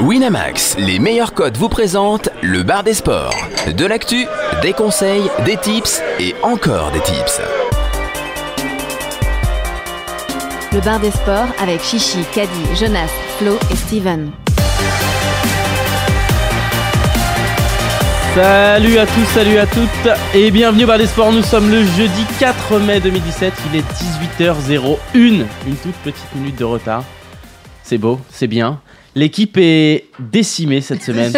Winamax, les meilleurs codes vous présentent le bar des sports. De l'actu, des conseils, des tips et encore des tips. Le bar des sports avec Chichi, Caddy, Jonas, Flo et Steven. Salut à tous, salut à toutes et bienvenue au Bar des Sports. Nous sommes le jeudi 4 mai 2017, il est 18h01, une toute petite minute de retard. C'est beau, c'est bien. L'équipe est décimée cette semaine.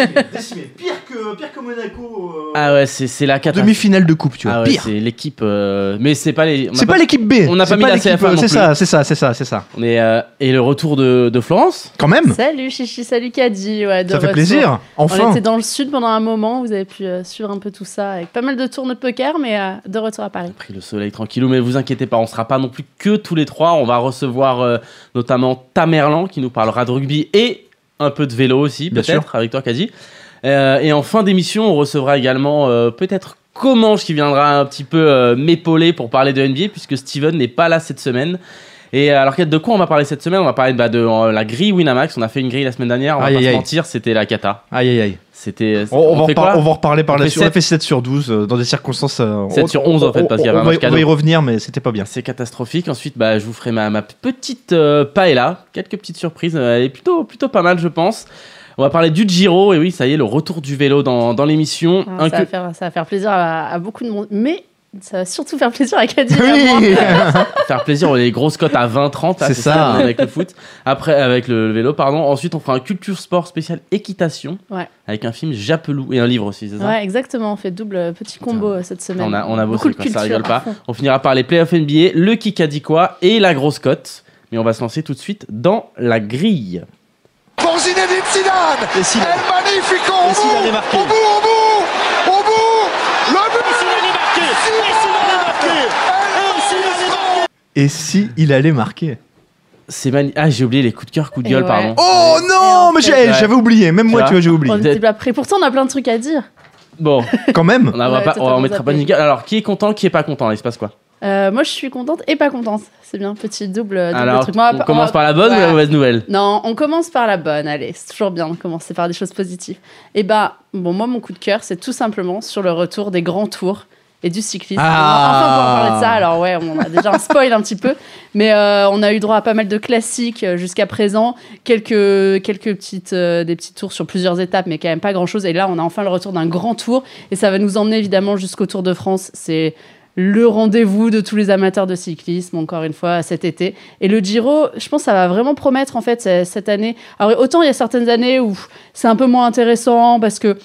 Pire que Monaco. euh, Ah ouais, c'est c'est la catastrophe. Demi-finale de coupe, tu vois. Ah ouais, pire. c'est l'équipe. euh, Mais c'est pas les. on a C'est pas l'équipe B. on n'a pas mis la CFA non C'est plus. ça, c'est ça, c'est ça, c'est ça. On euh, et le retour de, de Florence. Quand même, Salut Chichi, salut Caddy. Ouais, ça fait plaisir. On Enfin. était dans le sud pendant un moment, vous avez pu euh, suivre un peu tout ça avec pas mal de tours de poker, mais euh, de retour à Paris. pris le soleil tranquillou, mais vous inquiétez pas, on sera pas non plus que tous les trois. On va recevoir euh, notamment Tamerlan qui nous parlera de rugby et un peu de vélo aussi, Bien peut-être, avec toi, Kazi. Euh, et en fin d'émission, on recevra également euh, peut-être Comanche qui viendra un petit peu euh, m'épauler pour parler de NBA, puisque Steven n'est pas là cette semaine. Et alors, de quoi on va parler cette semaine? On va parler bah, de euh, la grille Winamax. On a fait une grille la semaine dernière, on va Aïe, pas aïe, se mentir, c'était la cata. Aïe, aïe, aïe. C'était. On, on va fait repar- quoi? on va en reparler par On la suite. On a fait 7 sur 12 euh, dans des circonstances. euh, 7 on- sur 11, en fait, on- parce qu'il y avait on un va- match On va y revenir, mais c'était pas bien. C'est catastrophique. Ensuite, bah, je vous ferai ma, ma petite euh, paella. Quelques petites surprises. Elle est plutôt, plutôt pas mal, je pense. On va parler du Giro. Et oui, ça y est, le retour du vélo dans, dans l'émission. Un ça, va que- faire, ça va faire plaisir à, à beaucoup de monde, mais ça va surtout faire plaisir à moi. Oui faire plaisir. On a les grosses cotes à 20-30. là, C'est ça. est Avec le foot. Après, avec le, le vélo, pardon. Ensuite, on fera un culture sport spécial équitation. Ouais. Avec un film Japelou et un livre aussi, c'est ça Ouais, exactement. On fait double petit combo euh, cette semaine. On a, on a Beaucoup bossé, de quoi, ça culture rigole pas. On finira par les playoffs NBA, le Kikadi quoi et la grosse cote. Mais on va se lancer tout de suite dans la grille. Pour Zinedine Zidane. Et s'il- El Magnifico au bout, allait marquer au bout, au bout, au bout, le but. Et si il allait marquer C'est mani- Ah, j'ai oublié les coups de cœur, coups de gueule, ouais. pardon. Oh non Mais fait- j'ai- Ouais. j'avais oublié. Même moi, tu vois, j'ai On oublié. n'était pas prêts. Pourtant, on a plein de trucs à dire. Bon, Quand même. on, on Ouais, pas, on, on mettra pas de nickel. Alors, qui est content, qui est pas content Il se passe quoi? Euh, moi, je suis contente et pas contente. C'est bien, petit double, double Alors, truc. Moi, on on commence va- par la bonne ou la mauvaise nouvelle Non, on commence par la bonne. Allez, c'est toujours bien de commencer par des choses positives. Et bah, bon, moi, mon coup de cœur, c'est tout simplement sur le retour des grands tours et du cyclisme. Ah. On va enfin pouvoir parler de ça. Alors, ouais, on a déjà un spoil un petit peu, mais euh, on a eu droit à pas mal de classiques euh, jusqu'à présent. Quelques, quelques petites, euh, des petits tours sur plusieurs étapes, mais quand même pas grand chose. Et là, on a enfin le retour d'un grand tour et ça va nous emmener évidemment jusqu'au Tour de France. C'est le rendez-vous de tous les amateurs de cyclisme, encore une fois, cet été. Et le Giro, je pense que ça va vraiment promettre, en fait, cette année. Alors, autant il y a certaines années où c'est un peu moins intéressant parce que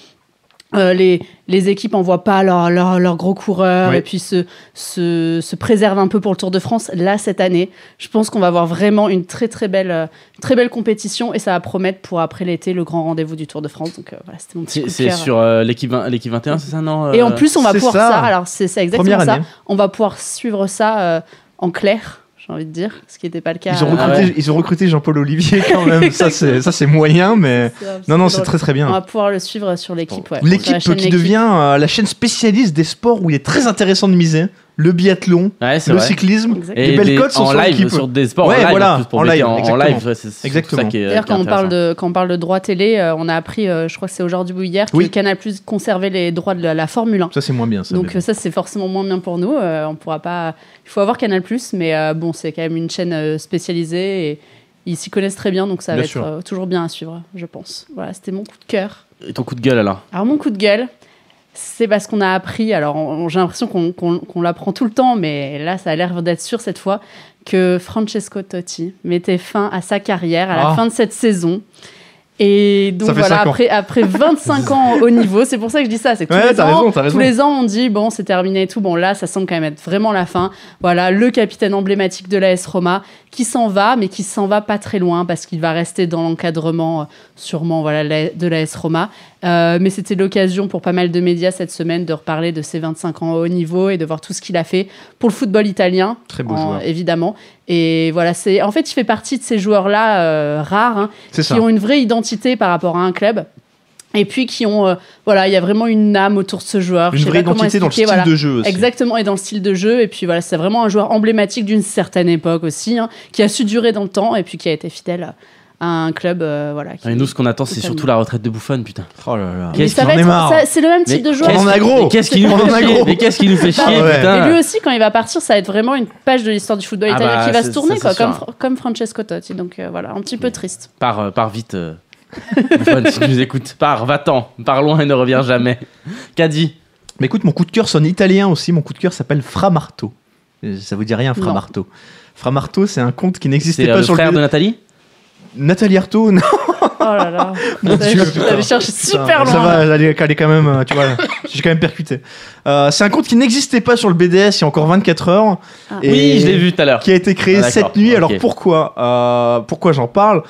euh, les, les équipes envoient pas leurs leur, gros coureurs Oui. et puis se, se, se préservent un peu pour le Tour de France. Là, cette année, je pense qu'on va avoir vraiment une très très belle, euh, très belle compétition et ça va promettre pour après l'été le grand rendez-vous du Tour de France. Donc euh, voilà, c'était mon petit C'est coup de c'est cœur. sur euh, l'équipe 20 l'équipe 21, c'est ça, non Et en plus, on va c'est pouvoir ça. ça. Alors, c'est c'est exactement Première ça. année. On va pouvoir suivre ça euh, en clair, j'ai envie de dire, ce qui n'était pas le cas. Ils ont recruté, ouais. ils ont recruté Jean-Paul Olivier quand même. ça, c'est moyen, mais non, non, c'est très très On bien. va pouvoir le suivre sur l'équipe. ouais, L'équipe qui devient euh, la chaîne spécialiste des sports où il est très intéressant de miser. Le biathlon, Ouais, le vrai. cyclisme. Exactement. Les belles cotes sont en sur live sur des sports Ouais, en live, voilà, en plus, pour en live, en, live, ouais, c'est Exactement. ça qui est D'ailleurs, quand on, parle de, quand on parle de droits télé, euh, on a appris, euh, je crois que c'est aujourd'hui ou hier, que. Canal Plus conservait les droits de la, la Formule 1. Ça, c'est moins bien. Ça, Donc euh, ça, c'est forcément moins bien pour nous. Euh, on pourra pas. Il faut avoir Canal Plus, mais euh, bon, c'est quand même une chaîne euh, spécialisée et ils s'y connaissent très bien, donc ça Bien va sûr. être euh, toujours bien à suivre, je pense. Voilà, c'était mon coup de cœur. Et ton coup de gueule alors Alors mon coup de gueule, c'est parce qu'on a appris, alors j'ai l'impression qu'on l'apprend tout le temps, mais là ça a l'air d'être sûr cette fois, que Francesco Totti mettait fin à sa carrière à la Ah. fin de cette saison. Et donc voilà, après, après 25 ans au niveau, c'est pour ça que je dis ça, c'est que tous, Ouais, les ans, raison, tous les ans on dit bon c'est terminé et tout, bon là ça semble quand même être vraiment la fin. Voilà, le capitaine emblématique de l'AS Roma qui s'en va, mais qui s'en va pas très loin parce qu'il va rester dans l'encadrement euh, sûrement voilà, la- de l'AS Roma. Euh, mais c'était l'occasion pour pas mal de médias cette semaine de reparler de ses 25 ans au haut niveau et de voir tout ce qu'il a fait pour le football italien, Très beau en- joueur. évidemment. Et voilà, c'est en fait, il fait partie de ces joueurs-là euh, rares hein, qui ça. ont une vraie identité par rapport à un club. Et puis qui ont, euh, voilà, il y a vraiment une âme autour de ce joueur. Je Une sais vraie identité dans le style voilà. de jeu aussi. Exactement, et dans le style de jeu. Et puis voilà, c'est vraiment un joueur emblématique d'une certaine époque aussi, hein, qui a su durer dans le temps et puis qui a été fidèle un club, euh, voilà. qui- Et nous, ce qu'on attend, c'est surtout la retraite de Buffon, putain. Oh là là. Qu'est-ce qu'il est marre. ça- c'est le même type de joueur. On en a gros. Qu'est-ce qui nous fait chier. Mais qu'est-ce qui nous fait chier, putain Et lui aussi, quand il va partir, ça va être vraiment une page de l'histoire du football Ah italien bah, qui va se tourner, ça, quoi, comme, comme Francesco Totti. Donc euh, voilà, un petit peu triste. Pars, euh, pars vite. euh. Buffon, si tu nous écoutes, pars, va-t'en, pars loin et ne reviens jamais. Qu'a dit Mais écoute, mon coup de cœur sonne italien aussi. Mon coup de cœur s'appelle Framarto. Euh, Ça vous dit rien. Framarto Framarto, c'est un compte qui n'existait C'est pas le sur frère le de Nathalie? Nathalie Arthaud, non, Oh là là, Mon Dieu, putain. super ça loin. va, elle est, elle est quand même, euh, tu vois, j'ai quand même percuté. Euh, c'est un compte qui n'existait pas sur le BDS il y a encore 24 heures. Ah. Et- Oui, je l'ai vu tout à l'heure. qui a été créé Ah, cette nuit. Alors pourquoi Euh, Pourquoi j'en parle?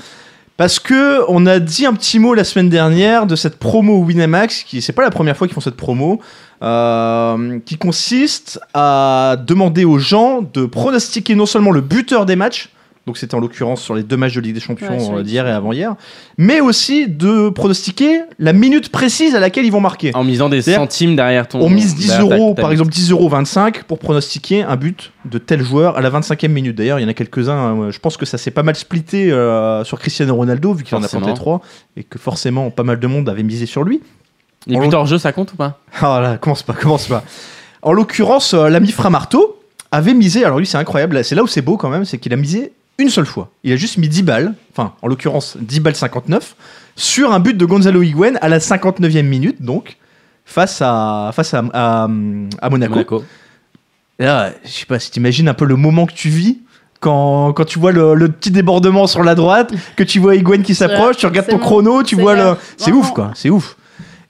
Parce que on a dit un petit mot la semaine dernière de cette promo Winamax, qui c'est pas la première fois qu'ils font cette promo, euh, qui consiste à demander aux gens de pronostiquer non seulement le buteur des matchs. Donc c'était en l'occurrence sur les deux matchs de Ligue des Champions Ouais, euh, d'hier et avant-hier, mais aussi de pronostiquer la minute précise à laquelle ils vont marquer. En misant des centimes derrière ton. On mise 10 derrière ta- euros, ta par exemple 10 euros 25 pour pronostiquer un but de tel joueur à la 25e minute. D'ailleurs, il y en a quelques-uns. euh, Je pense que ça s'est pas mal splitté euh, sur Cristiano Ronaldo, vu qu'il en a planté 3 et que forcément pas mal de monde avait misé sur lui. Les buts hors jeu, ça compte ou pas? Ah là, commence pas, commence pas. En l'occurrence, euh, l'ami Framarto avait misé, alors lui c'est incroyable, c'est là où c'est beau quand même, c'est qu'il a misé une seule fois. Il a juste mis 10 balles, enfin en l'occurrence 10 balles 59, sur un but de Gonzalo Higuain à la 59e minute, donc, face à, face à, à, à Monaco. Monaco. Et là, je sais pas si t'imagines un peu le moment que tu vis quand, quand tu vois le, le petit débordement sur la droite, que tu vois Higuain qui s'approche, tu regardes ton bon. chrono, tu vois le. C'est ouf quoi, c'est ouf.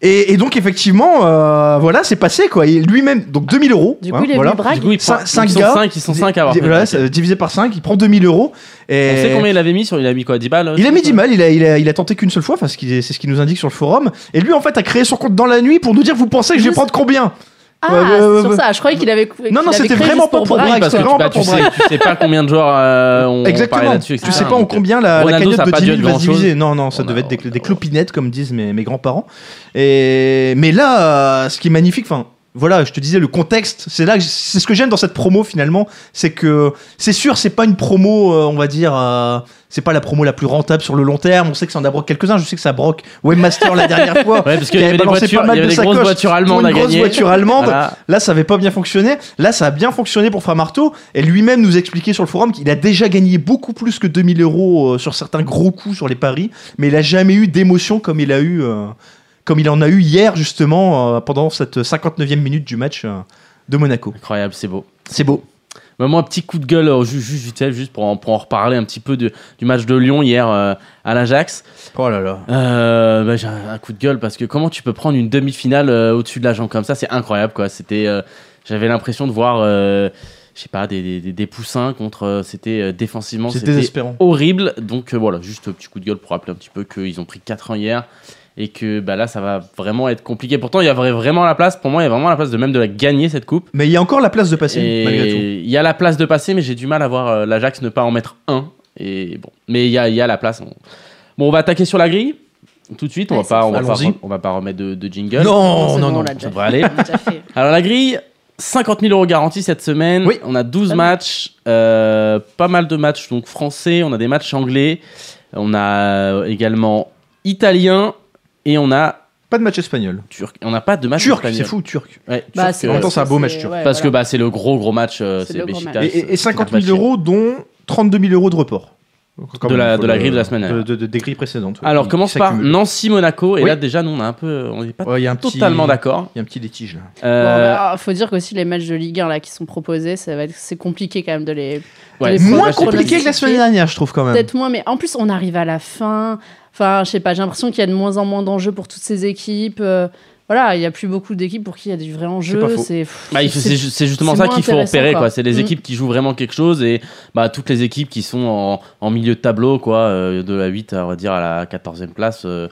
Et, et donc effectivement, euh, voilà, c'est passé quoi. Et Lui-même, donc 2000 euros. Du coup, hein, il est voilà. venu braque. Du coup, ils, Cin- prennent- cinq ils sont gars. 5, ils sont 5 à avoir fait. voilà, c'est divisé par 5, il prend 2000 euros. Et On sait combien il avait mis sur Il a mis quoi 10 balles il a aussi, mis quoi 10 balles, il a, il a, il a tenté qu'une seule fois, parce que c'est ce qu'il nous indique sur le forum. Et lui, en fait, a créé son compte dans la nuit pour nous dire Vous pensez que je vais prendre combien? Ah, Ouais, ouais, c'est ouais, sur ça. Je croyais qu'il avait. Non, non, avait c'était vraiment pas pour braque, parce que tu, vraiment bah, pas tu, pour sais, tu sais pas combien de joueurs euh, ont parlé Exactement. là-dessus. Tu etc. sais pas en combien la, la cagnotte de pas 10 dû 000 être va se diviser. Non, non, ça On devait a- être des, des clopinettes, comme disent mes, mes grands-parents. Et, mais là, euh, ce qui est magnifique, enfin, voilà, je te disais, le contexte, c'est là, c'est ce que j'aime dans cette promo finalement, c'est que c'est sûr, c'est pas une promo, euh, on va dire, euh, c'est pas la promo la plus rentable sur le long terme. On sait que ça en a broqué quelques-uns. Je sais que ça broque Webmaster la dernière fois. Ouais, parce qui qu'il y avait des, voitures, pas mal y avait de des grosses voitures allemandes une à gagner. voiture allemande. Voilà. Là, ça avait pas bien fonctionné. Là, ça a bien fonctionné pour Framarto. Et lui-même nous expliquait sur le forum qu'il a déjà gagné beaucoup plus que 2000 euros euh, sur certains gros coups sur les paris, mais il a jamais eu d'émotion comme il a eu, euh, comme il en a eu hier justement euh, pendant cette 59e minute du match euh, de Monaco. Incroyable, c'est beau. C'est beau. Moi, un petit coup de gueule, euh, ju- ju- vite fait, juste pour en, pour en reparler un petit peu de- du match de Lyon hier euh, à l'Ajax. Oh là là. Euh, bah, j'ai un, un coup de gueule parce que comment tu peux prendre une demi-finale euh, au-dessus de la jambe comme ça, c'est incroyable quoi. C'était, euh, j'avais l'impression de voir, euh, je sais pas, des, des- poussins contre. euh, c'était euh, défensivement, c'était désespérant. horrible. Donc euh, voilà, juste un petit coup de gueule pour rappeler un petit peu qu'ils ont pris 4 ans hier et que bah, là ça va vraiment être compliqué. Pourtant, il y avait vraiment la place. Pour moi, il y a vraiment la place de même de la gagner cette coupe. Mais il y a encore la place de passer malgré tout. Il y a la place de passer, mais j'ai du mal à voir euh, l'Ajax ne pas en mettre un. Et bon, mais il y a, il y a la place. On- Bon, on va attaquer sur la grille tout de suite. On va pas, on va pas, on va pas remettre de, de jingle. Non, non, non. on l'a Ça devrait aller. Alors la grille, 50 000 euros garantis cette semaine. Oui. On a 12 Pas matchs, euh, pas mal de matchs donc français. On a des matchs anglais. On a également italien et on a Pas de match espagnol. turc. On n'a pas de match Turc, espagnol. c'est fou, turc. Ouais, Bah, turc, c'est- euh, En même temps, c'est un beau match turc. ouais, parce que bah, c'est le gros gros match. euh, C'est match. Et, et- et 50 000 Fenerbahçe. euros, dont 32 000 euros de report. De la- de la le- grille de la semaine de- dernière. de- de- des grilles précédentes. Alors commence par. Nancy-Monaco et Oui. là déjà nous on a un peu, on n'est pas Ouais, il y a un petit- totalement d'accord. Il y a un petit litige là. Bon, Euh, bah, faut dire qu'aussi les matchs de Ligue 1 là qui sont proposés, ça va être c'est compliqué quand même de les. ouais, les c'est- Moins compliqué que la semaine dernière, je trouve quand même. Peut-être moins, mais en plus on arrive à la fin. Enfin, je sais pas, j'ai l'impression qu'il y a de moins en moins d'enjeux pour toutes ces équipes. Euh, voilà, il y a plus beaucoup d'équipes pour qui il y a du vrai enjeu. pas faux. C'est Bah, justement ça qu'il faut repérer. quoi. quoi. C'est les Mm. équipes qui jouent vraiment quelque chose et bah, toutes les équipes qui sont en, en milieu de tableau, quoi, euh, de la 8 à, on va dire, à la 14e place, euh,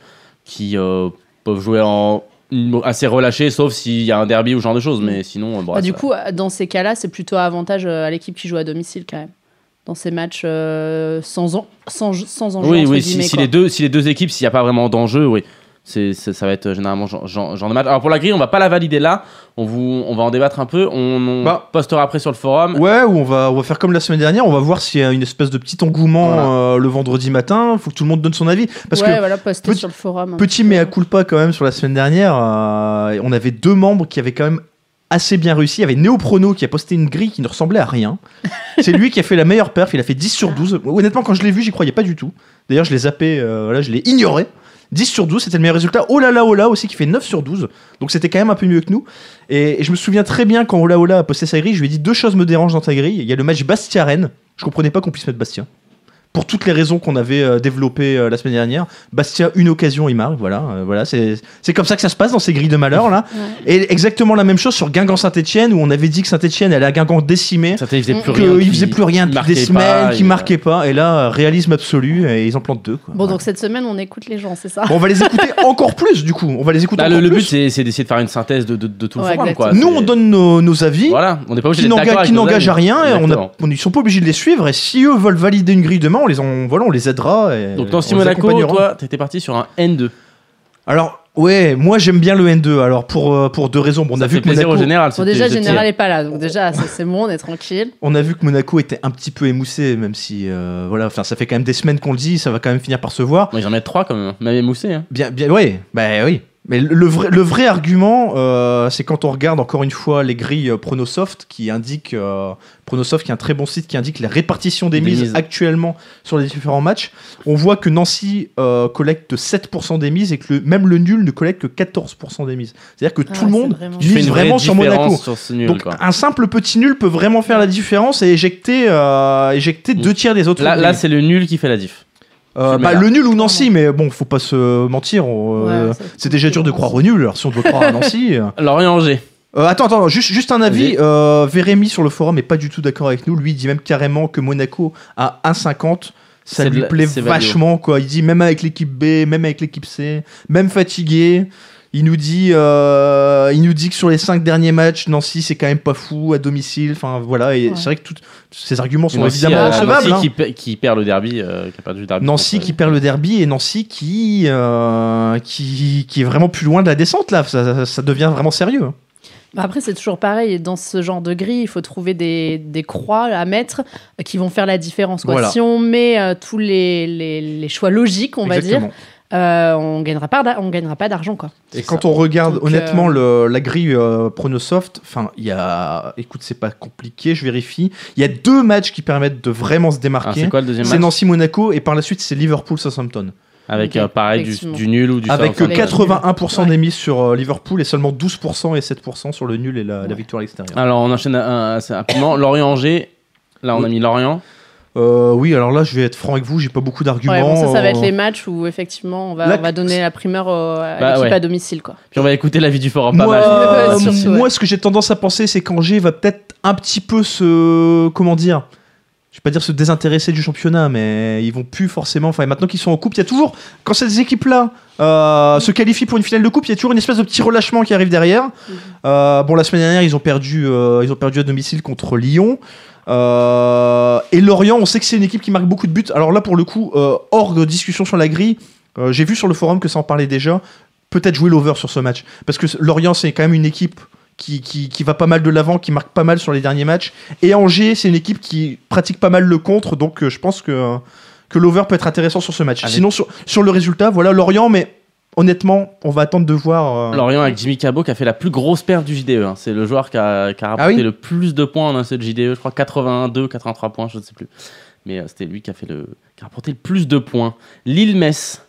qui euh, peuvent jouer en assez relâché, sauf s'il y a un derby ou ce genre de choses. Mais sinon, euh, bon, Bah, du coup, dans ces cas-là, c'est plutôt avantage à l'équipe qui joue à domicile quand même. Dans ces matchs euh, sans, en- sans, sans enjeu. oui, entre oui, si, les deux, si les deux équipes, s'il n'y a pas vraiment d'enjeu, oui. C'est, c'est- ça va être euh, généralement genre, genre- genre de match. Alors pour la grille, on va pas la valider là. On, vous, on va en débattre un peu. On, on Bah. postera après sur le forum. Ouais, ou on va, on va faire comme la semaine dernière, on va voir s'il y a une espèce de petit engouement Voilà. euh, le vendredi matin. Faut que tout le monde donne son avis. Parce ouais, que voilà, postez petit- sur le forum. un Petit mea culpa quand même sur la semaine dernière. euh, on avait deux membres qui avaient quand même assez bien réussi. Il y avait Néoprono qui a posté une grille qui ne ressemblait à rien. C'est lui qui a fait la meilleure perf. Il a fait 10 sur 12. Honnêtement, quand je l'ai vu, j'y croyais pas du tout. D'ailleurs, je l'ai zappé, euh, voilà, je l'ai ignoré. 10 sur 12, c'était le meilleur résultat. Là là, oh là aussi qui fait 9 sur 12. Donc c'était quand même un peu mieux que nous. Et, et je me souviens très bien quand Ola Ola a posté sa grille, je lui ai dit deux choses me dérangent dans ta grille. Il y a le match Bastia-Rennes. Je comprenais pas qu'on puisse mettre Bastia. Pour toutes les raisons qu'on avait euh, développées euh, la semaine dernière. Bastia, une occasion, il marque. Voilà, euh, voilà c'est c'est comme ça que ça se passe dans ces grilles de malheur là. Ouais. Et exactement la même chose sur Guingamp-Saint-Etienne où on avait dit que Saint-Etienne allait à Guingamp décimé. Ça, il faisait plus rien. Qu'il depuis- faisait plus rien il depuis des semaines, qu'il il- marquait pas. Et là, réalisme absolu, et ils en plantent deux. Quoi. Bon, donc cette semaine, on écoute les gens, c'est ça? Bon, on va les écouter encore plus du coup. On va les écouter Bah, le, encore le plus. but, c'est, d'essayer de faire une synthèse de, de, de tout le Ouais, forum. Quoi. Nous, on donne nos, nos avis. Voilà, on n'est pas obligé qui n'engagent à rien et on a, on- ils sont pas obligés de les suivre et si eux veulent valider une grille demain on les en, voilà on les aidera et Donc, on dans si les Monaco, toi, t'étais parti sur un N2. alors ouais moi j'aime bien le N2 alors pour euh, pour deux raisons bon, on Ça a vu que Monaco au général. Bon, déjà, Général est pas là, donc déjà, c'est bon, on est tranquille. on a vu que Monaco était un petit peu émoussé même si euh, voilà enfin ça fait quand même des semaines qu'on le dit ça va quand même finir par se voir Moi, j'en mets 3 quand même. Même émoussé. Hein. bien bien ouais bah oui mais le vrai, le vrai argument, euh, c'est quand on regarde encore une fois les grilles euh, Pronosoft qui indiquent, euh, Pronosoft qui est un très bon site qui indique la répartition des Des mises mises. actuellement sur les différents matchs. On voit que Nancy euh, collecte 7% des mises et que le- même le nul ne collecte que 14% des mises. C'est-à-dire que Ah, tout le monde vraiment- mise une vraie vraiment sur Monaco. sur ce nul. Donc quoi. un simple petit nul peut vraiment faire la différence et éjecter, euh, éjecter deux tiers des autres. Là, là c'est le nul qui fait la diff. Euh, bah, le nul ou Nancy, mais bon, faut pas se mentir. euh, Ouais, c'est déjà dur de croire au nul. Alors si on doit croire à Nancy. Lorient-Angers. Euh, attends, attends, juste, juste un avis. Euh, Vérémy sur le forum est pas du tout d'accord avec nous. Lui, il dit même carrément que Monaco à 1,50, ça lui la- plaît vachement. Quoi. Il dit même avec l'équipe B, même avec l'équipe C, même fatigué. Il nous dit, euh, il nous dit que sur les 5 derniers matchs, Nancy c'est quand même pas fou à domicile. Enfin voilà, et Ouais. c'est vrai que tous ces arguments sont Nancy, évidemment euh, recevables. Nancy hein. qui, pe- qui perd le derby, euh, qui a perdu le derby. Nancy contre- qui perd le derby et Nancy qui, euh, qui, qui est vraiment plus loin de la descente là. Ça, ça- ça devient vraiment sérieux. hein. Bah Après, c'est toujours pareil. Dans ce genre de grille, il faut trouver des, des croix à mettre euh, qui vont faire la différence. Quoi. Voilà. Si on met euh, tous les, les, les choix logiques, on va dire. Euh, on gagnera pas on gagnera pas d'argent. quoi. Et quand on regarde Donc, honnêtement le, la grille euh, Pronosoft, enfin, il y a. Écoute, c'est pas compliqué, je vérifie. Il y a deux matchs qui permettent de vraiment se Ah, démarquer. c'est quoi le deuxième c'est match Nancy-Monaco et par la suite c'est Liverpool-Southampton. Avec Ok, euh, pareil du, nul ou du Avec que Avec 81% Ouais. des mises sur euh, Liverpool et seulement 12% et 7% sur le nul et la, victoire à l'extérieur. Alors on enchaîne euh, assez rapidement. Lorient-Angers. Là on a mis Lorient. Euh, oui, alors là je vais être franc avec vous, j'ai pas beaucoup d'arguments. Ouais, bon, ça, ça va être les matchs où effectivement on va, Là, on va donner la primeur au- à Bah, l'équipe ouais. à domicile. Quoi. Puis on va écouter l'avis du forum pas moi, mal. euh, surtout, moi, ouais. ce que j'ai tendance à penser, c'est qu'Angers va peut-être un petit peu se. Comment dire Je vais pas dire se désintéresser du championnat, mais ils vont plus forcément. Enfin, maintenant qu'ils sont en coupe, il y a toujours. Quand ces équipes-là euh, se qualifient pour une finale de coupe, il y a toujours une espèce de petit relâchement qui arrive derrière. Euh, bon, la semaine dernière, ils ont perdu, euh, ils ont perdu à domicile contre Lyon. Euh, et Lorient, on sait que c'est une équipe qui marque beaucoup de buts. Alors là, pour le coup, euh, hors de discussion sur la grille, euh, j'ai vu sur le forum que ça en parlait déjà. Peut-être jouer l'over sur ce match. Parce que Lorient, c'est quand même une équipe qui, qui, qui va pas mal de l'avant, qui marque pas mal sur les derniers matchs. Et Angers, c'est une équipe qui pratique pas mal le contre. Donc je pense que, que l'over peut être intéressant sur ce match. Sinon, sur, sur le résultat, voilà Lorient, mais honnêtement, on va attendre de voir. euh, Lorient avec Jimmy Cabot qui a fait la plus grosse perte du JDE. hein. C'est le joueur qui a, qui a rapporté Ah oui le plus de points en un seul JDE. Je crois 82, 83 points, je ne sais plus. Mais euh, c'était lui qui a, fait le, qui a rapporté le plus de points. Lille-Metz.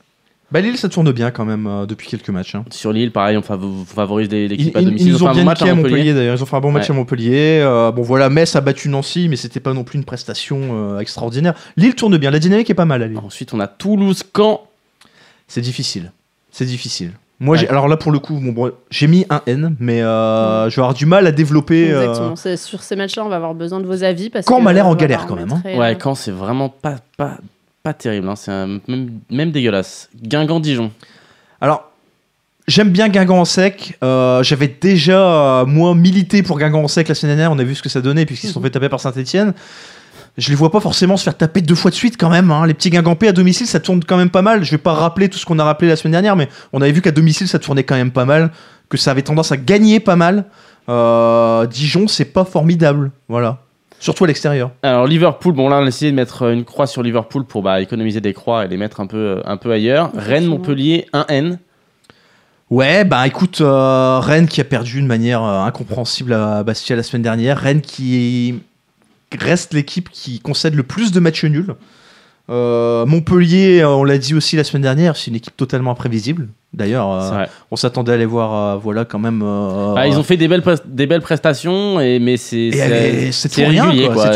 Bah, Lille, ça tourne bien quand même euh, depuis quelques matchs. hein. Sur Lille, pareil, on fav- favorise les- Ils, l'équipe à ils- domicile. ils fait ont un bien bon match à Montpellier. Montpellier d'ailleurs. Ils ont fait un bon match Ouais. à Montpellier. Euh, bon voilà, Metz a battu Nancy, mais c'était pas non plus une prestation euh, extraordinaire. Lille tourne bien. La dynamique est pas mal à Lille. Ensuite, on a Toulouse-Caen. C'est difficile. C'est difficile. Moi, Ouais. alors là pour le coup, bon, bon, j'ai mis un N, mais euh, je vais avoir du mal à développer. euh, Exactement. Sur ces matchs-là, on va avoir besoin de vos avis. Parce que, m'a l'air en galère quand même, hein. Ouais, euh, Caen, c'est vraiment pas, pas, pas terrible. hein. C'est un- même, même dégueulasse. Guingamp-Dijon. Alors, j'aime bien Guingamp en sec. Euh, J'avais déjà, euh, moi, milité pour Guingamp en sec la semaine dernière. On a vu ce que ça donnait puisqu'ils se sont fait taper par Saint-Etienne. Je les vois pas forcément se faire taper deux fois de suite quand même. hein. Les petits Guingampais à domicile, ça tourne quand même pas mal. Je vais pas rappeler tout ce qu'on a rappelé la semaine dernière, mais on avait vu qu'à domicile, ça tournait quand même pas mal, que ça avait tendance à gagner pas mal. Euh, Dijon, c'est pas formidable, voilà. Surtout à l'extérieur. Alors Liverpool, bon là on a essayé de mettre une croix sur Liverpool pour bah, économiser des croix et les mettre un peu, un peu ailleurs. Rennes, Effectivement. Montpellier, 1N. Ouais, bah écoute, euh, Rennes qui a perdu de manière euh, incompréhensible à Bastia la semaine dernière. Rennes qui reste l'équipe qui concède le plus de matchs nuls. Euh, Montpellier, euh, on l'a dit aussi la semaine dernière, c'est une équipe totalement imprévisible. D'ailleurs, euh, on s'attendait à les voir, euh, voilà, quand même. Bah, ils ont fait des belles, des belles prestations, et, mais c'est c'est- rien. C'est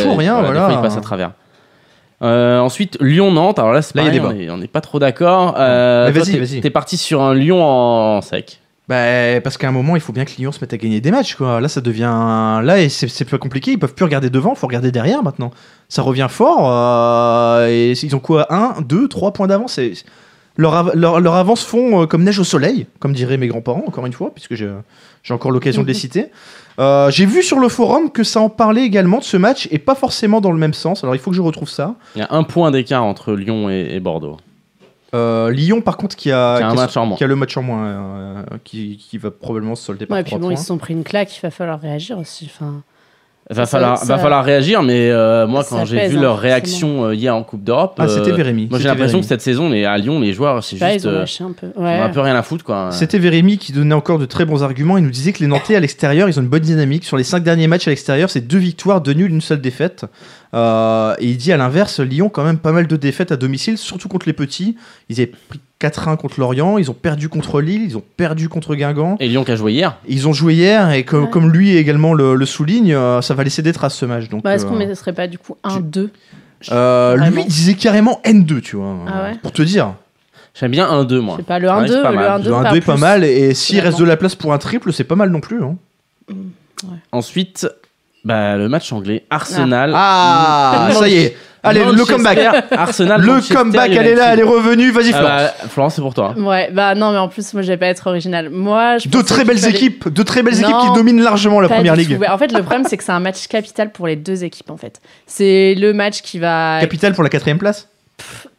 tout rien, voilà. fois, ils passent à travers. Ensuite, Lyon-Nantes. Alors là, c'est Là, il y a pareil, on n'est pas trop d'accord. T'es- vas-y. T'es parti sur un Lyon en sec. Bah, parce qu'à un moment, il faut bien que Lyon se mette à gagner des matchs. Quoi. Là, ça devient. Là, et c'est plus compliqué. Ils peuvent plus regarder devant, il faut regarder derrière maintenant. Ça revient fort. euh, et ils ont quoi? 1, 2, 3 points d'avance. Leur, av- leur, leur avance font euh, comme neige au soleil, comme diraient mes grands-parents, encore une fois, puisque j'ai encore l'occasion de les citer. Euh, j'ai vu sur le forum que ça en parlait également de ce match, et pas forcément dans le même sens. Alors, il faut que je retrouve ça. Il y a un point d'écart entre Lyon et, et Bordeaux. Euh, Lyon, par contre, qui a, Qui a un qui match en moins. qui a le match en moins, euh, qui, qui va probablement se solder par Ouais, et puis 3 bon, points. ils se sont pris une claque, il va falloir réagir aussi. Enfin, Va Ça- falloir, ça- va falloir réagir, mais euh, moi, ça quand j'ai vu hein, leur réaction euh, hier en Coupe d'Europe, Ah, c'était euh, moi j'ai l'impression que cette saison, les, à Lyon, les joueurs, c'est juste. ils ont euh, lâché un peu. Ouais. un peu rien à foutre, quoi. C'était Vérémy qui donnait encore de très bons arguments. Il nous disait que les Nantais à l'extérieur, ils ont une bonne dynamique. Sur les cinq derniers matchs à l'extérieur, c'est deux victoires, deux nuls, une seule défaite. Euh, et il dit à l'inverse, Lyon, quand même pas mal de défaites à domicile, surtout contre les petits. Ils avaient pris 4-1 contre Lorient, ils ont perdu contre Lille, ils ont perdu contre Guingamp. Et Lyon qui a joué hier. Ils ont joué hier, et comme, Ouais. comme lui également le, le souligne, euh, ça va laisser des traces ce match. Donc, Bah, Est-ce euh, qu'on ne serait pas du coup 1-2 euh, lui il disait carrément N2, tu vois. Ah ouais? Pour te dire. J'aime bien 1-2, Je moi. sais pas, le C'est vrai que 1-2, c'est pas le mal. 1-2, Le 1-2 pas est pas mal, et s'il reste de la place pour un triple, c'est pas mal non plus. hein. Ensuite, bah, le match anglais. Arsenal. Ah, ça y est. Allez, le comeback. Arsenal. Le Manchester comeback, elle est là, elle est revenue. Vas-y, Ah Florence. bah, Florence, c'est pour toi. Ouais, bah non, mais en plus, moi, je vais pas être original. Moi, je Deux très belles fallait- équipes, deux très belles Non, équipes qui dominent largement la première ligue. Ouais, En fait, le problème, c'est que c'est un match capital pour les deux équipes, en fait. C'est le match qui va. Capitale pour la quatrième place?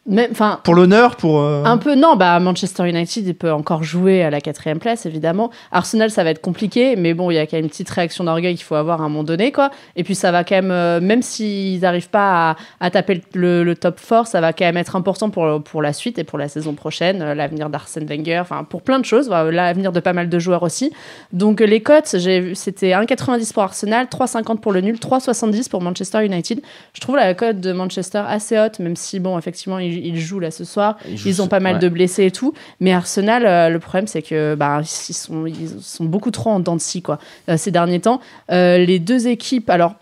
Même, Pour l'honneur Pour. euh, Un peu, non, bah Manchester United il peut encore jouer à la quatrième place, évidemment. Arsenal, ça va être compliqué, mais bon, il y a quand même une petite réaction d'orgueil qu'il faut avoir à un moment donné, quoi. Et puis ça va quand même, euh, même s'ils n'arrivent pas à, à taper le, le top 4, ça va quand même être important pour, pour la suite et pour la saison prochaine, euh, l'avenir d'Arsène Wenger, enfin pour plein de choses, l'avenir de pas mal de joueurs aussi. Donc euh, les cotes, c'était 1,90 pour Arsenal, 3,50 pour le nul, 3,70 pour Manchester United. Je trouve la cote de Manchester assez haute, même si, bon, effectivement, ils, ils jouent là ce soir. Ils ont pas mal Ouais. de blessés et tout. Mais Arsenal, euh, le problème, c'est que bah, ils, sont, ils sont beaucoup trop en dents de scie, quoi, euh, ces derniers temps. Euh, les deux équipes, alors.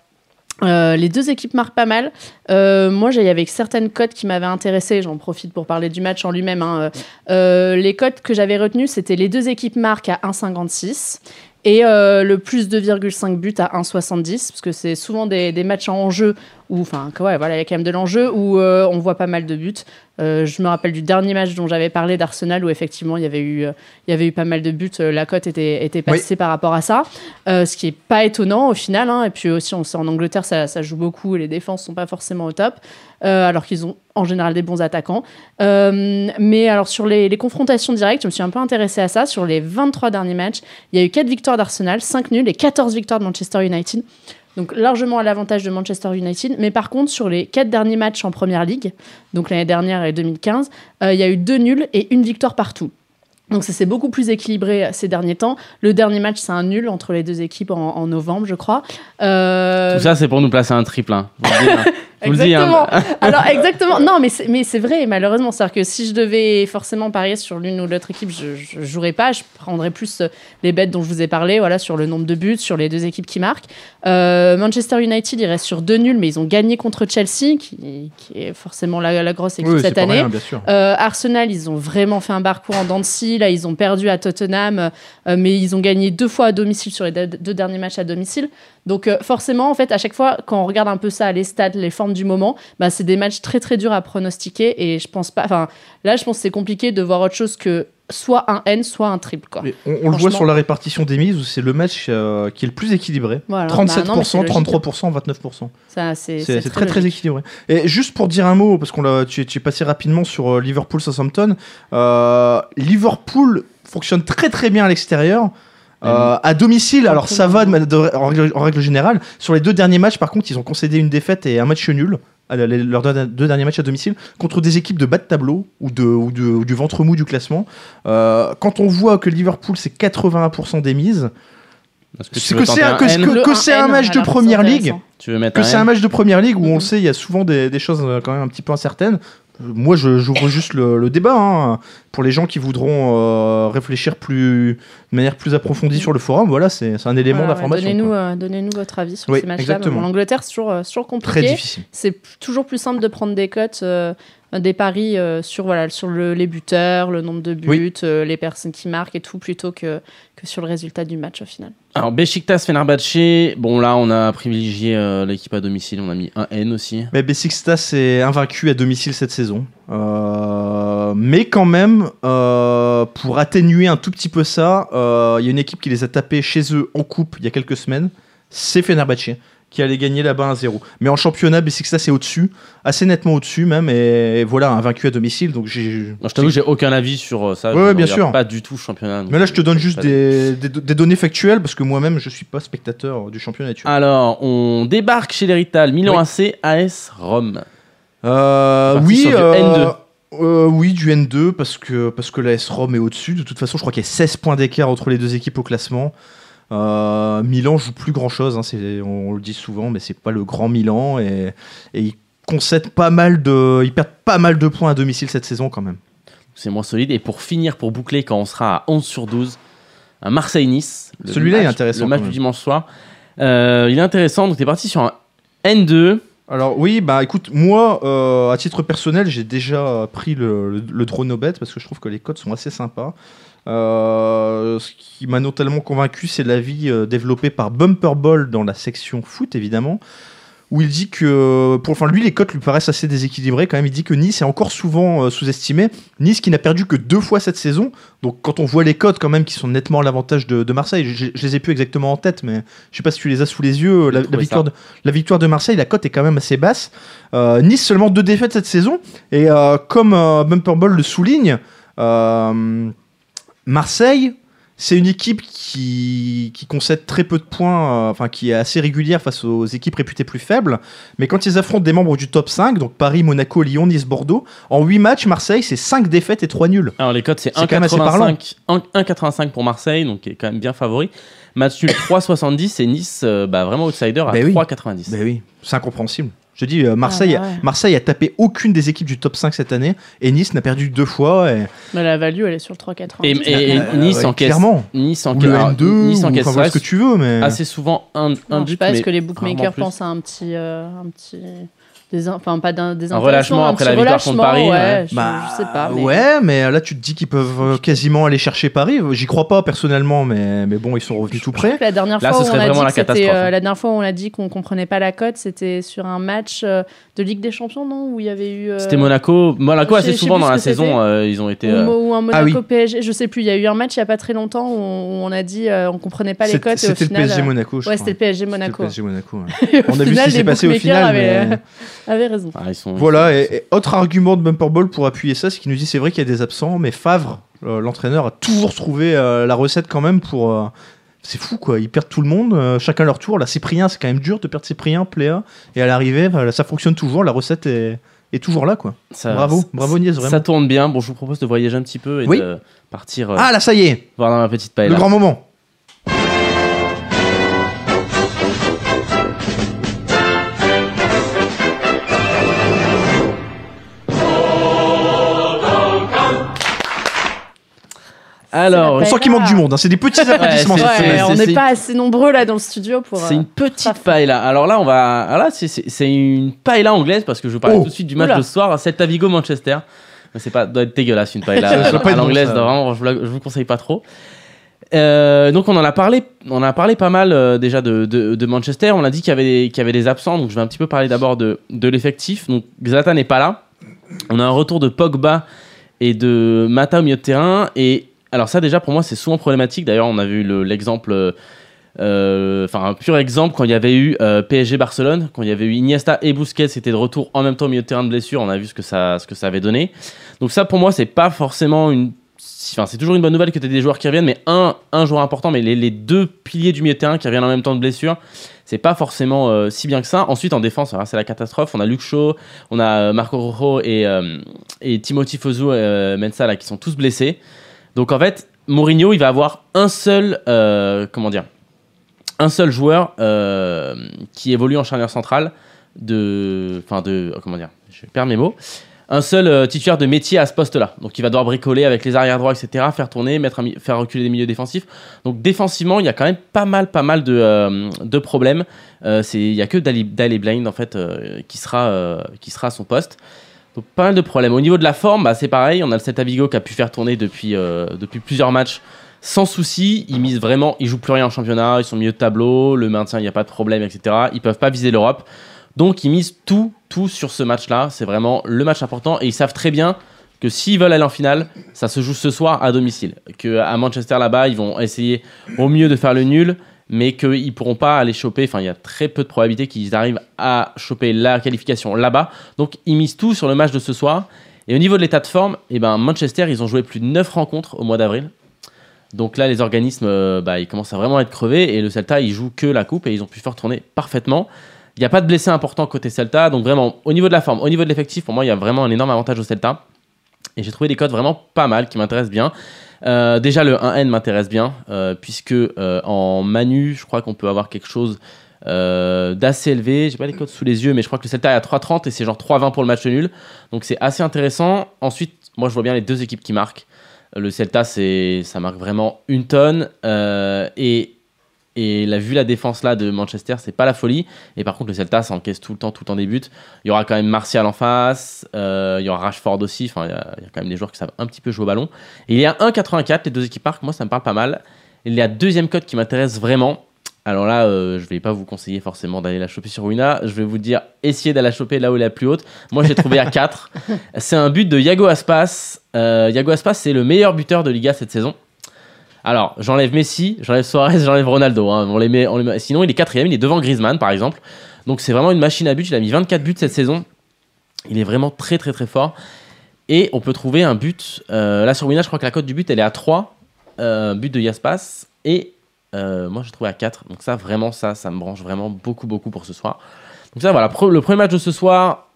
euh, les deux équipes marquent pas mal. Euh, moi, y avait certaines cotes qui m'avaient intéressé. J'en profite pour parler du match en lui-même. hein. Euh, les cotes que j'avais retenues, c'était les deux équipes marquent à 1,56 et le plus 2,5 buts à 1,70 parce que c'est souvent des, des matchs en enjeu où, enfin, ouais, voilà, il y a quand même de l'enjeu où euh, on voit pas mal de buts. Euh, je me rappelle du dernier match dont j'avais parlé d'Arsenal où effectivement il y avait eu, il y avait eu pas mal de buts. Euh, La cote était, était passée par rapport à ça, Euh, ce qui est pas étonnant au final. hein. Et puis aussi, on sait en Angleterre ça, ça joue beaucoup et les défenses sont pas forcément au top, alors qu'ils ont en général des bons attaquants. Mais alors sur les, les confrontations directes, je me suis un peu intéressée à ça. Sur les 23 derniers matchs, il y a eu 4 victoires d'Arsenal, 5 nuls et 14 victoires de Manchester United. Donc largement à l'avantage de Manchester United. Mais par contre, sur les 4 derniers matchs en Première Ligue, donc l'année dernière et 2015, euh, il y a eu 2 nuls et une victoire partout. Donc ça s'est beaucoup plus équilibré ces derniers temps. Le dernier match, c'est un nul entre les deux équipes en, en novembre, je crois. Euh, Tout ça, c'est pour nous placer un triple. hein. Je vous le dis, hein. Vous le dis, hein. Exactement. Alors exactement. Non, mais c'est, mais c'est vrai. Malheureusement, c'est-à-dire que si je devais forcément parier sur l'une ou l'autre équipe, je, je jouerais pas. Je prendrais plus euh, les bêtes dont je vous ai parlé, voilà, sur le nombre de buts, sur les deux équipes qui marquent. Euh, Manchester United, il reste sur deux nuls, mais ils ont gagné contre Chelsea, qui, qui est forcément la, la grosse équipe Oui, c'est cette année. rien, bien sûr. Euh, Arsenal, ils ont vraiment fait un parcours en dents de scie. Ils ont perdu à Tottenham, euh, mais ils ont gagné deux fois à domicile sur les deux derniers matchs à domicile. Donc, euh, forcément, en fait, à chaque fois, quand on regarde un peu ça, les stats, les formes du moment, bah, c'est des matchs très très durs à pronostiquer. Et je pense pas. Enfin, là, je pense que c'est compliqué de voir autre chose que soit un N, soit un triple. Quoi. Mais on, on le voit sur la répartition des mises où c'est le match euh, qui est le plus équilibré. Voilà. 37%, Bah non, mais c'est logique. 33%, 29%. Ça, c'est C'est c'est très très équilibré. Et juste pour dire un mot, parce qu'on tu, es- tu es passé rapidement sur euh, Liverpool-Southampton. euh, Liverpool fonctionne très très bien à l'extérieur. Euh, à domicile, alors ça va de ma- de- en, règle, en règle générale. Sur les deux derniers matchs, par contre, ils ont concédé une défaite et un match nul. la- les- Leurs deux, deux derniers matchs à domicile contre des équipes de bas de tableau ou, de, ou, de- ou du ventre mou du classement. Euh, quand on voit que Liverpool c'est 81% des mises, que c'est que c'est un, un que, N? que- Le que c'est un 1N, match de première ligue. Tu veux mettre que c'est un match de première ligue où on Mhm. le sait, il y a souvent des, des choses euh, quand même un petit peu incertaines. Moi, je- j'ouvre juste le, le débat hein, pour les gens qui voudront euh, réfléchir plus, de manière plus approfondie sur le forum. Voilà, c'est un élément Voilà, ouais, d'information. Donnez-nous quoi. euh, donnez-nous votre avis sur Oui, ces matchs-là. c'est toujours, euh, c'est toujours Très compliqué. difficile. C'est toujours plus simple de prendre des cotes, euh, des paris euh, sur, voilà, sur le- les buteurs, le nombre de buts, Oui. euh, les personnes qui marquent et tout, plutôt que, que sur le résultat du match au final. Alors, Besiktas, Fenerbahçe. Bon, là, on a privilégié euh, l'équipe à domicile. On a mis un N aussi. Mais Besiktas est invaincu à domicile cette saison. Euh, mais quand même, euh, pour atténuer un tout petit peu ça, euh, il y a une équipe qui les a tapés chez eux en coupe il y a quelques semaines. C'est Fenerbahçe qui allait gagner là-bas 1-0. Mais en championnat, Besiktas est au-dessus, assez nettement au-dessus même. Et voilà, invaincu à domicile. Donc j'ai. Je t'avoue, j'ai aucun avis sur euh, ça. Ouais, bien sûr. Pas du tout championnat. Mais là, je te donne juste des, des, des données factuelles parce que moi-même, je suis pas spectateur du championnat. tu. Alors, on débarque chez l'Hérital. Milan. AC, AS Rome. Euh, oui, euh, N2. euh, oui, du N2 parce que parce que la S Rome est au-dessus. De toute façon, je crois qu'il y a 16 points d'écart entre les deux équipes au classement. Euh, Milan joue plus grand chose, on, on le dit souvent, mais c'est pas le grand Milan et, et ils concèdent pas mal de, ils perdent pas mal de points à domicile cette saison quand même. C'est moins solide. Et pour finir, pour boucler, quand on sera à 11 sur 12, un Marseille-Nice. Le Celui-là, il est intéressant Le match du dimanche soir. Euh, il est intéressant. Donc, t'es parti sur un N2. Alors oui, bah écoute, moi, euh, à titre personnel, j'ai déjà pris le, le, le drone au bet parce que je trouve que les codes sont assez sympas. Euh, ce qui m'a notamment convaincu, c'est l'avis euh, développé par Bumper Ball dans la section foot, évidemment, où il dit que, pour, enfin lui, les cotes lui paraissent assez déséquilibrées quand même. Il dit que Nice est encore souvent euh, sous-estimé. Nice qui n'a perdu que deux fois cette saison. Donc quand on voit les cotes quand même qui sont nettement à l'avantage de, de Marseille, je, je les ai plus exactement en tête, mais je sais pas si tu les as sous les yeux. La, victoire de, la victoire de Marseille, la cote est quand même assez basse. Euh, nice seulement deux défaites cette saison. Et euh, comme Bumper Ball le souligne, Marseille, c'est une équipe qui, qui concède très peu de points, euh, enfin qui est assez régulière face aux équipes réputées plus faibles. Mais quand ils affrontent des membres du top 5, donc Paris, Monaco, Lyon, Nice, Bordeaux, en 8 matchs, Marseille, c'est 5 défaites et 3 nuls. Alors, les codes, c'est C'est quand même assez parlant. 1,85 1 1,85 pour Marseille, donc qui est quand même bien favori. Match nul 3,70 et Nice, euh, bah, vraiment outsider à Ben oui. 3,90. Ben oui, c'est incompréhensible. Je dis, euh, Marseille, Ah bah ouais. Marseille a tapé aucune des équipes du top 5 cette année et Nice n'a perdu deux fois. Et, Mais la value, elle est sur le 3,80. Et, et- et Euh, Nice ouais, encaisse. clairement. Nice Ou encaisse. le alors, N2, Nice ou encaisse enfin, voilà ce que tu veux, mais. assez souvent un, un Non, je but. sais pas, mais est-ce que les bookmakers plus. pensent à un petit. euh, un petit des, enfin, pas d'un, des Un relâchement après la victoire contre Paris, ouais. Je, Bah, je sais pas. Mais... Ouais, mais là tu te dis qu'ils peuvent euh, quasiment aller chercher Paris. J'y crois pas personnellement, mais, mais bon, ils sont revenus tout près. La dernière Là, fois, ce où on serait a vraiment dit la que c'était, catastrophe, euh, hein. la dernière fois, où on a dit qu'on comprenait pas la cote, c'était sur un match euh, de Ligue des Champions, non Où il y avait eu. euh, C'était Monaco. Monaco, assez souvent dans ce la saison, euh, ils ont été. Ou, euh, ou un Ah Monaco oui. PSG, je sais plus. Il y a eu un match il y a pas très longtemps où on, où on a dit euh, on comprenait pas les cotes. c'était le PSG euh, Monaco. je Ouais, crois. c'était le PSG C'était le Monaco. PSG On a vu ce qui s'est les passé au final. Avaient raison. ah, ils sont- Voilà, ils et, sont- et autre argument de Bumper Ball pour appuyer ça, c'est qu'il nous dit c'est vrai qu'il y a des absents, mais Favre, euh, l'entraîneur, a toujours trouvé euh, la recette quand même pour. euh, c'est fou quoi, ils perdent tout le monde, euh, chacun leur tour. Là, Cyprien, c'est quand même dur de perdre Cyprien, Pléa, et à l'arrivée, ça fonctionne toujours, la recette est, est toujours là quoi. ça- bravo, bravo Niès, vraiment. Ça tourne bien. Bon, je vous propose de voyager un petit peu et Oui. de partir euh, Ah là, ça y est, voir dans ma petite le paella. grand moment. Alors, On sent qu'il manque du monde, hein, c'est des petits applaudissements. Ouais, semaine. on n'est pas assez nombreux là dans le studio pour. c'est euh, une petite parfait. paella. Alors là, on va. ah là, c'est- une paella anglaise parce que je vais parler Oh. tout de suite du match Oula. de ce soir. Celta Vigo Manchester. Mais c'est pas doit être dégueulasse une paella Ça doit à, l'anglaise. Vraiment, je, vous je vous conseille pas trop. Euh, donc on en a parlé, on a parlé pas mal euh, déjà de, de- de Manchester. On a dit qu'il y avait des, qu'il y avait des absents, donc je vais un petit peu parler d'abord de, de l'effectif. Donc Zlatan n'est pas là. On a un retour de Pogba et de Mata au milieu de terrain. Et alors ça déjà pour moi c'est souvent problématique. D'ailleurs on a vu le- l'exemple, euh, enfin un pur exemple quand il y avait eu euh, PSG Barcelone, quand il y avait eu Iniesta et Busquets, c'était de retour en même temps au milieu de terrain de blessure. On a vu ce que ça, ce que ça avait donné. Donc ça pour moi c'est pas forcément une Enfin, c'est toujours une bonne nouvelle que tu aies des joueurs qui reviennent, mais un, un joueur important, mais les, deux piliers du milieu de terrain qui reviennent en même temps de blessure, c'est pas forcément euh, si bien que ça. Ensuite, en défense, c'est la catastrophe. On a Luke Shaw, on a Marco Rojo et, et Timothy Fosu euh, Mensah là, qui sont tous blessés. Donc en fait, Mourinho, il va avoir un seul, euh, comment dire, un seul joueur euh, qui évolue en charnière centrale de, enfin de, comment dire, je perds mes mots. Un seul euh, titulaire de métier à ce poste-là. Donc il va devoir bricoler avec les arrières droits, etc., faire tourner, faire reculer des milieux défensifs. Donc défensivement, il y a quand même pas mal, pas mal de, problèmes. Il y a que Dali, Dali Blind en fait qui sera à son poste. Donc pas mal de problèmes. Au niveau de la forme, bah, c'est pareil. On a le Celta Vigo qui a pu faire tourner depuis, euh, depuis plusieurs matchs sans souci. Ils misent vraiment, ils jouent plus rien en championnat, ils sont milieu de tableau, le maintien, il n'y a pas de problème, etc. Ils peuvent pas viser l'Europe. Donc ils misent tout, tout sur ce match-là. C'est vraiment le match important et ils savent très bien que s'ils veulent aller en finale, ça se joue ce soir à domicile. Que à Manchester là-bas, ils vont essayer au mieux de faire le nul, mais qu'ils pourront pas aller choper. Enfin, il y a très peu de probabilités qu'ils arrivent à choper la qualification là-bas. Donc ils misent tout sur le match de ce soir. Et au niveau de l'état de forme, eh ben, Manchester, ils ont joué plus de 9 rencontres au mois d'avril. Donc là, les organismes, euh, bah, ils commencent à vraiment être crevés. Et le Celta, ils jouent que la coupe et ils ont pu faire tourner parfaitement. Il n'y a pas de blessés importants côté Celta. Donc vraiment, au niveau de la forme, au niveau de l'effectif, pour moi, il y a vraiment un énorme avantage au Celta. Et j'ai trouvé des codes vraiment pas mal qui m'intéressent bien. Euh, déjà, le 1N m'intéresse bien, euh, puisque euh, en Manu, je crois qu'on peut avoir quelque chose d'assez élevé. J'ai pas les codes sous les yeux, mais je crois que le Celta est à 3,30 et c'est genre 3,20 pour le match nul. Donc c'est assez intéressant. Ensuite, moi je vois bien les deux équipes qui marquent. Le Celta, ça marque vraiment une tonne. et, et la, vu la défense là de Manchester, c'est pas la folie. Et par contre, le Celta, ça encaisse tout le temps, tout le temps des buts. Il y aura quand même Martial en face. euh, il y aura Rashford aussi. Enfin, il y, a, il y a quand même des joueurs qui savent un petit peu jouer au ballon. Et il y a 1,84, les deux équipes marquent. Moi, ça me parle pas mal. Il y a deuxième code qui m'intéresse vraiment. Alors là, euh, je vais pas vous conseiller forcément d'aller la choper sur Wina. Je vais vous dire, essayez d'aller la choper là où elle est la plus haute. Moi, j'ai trouvé à 4. C'est un but de Yago Aspas. Euh, Yago Aspas, c'est le meilleur buteur de Liga cette saison. Alors, j'enlève Messi, j'enlève Suarez, j'enlève Ronaldo. hein. Sinon, il est quatrième, il est devant Griezmann, par exemple. Donc, c'est vraiment une machine à but. Il a mis 24 buts cette saison. Il est vraiment très, très, très fort. Et on peut trouver un but. euh, là, sur Wina, je crois que la cote du but, elle est à 3. Euh, but de Yaspas. Et euh, moi, je trouve à 4. Donc, ça, vraiment, ça, ça me branche vraiment beaucoup, beaucoup pour ce soir. Donc, ça, voilà. Le premier match de ce soir,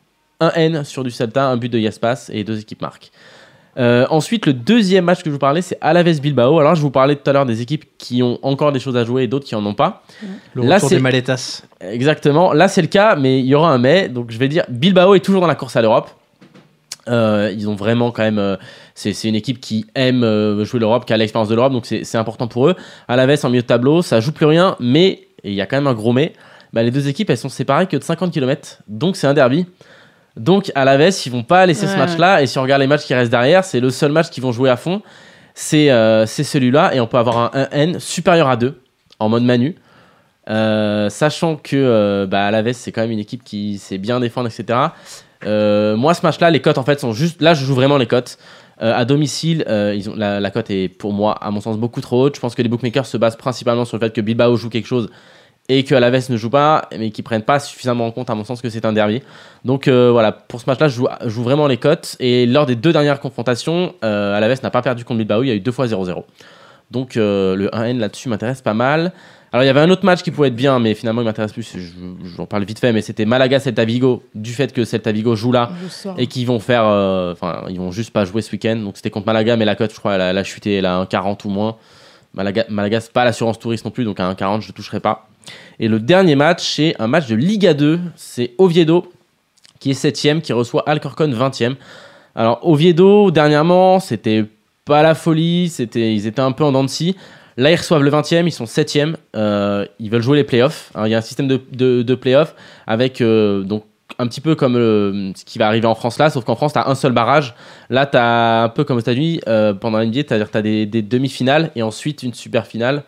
un N sur du Celta, un but de Yaspas et deux équipes marquent. Euh, ensuite, le deuxième match que je vous parlais, c'est Alaves Bilbao. Alors, je vous parlais tout à l'heure des équipes qui ont encore des choses à jouer et d'autres qui en ont pas. Le Là, retour des maletas. Exactement. Là, c'est le cas, mais il y aura un mais. Donc, je vais dire, Bilbao est toujours dans la course à l'Europe. Euh, ils ont vraiment quand même. euh, c'est une équipe qui aime euh, jouer l'Europe, qui a l'expérience de l'Europe, donc c'est important pour eux. Alaves en milieu de tableau, ça joue plus rien, mais il y a quand même un gros mais. Bah, les deux équipes, elles sont séparées que de 50 km, donc c'est un derby. Donc Alaves, ils vont pas laisser ce match-là. Et si on regarde les matchs qui restent derrière, c'est le seul match qu'ils vont jouer à fond. C'est euh, celui-là, et on peut avoir un 1N supérieur à 2 en mode Manu. Euh, sachant que euh, bah, Alaves, c'est quand même une équipe qui sait bien défendre, etc. Moi, ce match-là, les cotes en fait sont juste. Là, je joue vraiment les cotes. À domicile, ils ont, la, la cote est pour moi, à mon sens, beaucoup trop haute. Je pense que les bookmakers se basent principalement sur le fait que Bilbao joue quelque chose et que Alaves ne joue pas, mais qui prennent pas suffisamment en compte, à mon sens, que c'est un derby. Donc euh, voilà, pour ce match-là, je joue, je joue vraiment les cotes. Et lors des deux dernières confrontations, euh, Alaves n'a pas perdu contre Bilbao, il y a eu deux fois 0-0. Donc euh, le 1N là-dessus m'intéresse pas mal. Alors il y avait un autre match qui pouvait être bien, mais finalement il m'intéresse plus. je- J'en parle vite fait, mais c'était Malaga-Celta Vigo, du fait que Celta Vigo joue là et qu'ils vont faire, euh, enfin ils vont juste pas jouer ce week-end. Donc c'était contre Malaga, mais la cote je crois elle a, elle a chuté, elle a un 40 ou moins. Malaga, Malaga c'est pas l'assurance touriste non plus, donc à un 40 je toucherai pas. Et le dernier match c'est un match de Liga 2, c'est Oviedo qui est 7ème, qui reçoit Alcorcon 20ème. Alors Oviedo dernièrement c'était pas la folie, ils étaient un peu en dents de scie. Là, ils reçoivent le 20e, ils sont 7e. euh, ils veulent jouer les playoffs. Alors, il y a un système de, de, playoffs avec euh, un petit peu comme euh, ce qui va arriver en France là, sauf qu'en France, tu as un seul barrage. Là, tu as un peu comme aux États-Unis pendant l'NBA, c'est-à-dire tu as des, demi-finales et ensuite une super finale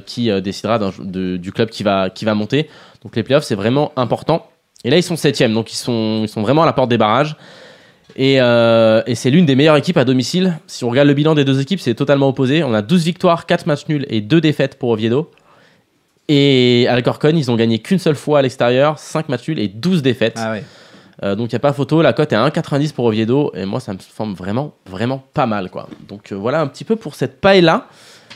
qui euh, décidera de- du club qui va, qui va monter. Donc, les playoffs, c'est vraiment important. Et là, ils sont 7e, donc ils sont, ils sont vraiment à la porte des barrages. Et, euh, et c'est l'une des meilleures équipes à domicile. Si on regarde le bilan des deux équipes, c'est totalement opposé. On a 12 victoires, 4 matchs nuls et 2 défaites pour Oviedo. Et Alcorcon, ils ont gagné qu'une seule fois à l'extérieur, 5 matchs nuls et 12 défaites. Ah ouais. Euh, donc il n'y a pas photo, la cote est à 1,90 pour Oviedo. Et moi, ça me semble vraiment, vraiment pas mal. quoi. Donc euh, voilà un petit peu pour cette paille-là.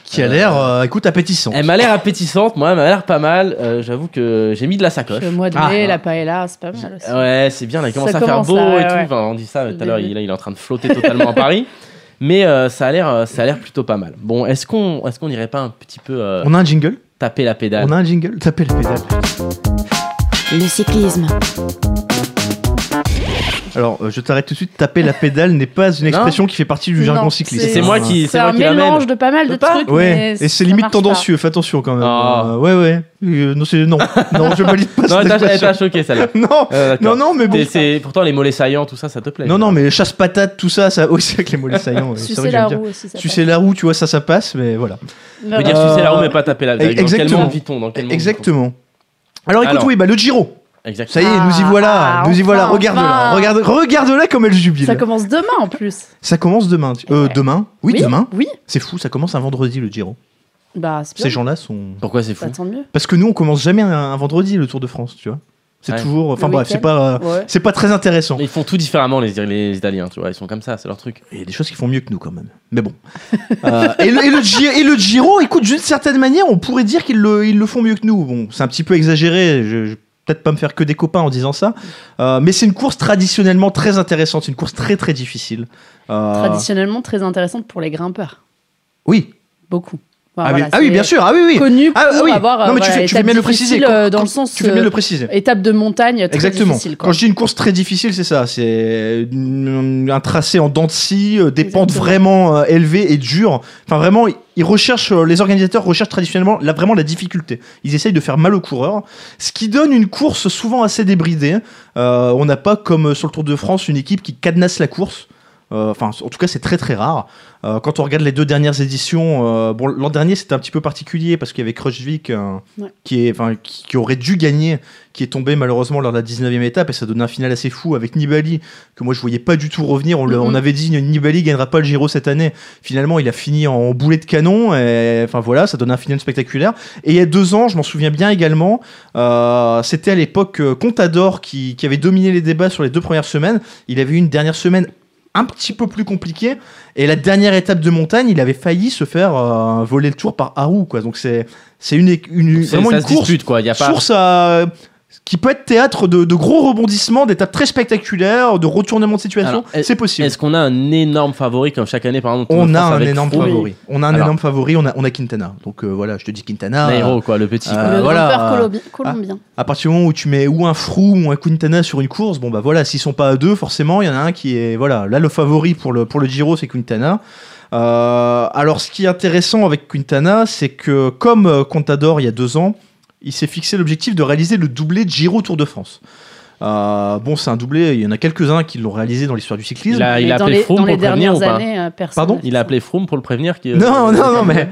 Qui a l'air, euh, écoute, appétissant. Elle m'a l'air appétissante, moi, elle m'a l'air pas mal. Euh, J'avoue que j'ai mis de la sacoche. Le mois de Ah. mai, la paella, c'est pas mal aussi. Ouais, c'est bien, là, il commence Ça à faire beau à- et tout. ouais. Enfin, on dit ça tout à l'heure, il, là, il est en train de flotter totalement à Paris. Mais euh, ça a l'air euh, ça a l'air plutôt pas mal. Bon, est-ce qu'on est qu'on irait pas un petit peu euh, On a un jingle? taper la pédale? On a un jingle? Tapez la pédale. Le cyclisme. Alors, euh, je t'arrête tout de suite. Taper la pédale n'est pas une expression qui fait partie du jargon Non, cycliste. C'est moi qui- C'est c'est moi un qui l'amène. mélange de pas mal de Pas trucs. Ouais, mais et c'est limite marche pas. tendancieux. Fais attention quand même. Ah. Euh, ouais, ouais. Euh, non, c'est non. non, je valide pas Non, cette elle t'a- elle expression. t'a choqué celle-là. Non, Euh, d'accord. non, non, mais bon. T'es- c'est- Pourtant, les mollets saillants, tout ça, ça te plaît. Non, non, mais chasse patate, tout ça, ça. Oui, c'est avec les mollets saillants. ouais, c'est vrai Sucer que la j'aime bien. roue aussi. ça Sucer la roue, tu vois, ça, ça passe, mais voilà. On peut dire sucer la roue, mais pas taper la. Dans quel Exactement. monde vit-on Dans quel monde Exactement. Alors, écoute, Alors. oui, bah le Giro. Exactement. Ça y est, nous y voilà, Ah, nous y voilà. Regarde-la, enfin. regarde, regarde-la comme elle jubile. Ça commence demain en plus. Ça commence demain. Euh, Ouais. demain Oui, demain. Oui. C'est fou, ça commence un vendredi le Giro. Bah, c'est. Ces gens-là sont. Pourquoi c'est fou Bah, tant mieux. Parce que nous, on commence jamais un, un vendredi le Tour de France, tu vois. C'est Ouais. toujours. Enfin bref, c'est pas. euh, Ouais. C'est pas très intéressant. Ils font tout différemment, les, les Italiens, tu vois. Ils sont comme ça, c'est leur truc. Il y a des choses qui font mieux que nous quand même. Mais bon. Euh, et, le, et, le Gi- et le Giro, écoute, d'une certaine manière, on pourrait dire qu'ils le, ils le font mieux que nous. Bon, c'est un petit peu exagéré. Je, je vais peut-être pas me faire que des copains en disant ça. Euh, mais c'est une course traditionnellement très intéressante. Une course très très difficile. Euh, Traditionnellement très intéressante pour les grimpeurs. Oui. Beaucoup. Ah, Voilà, oui, ah oui, bien sûr. Ah oui, oui. Connu pour Ah, ah oui. avoir. euh, non, mais tu voilà, fais, tu fais bien le préciser. euh, Quand- dans le sens. tu fais bien euh, le préciser. Étape de montagne très Exactement. difficile. quoi. Quand je dis une course très difficile, c'est ça. C'est un tracé en dents de scie, euh, des pentes vraiment euh, élevées et dures. Enfin, vraiment, ils recherchent, euh, les organisateurs recherchent traditionnellement là, vraiment la difficulté. Ils essayent de faire mal aux coureurs, ce qui donne une course souvent assez débridée. Euh, on n'a pas, comme euh, sur le Tour de France, une équipe qui cadenasse la course. Euh, Enfin, en tout cas, c'est très très rare. Euh, quand on regarde les deux dernières éditions, euh, bon, l'an dernier c'était un petit peu particulier parce qu'il y avait Ouais. qui, est, enfin, qui, qui aurait dû gagner, qui est tombé malheureusement lors de la 19e étape et ça donnait un final assez fou avec Nibali que moi je voyais pas du tout revenir. On, avait dit Nibali gagnera pas le Giro cette année. Finalement, il a fini en boulet de canon. Et, enfin voilà, ça donne un final spectaculaire. Et il y a deux ans, je m'en souviens bien également, euh, c'était à l'époque Contador qui, qui avait dominé les débats sur les deux premières semaines. Il avait eu une dernière semaine un petit peu plus compliquée. Et la dernière étape de montagne, il avait failli se faire euh, voler le tour par Haru. Quoi. Donc c'est c'est une, une, C'est- vraiment une se course dispute, quoi. Il y a pas. source à- qui peut être théâtre de, de gros rebondissements, d'étapes très spectaculaires, de retournements de situation. C'est possible. Est-ce qu'on a un énorme favori comme chaque année, par exemple On a un énorme Froome favori. On a un Alors. énorme favori. On a, on a Quintana. Donc euh, voilà, je te dis Quintana. Nairo, quoi, le petit. Euh, le voilà. colombi- colombien. À partir du moment où tu mets ou un Froome ou un Quintana sur une course, bon bah voilà, s'ils sont pas à deux, forcément, il y en a un qui est voilà. Là, le favori pour le pour le Giro, c'est Quintana. Euh, alors, ce qui est intéressant avec Quintana, c'est que comme euh, Contador il y a deux ans, il s'est fixé l'objectif de réaliser le doublé de Giro Tour de France. Euh, bon, c'est un doublé. Il y en a quelques-uns qui l'ont réalisé dans l'histoire du cyclisme. Il a, il a dans appelé les, Froome pour les le prévenir dernières ou pas années, personne. Pardon Il a appelé Froome pour le prévenir. qui- Non, non, non, mais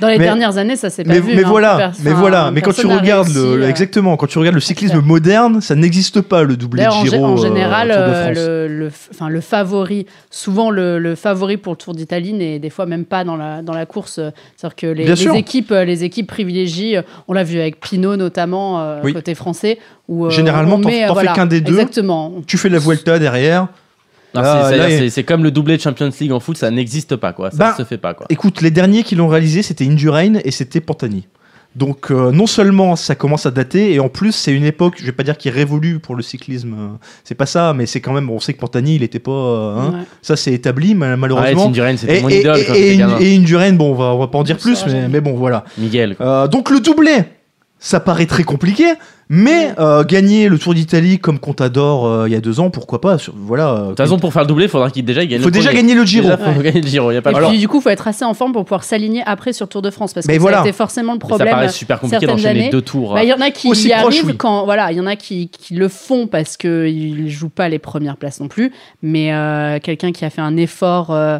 Dans les mais- dernières années, ça s'est pas mais, vu. mais hein, voilà, mais voilà. Mais quand tu regardes le, euh, exactement, quand tu regardes le cyclisme moderne, ça n'existe pas le doublé de en, Giro. en euh, général, euh, le, le, enfin, le favori, souvent le, le favori pour le Tour d'Italie n'est des fois même pas dans la, dans la course. C'est-à-dire que les, les équipes, les équipes privilégient, on l'a vu avec Pinot notamment, côté français. Où, euh, Généralement, t'en- fais voilà, qu'un des deux. Exactement. Tu fais la Vuelta derrière. C'est- comme le doublé de Champions League en foot, ça n'existe pas, quoi. Ça Bah, ne se fait pas, quoi. Écoute, les derniers qui l'ont réalisé, c'était Indurain et c'était Pantani. Donc euh, non seulement ça commence à dater, et en plus c'est une époque, je vais pas dire qui est révolue pour le cyclisme, euh, c'est pas ça, mais c'est quand même, on sait que Pantani, il était pas, euh, hein, Ouais. ça c'est établi mal- Ouais, malheureusement. Indurain, c'était et, mon et, idole quand et, j'étais et, gamin. et Indurain, bon, on va, on va pas en dire plus, mais, mais bon, voilà. Miguel. Euh, donc le doublé, ça paraît très compliqué, mais euh, gagner le Tour d'Italie comme Contador euh, il y a deux ans, pourquoi pas sur- Voilà. euh, De toute façon, pour faire le doublé, il faudra qu'il déjà gagne il faut le déjà premier. gagner le Giro. Déjà, faut gagner le Giro, il y a pas Et de puis, du coup, il faut être assez en forme pour pouvoir s'aligner après sur Tour de France. Parce que Mais ça voilà. a été forcément le Mais Ça problème. paraît super compliqué certaines d'enchaîner années. deux tours. Bah, Il y en a qui Aussi y proche, arrivent oui. quand voilà, il y en a qui, qui le font parce que ils jouent pas les premières places non plus. Mais euh, quelqu'un qui a fait un effort, euh,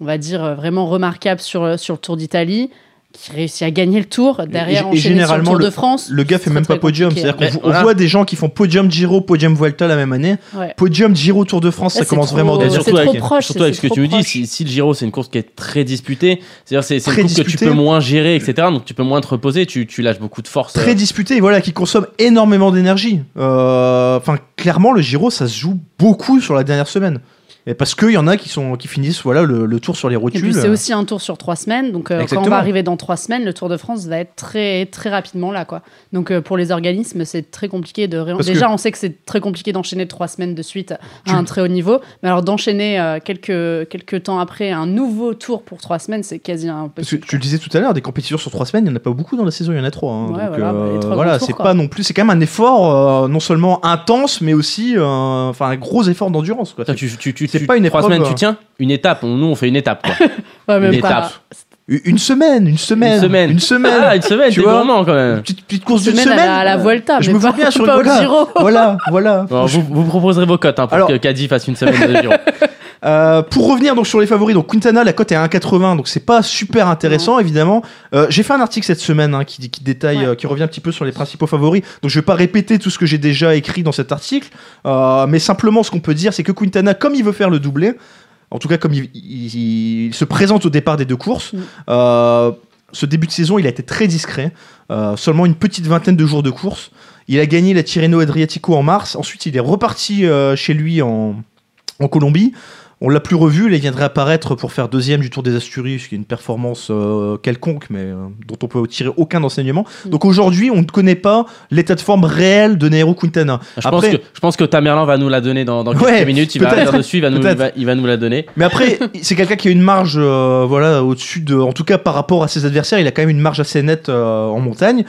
on va dire vraiment remarquable sur sur le Tour d'Italie, qui réussit à gagner le tour. Derrière, et sur le Tour le- de France. Le gars fait même pas podium. C'est-à-dire qu'on Voilà. voit des gens qui font podium Giro, podium Vuelta la même année. Ouais. Podium Giro Tour de France, ça commence trop- vraiment trop surtout avec, proche, surtout avec ce que tu nous dis, si, si le Giro c'est une course qui est très disputée, c'est-à-dire c'est une course que tu disputée. peux moins gérer, etc. Donc tu peux moins te reposer, tu, tu lâches beaucoup de force. très euh. disputé, et voilà, qui consomme énormément d'énergie. Euh, Enfin, clairement, le Giro, ça se joue beaucoup sur la dernière semaine. Et parce qu'il y en a qui, sont, qui finissent voilà, le, le tour sur les Et rotules. puis c'est aussi un tour sur trois semaines, donc euh, quand on va arriver dans trois semaines, le Tour de France va être très très rapidement là, quoi. Donc euh, pour les organismes, c'est très compliqué de ré- Parce déjà on sait que c'est très compliqué d'enchaîner trois semaines de suite Tu- à un très haut niveau, mais alors d'enchaîner euh, quelques quelques temps après un nouveau tour pour trois semaines, c'est quasi Parce que impossible. tu le disais tout à l'heure, des compétitions sur trois semaines, il n'y en a pas beaucoup dans la saison, il y en a trois. hein. Ouais, Donc, voilà, bah, les euh, trois voilà, c'est pas non plus, c'est quand même un effort euh, non seulement intense, mais aussi, euh, enfin, un gros effort d'endurance. quoi. Putain, tu, tu, tu, c'est pas une trois épreuve, semaines, euh. tu tiens une étape. On- Nous, on fait une étape. Quoi. Ouais, même une pas. étape. Une semaine, une semaine, Une semaine. une semaine. Ah, une semaine, Tu vois gourmand quand même. Une petite, petite course Une d'une semaine semaine. à la, à la Vuelta, je mais me vois bien sur pas une au voilà, Giro. voilà, voilà. Bon, vous, vous proposerez vos cotes hein, pour Alors- que Caddy fasse une semaine de Giro. Euh, pour revenir donc sur les favoris, donc Quintana, la cote est à 1,80, donc c'est pas super intéressant évidemment. Euh, j'ai fait un article cette semaine hein, qui, qui détaille, Ouais. euh, qui revient un petit peu sur les principaux favoris. Donc je vais pas répéter tout ce que j'ai déjà écrit dans cet article, mais simplement ce qu'on peut dire, c'est que Quintana, comme il veut faire le doublé, en tout cas comme il, il- il se présente au départ des deux courses, Mm. ce début de saison, il a été très discret, seulement une petite vingtaine de jours de course. Il a gagné la Tirreno Adriatico en mars. Ensuite, il est reparti chez lui en, en Colombie. On l'a plus revu, là, il viendrait apparaître pour faire deuxième du Tour des Asturies, ce qui est une performance euh, quelconque, mais euh, dont on peut tirer aucun enseignement. Mm. Donc aujourd'hui, on ne connaît pas l'état de forme réel de Nairo Quintana. Je, Après- pense que, je pense que Tamerlan va nous la donner dans, dans quelques Ouais, minutes. Il va revenir dessus, il va, nous, il, va, il va nous la donner. Mais après, c'est quelqu'un qui a une marge, euh, voilà, au-dessus de, en tout cas par rapport à ses adversaires, il a quand même une marge assez nette euh, en montagne.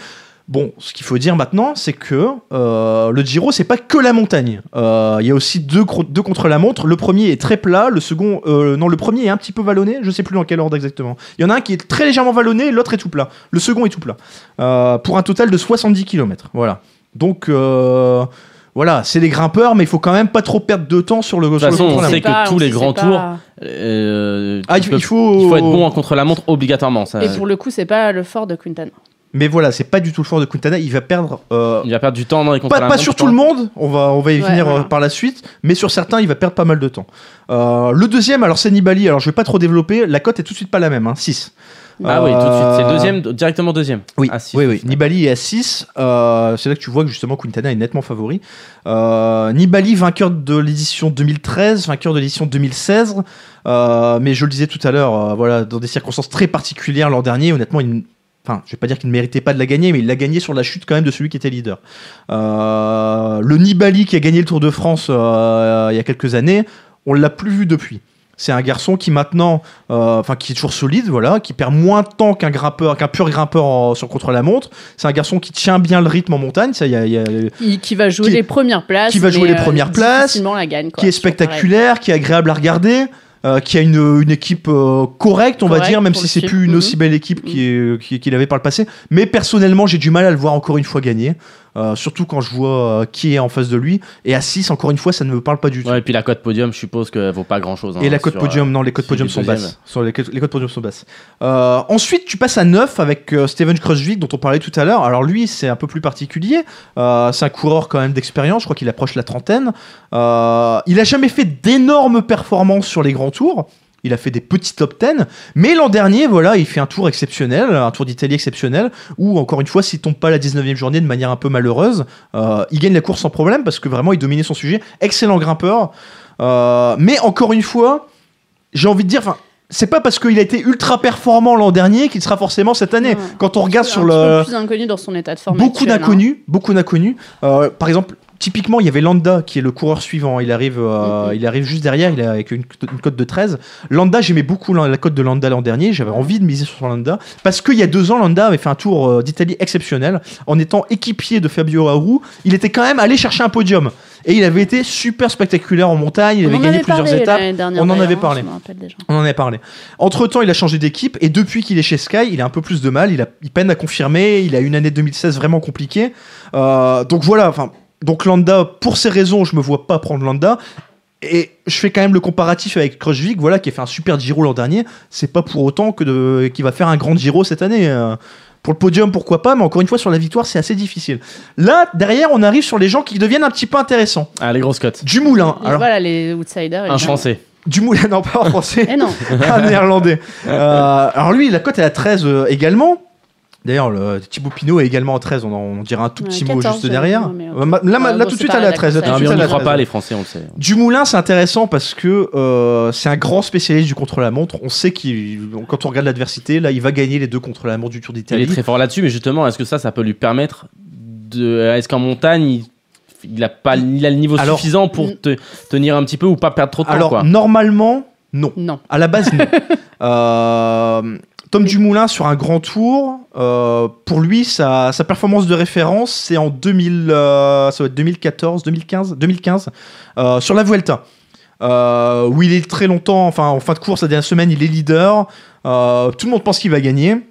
Bon, ce qu'il faut dire maintenant, c'est que euh, le Giro, c'est pas que la montagne. Euh, Il y a aussi deux, gro- deux contre la montre. Le premier est très plat, le second, euh, non, le premier est un petit peu vallonné. Je sais plus dans quel ordre exactement. Il y en a un qui est très légèrement vallonné, l'autre est tout plat. Le second est tout plat. Euh, pour un total de 70 km. Voilà. Donc euh, voilà, c'est les grimpeurs, mais il faut quand même pas trop perdre de temps sur le. De toute façon, on contre-la-montre. sait que pas, tous les grands tours, euh, Ah, il, faut. il faut être bon en contre-la-montre obligatoirement. Ça, Et pour le coup, c'est pas le fort de Quintana. Mais voilà, c'est pas du tout le fort de Quintana. Il va perdre. euh, Il va perdre du temps dans les pas, pas sur tout le monde, on va, on va y Ouais, venir voilà. euh, par la suite, mais sur certains, il va perdre pas mal de temps. Euh, le deuxième, alors c'est Nibali, alors je vais pas trop développer, la cote est tout de suite pas la même, hein, 6. Ah oui, tout de suite. C'est deuxième, directement deuxième. Oui, Ah, oui, oui. Nibali est à 6. euh, c'est là que tu vois que justement Quintana est nettement favori. Euh, Nibali, vainqueur de l'édition 2013, vainqueur de l'édition 2016. euh, mais je le disais tout à l'heure, euh, voilà, dans des circonstances très particulières l'an dernier, honnêtement, il, enfin, je vais pas dire qu'il ne méritait pas de la gagner, mais il l'a gagné sur la chute quand même de celui qui était leader. Euh, le Nibali qui a gagné le Tour de France euh, il y a quelques années, on l'a plus vu depuis. C'est un garçon qui maintenant, euh, enfin qui est toujours solide, voilà, qui perd moins de temps qu'un grimpeur, qu'un pur grimpeur en- sur contre la montre. C'est un garçon qui tient bien le rythme en montagne, ça, il y a- y a- Qui, qui va jouer Qui- les premières places. qui va jouer les premières places, la gagne. quoi. qui est spectaculaire, qui est agréable à regarder, euh, qui a une, une équipe euh, correcte, on va dire, même si c'est plus une Mhm. aussi belle équipe qui est- qui- qu'il avait par le passé. Mais personnellement, j'ai du mal à le voir encore une fois gagner, euh, surtout quand je vois euh, qui est en face de lui. Et à 6, encore une fois, ça ne me parle pas du tout. Ouais, et puis la cote podium, je suppose qu'elle vaut pas grand chose. Et la cote podium, non, les cotes podium sont basses. Sur les, cotes- les cotes podium sont basses. Euh, ensuite, tu passes à 9 avec euh, Steven Kruijswijk, dont on parlait tout à l'heure. Alors lui, c'est un peu plus particulier. Euh, c'est un coureur quand même d'expérience. Je crois qu'il approche la trentaine. Euh, il a jamais fait d'énormes performances sur les grands tours. Il a fait des petits top 10, mais l'an dernier, voilà, il fait un tour exceptionnel, un tour d'Italie exceptionnel, où encore une fois, s'il tombe pas la 19e journée de manière un peu malheureuse, euh, il gagne la course sans problème parce que vraiment, il dominait son sujet. Excellent grimpeur, Euh, mais encore une fois, j'ai envie de dire, enfin, c'est pas parce qu'il a été ultra performant l'an dernier qu'il sera forcément cette année. Quand on regarde sur le peu plus inconnu dans son état de forme. beaucoup hein. d'inconnus, beaucoup d'inconnus. Euh, par exemple, typiquement, il y avait Landa qui est le coureur suivant. Il arrive, euh, Mhm. il arrive juste derrière. Il a avec une, une cote de 13. Landa, j'aimais beaucoup la, la cote de Landa l'an dernier. J'avais envie de miser sur Landa parce qu'il y a deux ans, Landa avait fait un tour euh, d'Italie exceptionnel en étant équipier de Fabio Aru. Il était quand même allé chercher un podium et il avait été super spectaculaire en montagne. Il On avait gagné avait plusieurs étapes. dernière, On en avait hein, parlé. On en avait parlé. Entre temps, il a changé d'équipe et depuis qu'il est chez Sky, il a un peu plus de mal. Il, a, il peine à confirmer. Il a une année 2016 vraiment compliquée. Euh, donc voilà. Enfin, donc Landa, pour ces raisons, je me vois pas prendre Landa. Et je fais quand même le comparatif avec Kruijswijk, voilà, qui a fait un super Giro l'an dernier. C'est pas pour autant que de, qu'il va faire un grand Giro cette année. euh. Pour le podium, pourquoi pas, mais encore une fois, sur la victoire, c'est assez difficile. Là, derrière, on arrive sur les gens qui deviennent un petit peu intéressants. Ah, les grosses cotes. Dumoulin. Et Alors, voilà les outsiders. Un français. Dumoulin, non, pas en français. Eh non. un néerlandais. Euh, alors lui, la cote est à 13 euh, également. D'ailleurs, le Thibaut Pinot est également à 13. On, en, on dira un tout Ouais, petit mot 14, juste derrière. mais Là, bon, tout de suite, elle est à la 13. là, cote, tout de Non, mais suite, on à croit 13. pas, les Français, on le sait. Dumoulin, c'est intéressant parce que euh, c'est un grand spécialiste du contre-la-montre. On sait qu'il, quand on regarde l'adversité, là, il va gagner les deux contre-la-montre du Tour Il est d'Italie. très fort là-dessus, mais justement, est-ce que ça, ça peut lui permettre de. Est-ce qu'en montagne, il... il a pas, il a le niveau Alors- suffisant pour te tenir un petit peu ou pas perdre trop de temps, Alors, quoi? normalement, non. Non. À la base, non. Euh, Tom Dumoulin sur un grand tour, euh, pour lui, sa, performance de référence, c'est en 2000, euh, ça va être 2014, 2015, 2015, euh, sur la Vuelta. Euh, où il est très longtemps, enfin en fin de course, la dernière semaine, il est leader. Tout le monde pense qu'il va gagner.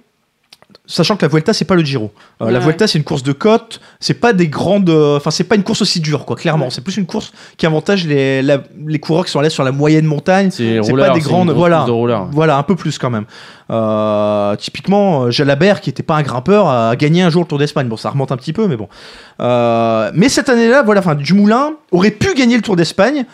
Sachant que la Vuelta, c'est pas le Giro. Euh, La Ouais. Vuelta, c'est une course de côte. C'est pas des grandes. euh, Enfin, c'est pas une course aussi dure, quoi. Clairement, Ouais. c'est plus une course qui avantage les, la- les coureurs qui sont allés sur la moyenne montagne. C'est pas des grandes- voilà. de rouleur. Voilà, un peu plus quand même. Euh, typiquement, Jalabert, qui était pas un grimpeur, a gagné un jour le Tour d'Espagne. Bon, ça remonte un petit peu, mais bon. Euh, mais cette année-là, voilà, enfin, Dumoulin aurait pu gagner le Tour d'Espagne.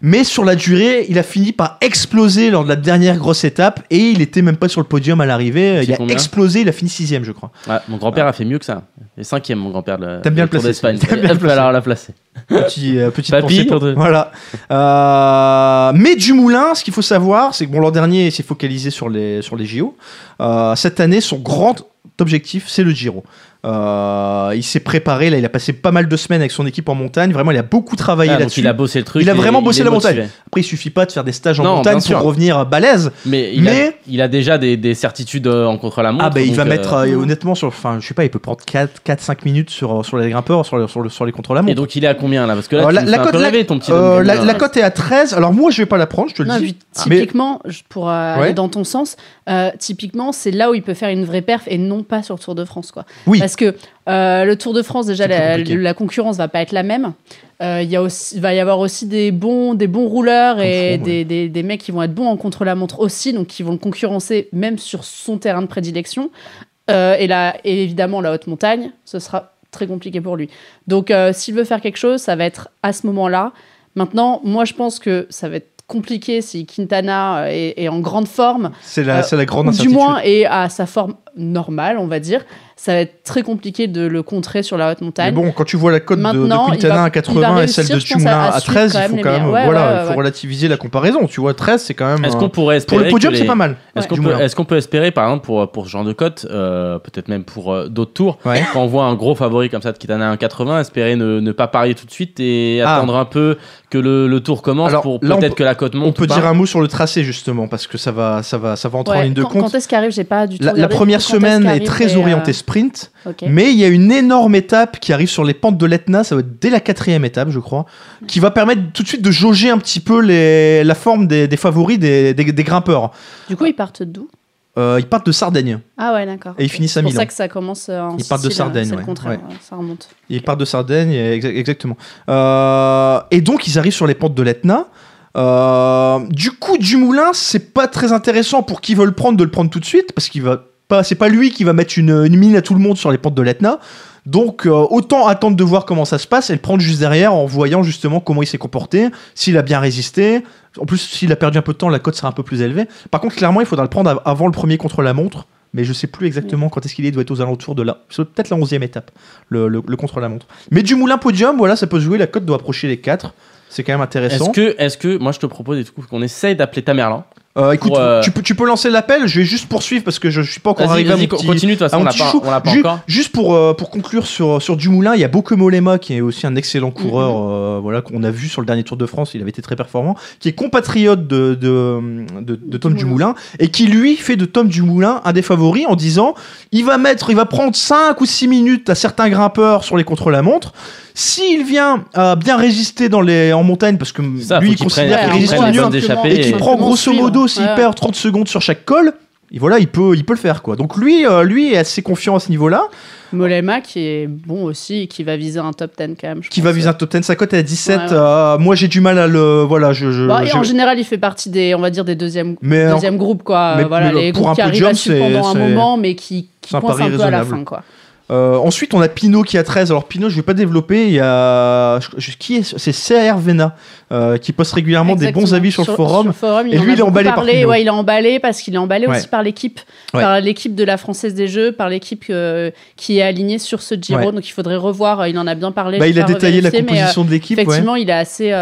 Mais sur la durée, il a fini par exploser lors de la dernière grosse étape et il était même pas sur le podium à l'arrivée. Il a explosé, il a fini sixième, je crois. Ouais, mon grand-père a fait mieux que ça. Il est cinquième, mon grand-père. de- T'aimes bien du le placer, t'aimes bien on l'a placé. Petit, euh, petite Papy, pensée pour- Voilà. Euh, mais Dumoulin, ce qu'il faut savoir, c'est que bon, l'an dernier, il s'est focalisé sur les, sur les JO. Euh, cette année, son grand objectif, c'est le Giro. Euh, il s'est préparé, là, il a passé pas mal de semaines avec son équipe en montagne. Vraiment, il a beaucoup travaillé Ah, là-dessus. il a bossé le truc. Il a vraiment bossé la montagne. Après, il suffit pas de faire des stages en Non, montagne pour revenir balèze. Mais il, Mais- a, il a déjà des, des certitudes euh, en contre-la-montre. Ah, bah, il va euh, mettre, euh, honnêtement, sur, enfin, je sais pas, il peut prendre 4-5 minutes sur, sur les grimpeurs, sur, le- sur, le- sur les contre-la-montre. Et donc il est à combien là? Parce que là, Euh, tu la- cote- peu la- rêver, ton petit Euh, Don la, Gabriel. la cote est à 13. Alors, moi, je vais pas la prendre, je te le Non, dis. Mais- typiquement, je- pour aller dans ton sens, typiquement, c'est là où il peut faire une vraie perf et non pas sur le Tour de France. Quoi. Oui. Parce que euh, le Tour de France, déjà, la, la concurrence va pas être la même. Euh, Il va y avoir aussi des bons, des bons rouleurs et des, des- des mecs qui vont être bons en contre-la-montre aussi, donc qui vont le concurrencer même sur son terrain de prédilection. Euh, et, là, et évidemment, la haute montagne, ce sera très compliqué pour lui. Donc, euh, s'il veut faire quelque chose, ça va être à ce moment-là. Maintenant, moi, je pense que ça va être compliqué si Quintana est, est en grande forme, C'est la, la grande ou du incertitude. moins est à sa forme normale, on va dire. Ça va être très compliqué de le contrer sur la haute Mais montagne. bon, quand tu vois la cote de, de Quintana va- à il 80 va et celle de Dumoulin à- à à suivre 13, quand il faut quand même. Ouais, voilà, ouais, faut ouais. relativiser la comparaison. Tu vois, 13, c'est quand même. Est-ce euh, qu'on pourrait espérer Pour le podium, c'est pas mal. Est-ce qu'on peut, espérer, par exemple, pour, pour ce genre de cote, euh, peut-être même pour euh, d'autres tours, Ouais. quand on voit un gros favori comme ça de Kitana à 1,80, espérer ne, ne pas parier tout de suite et Ah. attendre un peu que le, le tour commence Alors, pour peut-être peut- que la cote monte On peut dire un mot sur le tracé justement parce que ça va, ça va, ça va entrer en ligne de compte. quand est-ce qu'arrive J'ai pas du tout. La, première semaine est très orientée sprint, mais il y a une énorme étape qui arrive sur les pentes de l'Etna, ça va être dès la quatrième étape, je crois, qui va permettre tout de suite de jauger un petit peu les, la forme des, des favoris des, des- des grimpeurs. Du coup, ils partent d'où Euh, ils partent de Sardaigne Ah ouais, d'accord. et ils finissent à C'est pour Milan. ça que ça commence euh, en Ils partent de Sicile, Sardaigne, C'est ouais. le contraire, Ouais. ça remonte. Ils partent de Sardaigne, exactement. Euh, et donc, ils arrivent sur les pentes de l'Etna. Euh, du coup, Dumoulin, c'est pas très intéressant pour qui veut le prendre de le prendre tout de suite, parce qu'il va pas, c'est pas lui qui va mettre une, une mine à tout le monde sur les pentes de l'Etna. Donc, euh, autant attendre de voir comment ça se passe et le prendre juste derrière en voyant justement comment il s'est comporté, s'il a bien résisté. En plus, s'il a perdu un peu de temps, la cote sera un peu plus élevée. Par contre, clairement, il faudra le prendre av- avant le premier contre la montre. Mais je sais plus exactement quand est-ce qu'il est. Il doit être aux alentours de là. C'est peut-être la 11e étape, le, le, le contre la montre. Mais du moulin podium, voilà, ça peut se jouer. La cote doit approcher les 4. C'est quand même intéressant. Est-ce que, est-ce que, moi je te propose et tout, qu'on essaye d'appeler Tamerlan Euh, écoute, Pour, euh, tu, peux, tu peux lancer l'appel. Je vais juste poursuivre parce que je, je suis pas encore arrivé à mon petit- continue, de toute à façon, mon on petit pas, on l'a pas Ju- encore. Juste pour, euh, pour conclure sur, sur Dumoulin, il y a Boko Molema qui est aussi un excellent coureur, euh, voilà, qu'on a vu sur le dernier Tour de France, il avait été très performant, qui est compatriote de, de, de, de Tom Dumoulin. Dumoulin et qui lui fait de Tom Dumoulin un des favoris en disant il va mettre, il va prendre 5 ou 6 minutes à certains grimpeurs sur les contre-la-montre. S'il vient bien résister dans les, en montagne, parce que ça, lui il qu'il considère qu'il résiste mieux, et qui et- prend grosso suivre. Modo, s'il Ouais. perd 30 secondes sur chaque col, Et voilà, il peut, il peut le faire quoi. Donc lui, euh, lui est assez confiant à ce niveau-là. Molema qui est bon aussi et qui va viser un top 10 quand même. je Qui pense. va viser un top 10, sa cote est à 17. Ouais, ouais. euh, moi j'ai du mal à le, voilà, je. je- Bon, et en général, il fait partie des, on va dire, des deuxièmes, Mais deuxième groupes, quoi. mais- voilà, mais les pour groupes un qui arrivent à pendant un moment, mais qui, qui c'est un un peu à la fin, quoi. Euh, ensuite, on a Pinot qui a 13. Alors, Pinot, je vais pas développer. Il y a. je- qui est C'est CR Vena euh, qui poste régulièrement des bons avis sur, le forum. forum, Et lui, il est emballé par parlé. Pinot. Ouais, il est emballé parce qu'il est emballé Ouais. aussi par l'équipe, Ouais. par l'équipe de la Française des Jeux, par l'équipe euh, qui est alignée sur ce Giro. Donc il faudrait revoir. Il en a bien parlé. Bah, il a détaillé la mais, composition de l'équipe. Effectivement, il est assez.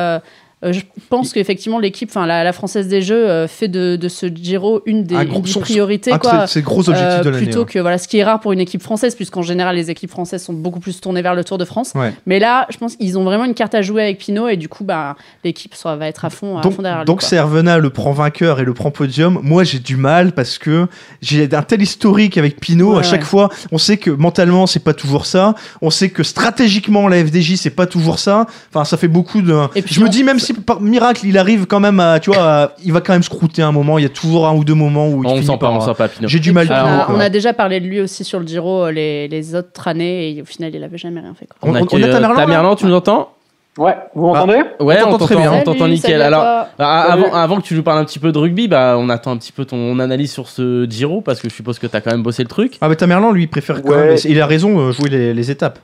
Euh, je pense qu'effectivement, l'équipe, enfin la, la Française des Jeux, euh, fait de, de ce Giro une des, Un une gros- des son- priorités. De quoi. ses- gros objectifs Euh, de l'année. plutôt ouais. que voilà ce qui est rare pour une équipe française puisqu'en général les équipes françaises sont beaucoup plus tournées vers le Tour de France Ouais. mais là je pense qu'ils ont vraiment une carte à jouer avec Pinot et du coup bah l'équipe va être à fond, à Donc, fond derrière lui, donc. Servena le prend vainqueur et le prend podium. Moi, j'ai du mal parce que j'ai un tel historique avec Pinot. Ouais, à chaque ouais. fois, on sait que mentalement, c'est pas toujours ça. On sait que stratégiquement, la FDJ, c'est pas toujours ça. Enfin, ça fait beaucoup de. Et puis je me dis, même si par miracle, il arrive quand même à. Tu vois, à- il va quand même scrouter un moment. Il y a toujours un ou deux moments où il On finit sent pas, par- on sent pas. J'ai du mal du on, a, on a déjà parlé de lui aussi sur le Giro euh, les, les autres années et au final il avait jamais rien fait quoi. On, On- a on a euh, Tamerlan, là tu nous entends Ouais, vous m'entendez? Ouais, t'entend on très t'entend, bien. on t'entend Salut, nickel. salut à Alors, toi. ah, Salut. avant, avant que tu nous parles un petit peu de rugby, bah, on attend un petit peu ton analyse sur ce Giro parce que je suppose que tu as quand même bossé le truc. Ah, mais Tamerlan, lui, il préfère quand Ouais. même. Il a raison, euh, jouer les, les étapes.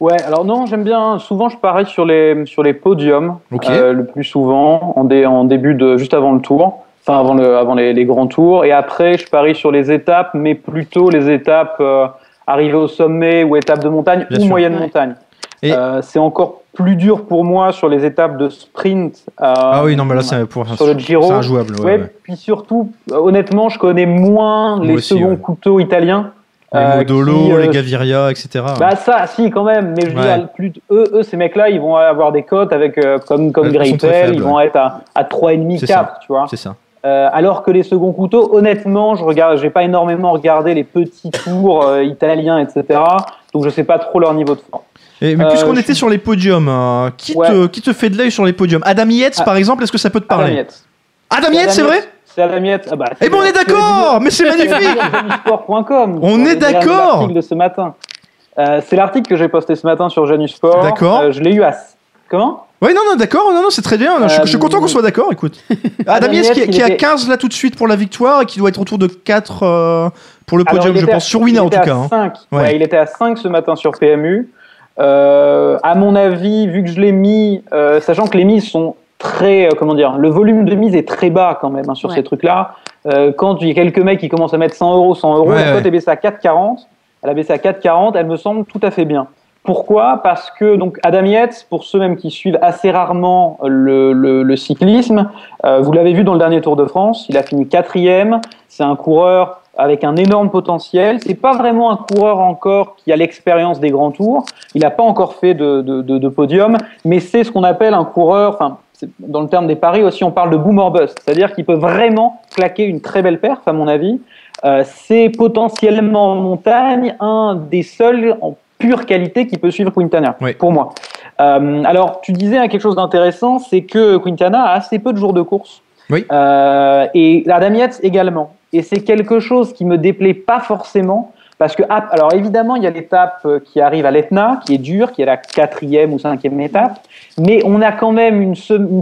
Ouais, alors non, j'aime bien. Souvent, je parie sur les sur les podiums, Ok. euh, le plus souvent en, dé- en début de juste avant le tour, enfin avant le avant les, les grands tours, et après, je parie sur les étapes, mais plutôt les étapes euh, arrivées au sommet ou étapes de montagne Bien ou sûr. moyenne Ouais. montagne. Et- Euh, c'est encore plus dur pour moi sur les étapes de sprint. euh, Ah oui, non, mais là, c'est pour sur le Giro. C'est injouable. ouais, Ouais, ouais. puis surtout, honnêtement, je connais moins Moi les aussi, seconds ouais. couteaux italiens. Les euh, Modolo, qui, euh, les Gaviria, etc. Bah ça, si quand même, mais je veux Ouais. dire, plus eux, eux, ces mecs-là, ils vont avoir des cotes avec euh, comme comme ils sont très Greipel, faibles, ils vont être à à 3,5 C'est 4, tu vois. c'est ça. Euh, alors que les seconds couteaux, honnêtement, je regarde, j'ai pas énormément regardé les petits tours euh, italiens, etc. Donc je sais pas trop leur niveau de forme. Et, mais puisqu'on était suis- sur les podiums, euh, qui, Ouais. te, qui te fait de l'œil sur les podiums? Adam Yates, Ah. par exemple, est-ce que ça peut te parler? Adam Yates. Adam Yates, c'est vrai? C'est Adam Yates. Ah bah, Eh ben on est d'accord Mais c'est magnifique. On est d'accord. L'article de ce matin. Euh, c'est l'article que j'ai posté ce matin sur Janusport. D'accord. Euh, je l'ai eu à. Comment? Oui, non, non, d'accord, non, non, c'est très bien. je, suis- je suis Euh, content qu'on soit d'accord, écoute. Adam Yates qui, qui à était- 15 là tout de suite pour la victoire et qui doit être autour de 4 euh, pour le podium, je pense, à- sur Winner il en tout cas. à hein. 5. Ouais. Ouais, il était à 5 ce matin sur PMU. À mon avis, vu que je l'ai mis, sachant que les mises sont très, euh, comment dire, le volume de mise est très bas quand même hein, sur Ouais. ces trucs-là. Euh, quand il y a quelques mecs qui commencent à mettre 100 euros, 100 euros, Ouais, la ouais. cote est baissée à 4,40. Elle a baissé à 4,40. Elle me semble tout à fait bien. Pourquoi? Parce que donc Adam Yates, pour ceux même qui suivent assez rarement le, le- le cyclisme, euh, vous l'avez vu dans le dernier Tour de France, il a fini quatrième. C'est un coureur avec un énorme potentiel. C'est pas vraiment un coureur encore qui a l'expérience des grands tours. Il n'a pas encore fait de, de, de- de podium, mais c'est ce qu'on appelle un coureur. Enfin, dans le terme des paris aussi, on parle de boom or bust, c'est-à-dire qu'il peut vraiment claquer une très belle perf, à mon avis. Euh, c'est potentiellement en montagne un des seuls en pure qualité qui peut suivre Quintana, Oui. pour moi. Euh, alors, tu disais hein, quelque chose d'intéressant, c'est que Quintana a assez peu de jours de course. Oui. Euh, et Adam Yates également. Et c'est quelque chose qui me déplaît pas forcément. Parce que, ah, alors évidemment, il y a l'étape euh, qui arrive à l'Etna, qui est dure, qui est la quatrième ou cinquième étape. Mais on a quand même une,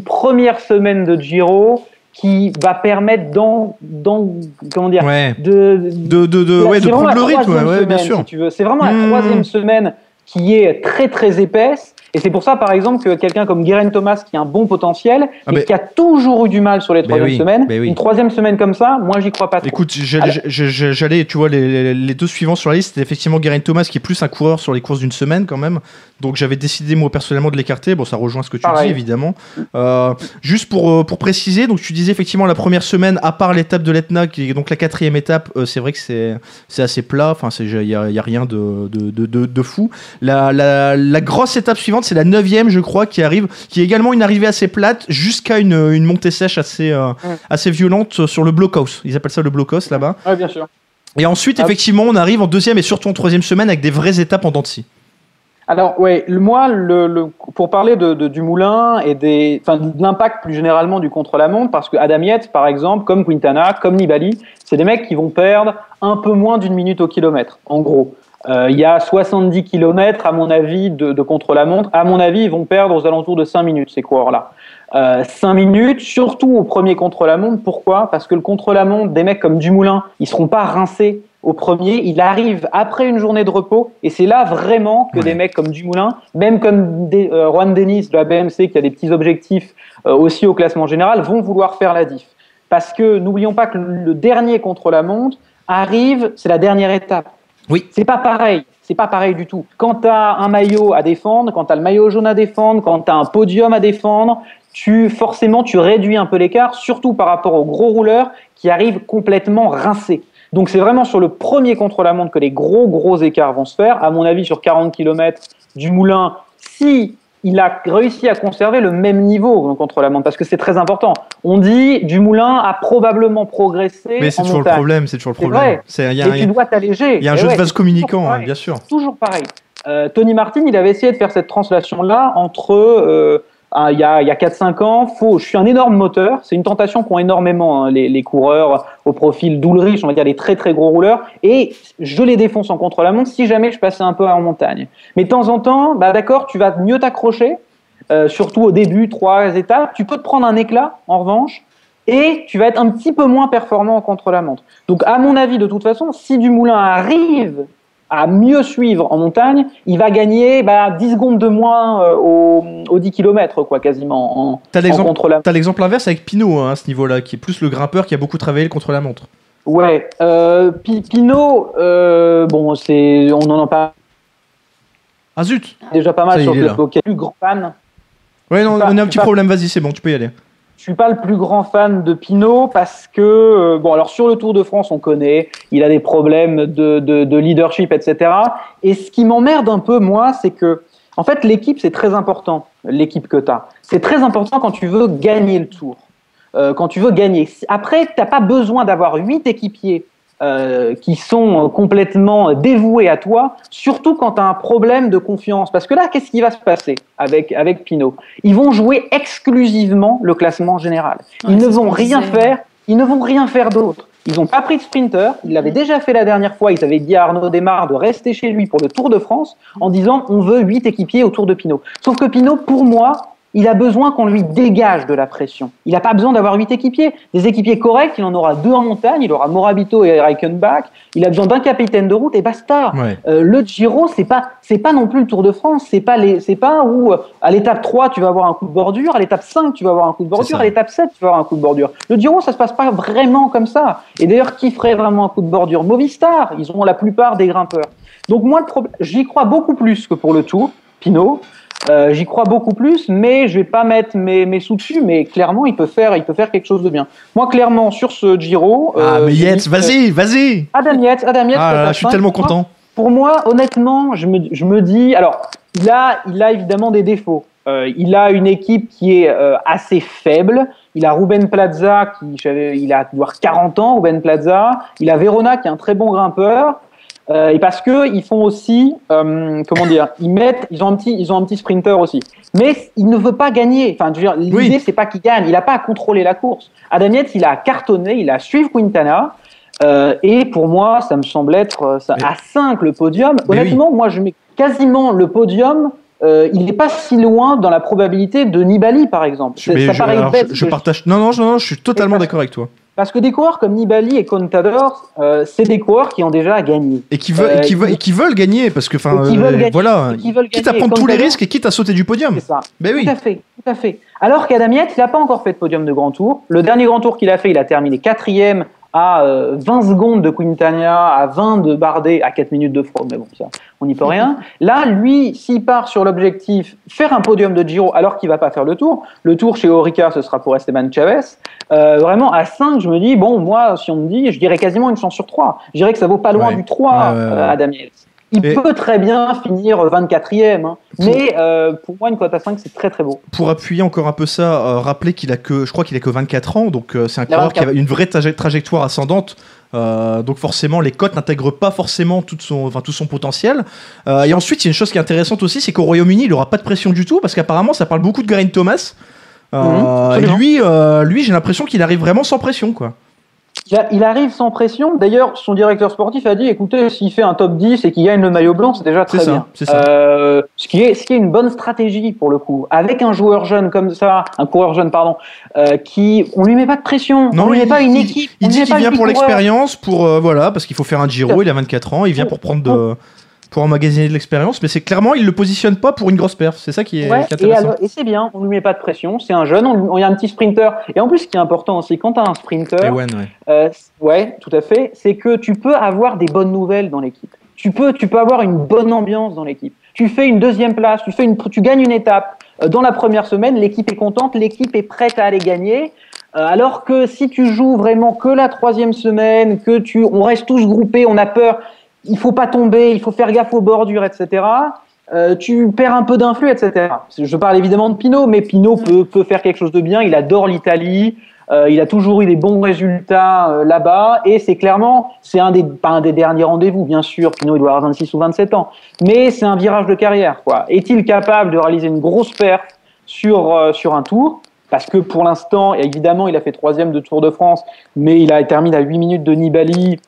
première semaine de Giro qui va permettre d'en, d'en- comment dire, Ouais. de, De, de, de, ouais, de prendre le rythme, ouais, bien semaine, sûr. si tu veux. C'est vraiment Mmh. la troisième semaine qui est très très épaisse. Et c'est pour ça, par exemple, que quelqu'un comme Guérin Thomas, qui a un bon potentiel, Ah, mais qui a toujours eu du mal sur les troisièmes oui, semaines, oui. une troisième semaine comme ça, moi, j'y crois pas trop. Écoute, j'allais, tu vois, les, deux suivants sur la liste, c'était effectivement Geraint Thomas, qui est plus un coureur sur les courses d'une semaine quand même. Donc j'avais décidé moi personnellement de l'écarter. Bon, ça rejoint ce que tu Pareil. dis évidemment. Euh, juste pour, euh, pour préciser, donc tu disais effectivement la première semaine, à part l'étape de l'Etna, qui est donc la quatrième étape, euh, c'est vrai que c'est, c'est assez plat. Enfin, il y a, y a rien de, de- de fou. La, la, la grosse étape suivante, c'est la neuvième, je crois, qui arrive, qui est également une arrivée assez plate jusqu'à une, une montée sèche assez, euh, assez violente sur le blockhouse. Ils appellent ça le blockhouse là-bas. Bien sûr. Et ensuite, Ah. effectivement, on arrive en deuxième et surtout en troisième semaine avec des vraies étapes en dents de scie. Alors, ouais, le- moi, le, le- pour parler de, de- du moulin et des, enfin, de l'impact plus généralement du contre-la-montre, parce que Adam Yates, par exemple, comme Quintana, comme Nibali, c'est des mecs qui vont perdre un peu moins d'une minute au kilomètre, en gros. Euh, Il y a 70 km, à mon avis, de, de contre-la-montre. À mon avis, ils vont perdre aux alentours de 5 minutes, ces coureurs-là. Euh, 5 minutes, surtout au premier contre-la-montre. Pourquoi? Parce que le contre-la-montre, des mecs comme Dumoulin, ils seront pas rincés au premier. Il arrive après une journée de repos. Et c'est là vraiment que Ouais. des mecs comme Dumoulin, même comme des, euh, Juan Denis de la BMC, qui a des petits objectifs euh, aussi au classement général, vont vouloir faire la diff. Parce que n'oublions pas que le dernier contre-la-montre arrive, c'est la dernière étape. Oui. C'est pas pareil. C'est pas pareil du tout. Quand tu as un maillot à défendre, quand tu as le maillot jaune à défendre, quand tu as un podium à défendre, tu forcément tu réduis un peu l'écart, surtout par rapport aux gros rouleurs qui arrivent complètement rincés. Donc c'est vraiment sur le premier contre-la-montre que les gros gros écarts vont se faire. À mon avis, sur 40 km du Moulin, si il a réussi à conserver le même niveau contre la montre parce que c'est très important. On dit Dumoulin a probablement progressé. Mais c'est toujours le problème, c'est toujours le problème. vrai. Y a, Et tu a- dois t'alléger. il y a un Et jeu ouais, de vase communicant, hein, bien sûr. Toujours pareil. Euh, Tony Martin, il avait essayé de faire cette translation-là entre euh, ah, il y a, il y a 4-5 ans. Faut, je suis un énorme moteur. C'est une tentation qu'ont énormément hein, les, les coureurs au profil d'Ulrich, on va dire les très très gros rouleurs. Et je les défonce en contre-la-montre si jamais je passais un peu en montagne. Mais de temps en temps, bah, d'accord, tu vas mieux t'accrocher, euh, surtout au début, trois étapes. Tu peux te prendre un éclat, en revanche, et tu vas être un petit peu moins performant en contre-la-montre. Donc, à mon avis, de toute façon, si Dumoulin arrive à mieux suivre en montagne, il va gagner bah, 10 secondes de moins euh, au, au 10 km, quoi, quasiment, en, T'as l'exemple t'as l'exemple inverse avec Pinot hein, à ce niveau-là, qui est plus le grimpeur qui a beaucoup travaillé le contre-la-montre. Ouais, euh, Pi- Pinot, euh, bon, c'est, on en a pas Ah zut déjà pas mal sur le a plus grand fan. Ouais, non, on a un petit problème, vas-y, c'est bon, tu peux y aller. Suis pas le plus grand fan de Pinot parce que, euh, bon, alors sur le Tour de France, on connaît, il a des problèmes de leadership, etc. Et ce qui m'emmerde un peu, moi, c'est que, en fait, l'équipe, c'est très important, l'équipe que tu as. C'est très important quand tu veux gagner le Tour, euh, quand tu veux gagner. Après, t'as pas besoin d'avoir huit équipiers euh, qui sont euh, complètement dévoués à toi, surtout quand tu as un problème de confiance. Parce que là, qu'est-ce qui va se passer avec, avec Pinot Ils vont jouer exclusivement le classement général. Ils Ouais, ne vont rien faire, ils ne vont rien faire d'autre. Ils n'ont pas pris de sprinter, ils l'avaient déjà fait la dernière fois, ils avaient dit à Arnaud Desmar de rester chez lui pour le Tour de France en disant on veut huit équipiers autour de Pinot. Sauf que Pinot, pour moi, il a besoin qu'on lui dégage de la pression. Il n'a pas besoin d'avoir huit équipiers. Des équipiers corrects, il en aura deux en montagne, il aura Morabito et Reichenbach, il a besoin d'un capitaine de route et basta. Ouais. Euh, le Giro, c'est pas, c'est pas non plus le Tour de France. C'est pas les, c'est pas où euh, à l'étape 3 tu vas avoir un coup de bordure, à l'étape 5 tu vas avoir un coup de bordure, à l'étape 7 tu vas avoir un coup de bordure. Le Giro, ça se passe pas vraiment comme ça. Et d'ailleurs, qui ferait vraiment un coup de bordure? Movistar, ils ont la plupart des grimpeurs. Donc moi, j'y crois beaucoup plus que pour le Tour, Pinot. Euh, j'y crois beaucoup plus, mais je vais pas mettre mes, mes sous dessus. Mais clairement, il peut faire, il peut faire quelque chose de bien. Moi, clairement, sur ce Giro, ah, euh, mais Yates, vas-y, vas-y Adam Yates, Adam Yates, Ah là je suis 5. tellement content. pour moi, honnêtement, je me, je me dis, alors, il a, il a évidemment des défauts. Euh, il a une équipe qui est euh, assez faible. Il a Ruben Plaza, qui, il a doit avoir 40 ans, Ruben Plaza. Il a Verona, qui est un très bon grimpeur. Euh, et parce que ils font aussi, euh, comment dire, ils mettent, ils ont un petit, ils ont un petit sprinter aussi. Mais il ne veut pas gagner. Enfin, je veux dire, l'idée Oui. c'est pas qu'il gagne. Il n'a pas à contrôler la course. Adam Yates, il a cartonné, il a suivi Quintana. Euh, et pour moi, ça me semble être ça, Mais- à 5 le podium. Honnêtement, moi, je mets quasiment le podium. il n'est pas si loin dans la probabilité de Nibali, par exemple. Mais ça je- paraît alors, bête. je- je partage. Non, non, je- non, je suis totalement d'accord avec toi. Parce que des coureurs comme Nibali et Contador, euh, c'est des coureurs qui ont déjà gagné. Et qui veulent, Euh, et qui veulent, il- et qui veulent gagner, parce que, enfin, euh, voilà. Et qui veulent Quitte à prendre tous les risques et quitte à sauter du podium. C'est ça. Ben oui. Tout à fait, tout à fait. Alors qu'Adam Yates, il n'a pas encore fait de podium de grand tour. Le dernier grand tour qu'il a fait, il a terminé quatrième à euh, 20 secondes de Quintana, à 20 de Bardet, à 4 minutes de Froome, mais bon, ça, on n'y peut rien. Là, lui, s'il part sur l'objectif faire un podium de Giro alors qu'il va pas faire le tour, le tour chez Orica, ce sera pour Esteban Chavez, euh, vraiment à 5, je me dis, bon, moi, si on me dit, je dirais quasiment une chance sur 3. Je dirais que ça vaut pas loin Ouais. du 3, Ouais, ouais, ouais. euh, Adam Yates. Il Et- peut très bien finir 24e, hein. mais euh, pour moi, une cote à 5, c'est très très beau. Pour appuyer encore un peu ça, euh, rappelez qu'il a que, je crois qu'il a que 24 ans, donc euh, c'est un coureur qui 24. a une vraie traje- trajectoire ascendante. euh, donc forcément, les cotes n'intègrent pas forcément tout son, enfin, tout son potentiel. Et ensuite, il y a une chose qui est intéressante aussi, c'est qu'au Royaume-Uni, il n'aura pas de pression du tout, parce qu'apparemment, ça parle beaucoup de Geraint Thomas. Mhm, et lui, lui j'ai l'impression qu'il arrive vraiment sans pression, quoi. Il, a- il arrive sans pression. D'ailleurs, son directeur sportif a dit écoutez, s'il fait un top 10 et qu'il gagne le maillot blanc, c'est déjà très ça, bien. c'est ça. Euh, ce, qui est, ce qui est une bonne stratégie pour le coup. Avec un joueur jeune comme ça, un coureur jeune, pardon, euh, qui. On lui met pas de pression. on lui met il- pas une équipe. Il dit qu'il vient pour l'expérience, pour euh, voilà, parce qu'il faut faire un Giro. Il a 24 ans, il vient pour prendre de, pour emmagasiner de l'expérience. Mais c'est clairement, il le positionne pas pour une grosse perf. C'est ça qui est, Ouais, qui est et, intéressant. alors- et c'est bien, on lui met pas de pression, c'est un jeune, on, y a un petit sprinter. Et en plus, ce qui est important aussi, quand tu as un sprinter, ouais. Euh, ouais, tout à fait. C'est que tu peux avoir des bonnes nouvelles dans l'équipe. Tu peux, tu peux avoir une bonne ambiance dans l'équipe. Tu fais une deuxième place, tu fais une, tu gagnes une étape. Euh, dans la première semaine, l'équipe est contente, l'équipe est prête à aller gagner. Euh, alors que si tu joues vraiment que la troisième semaine, que tu, on reste tous groupés, on a peur, il faut pas tomber, il faut faire gaffe aux bordures, etc. euh, tu perds un peu d'influx, etc. Je parle évidemment de Pinot, mais Pinot peut, peut faire quelque chose de bien. Il adore l'Italie. Euh, il a toujours eu des bons résultats euh, là-bas et c'est clairement, c'est un des, pas un des derniers rendez-vous, bien sûr. Pinot, il doit avoir 26 ou 27 ans, mais c'est un virage de carrière. quoi. Est-il capable de réaliser une grosse perte sur, euh, sur un tour? Parce que pour l'instant, évidemment, il a fait troisième de Tour de France, mais il a terminé à 8 minutes de Nibali.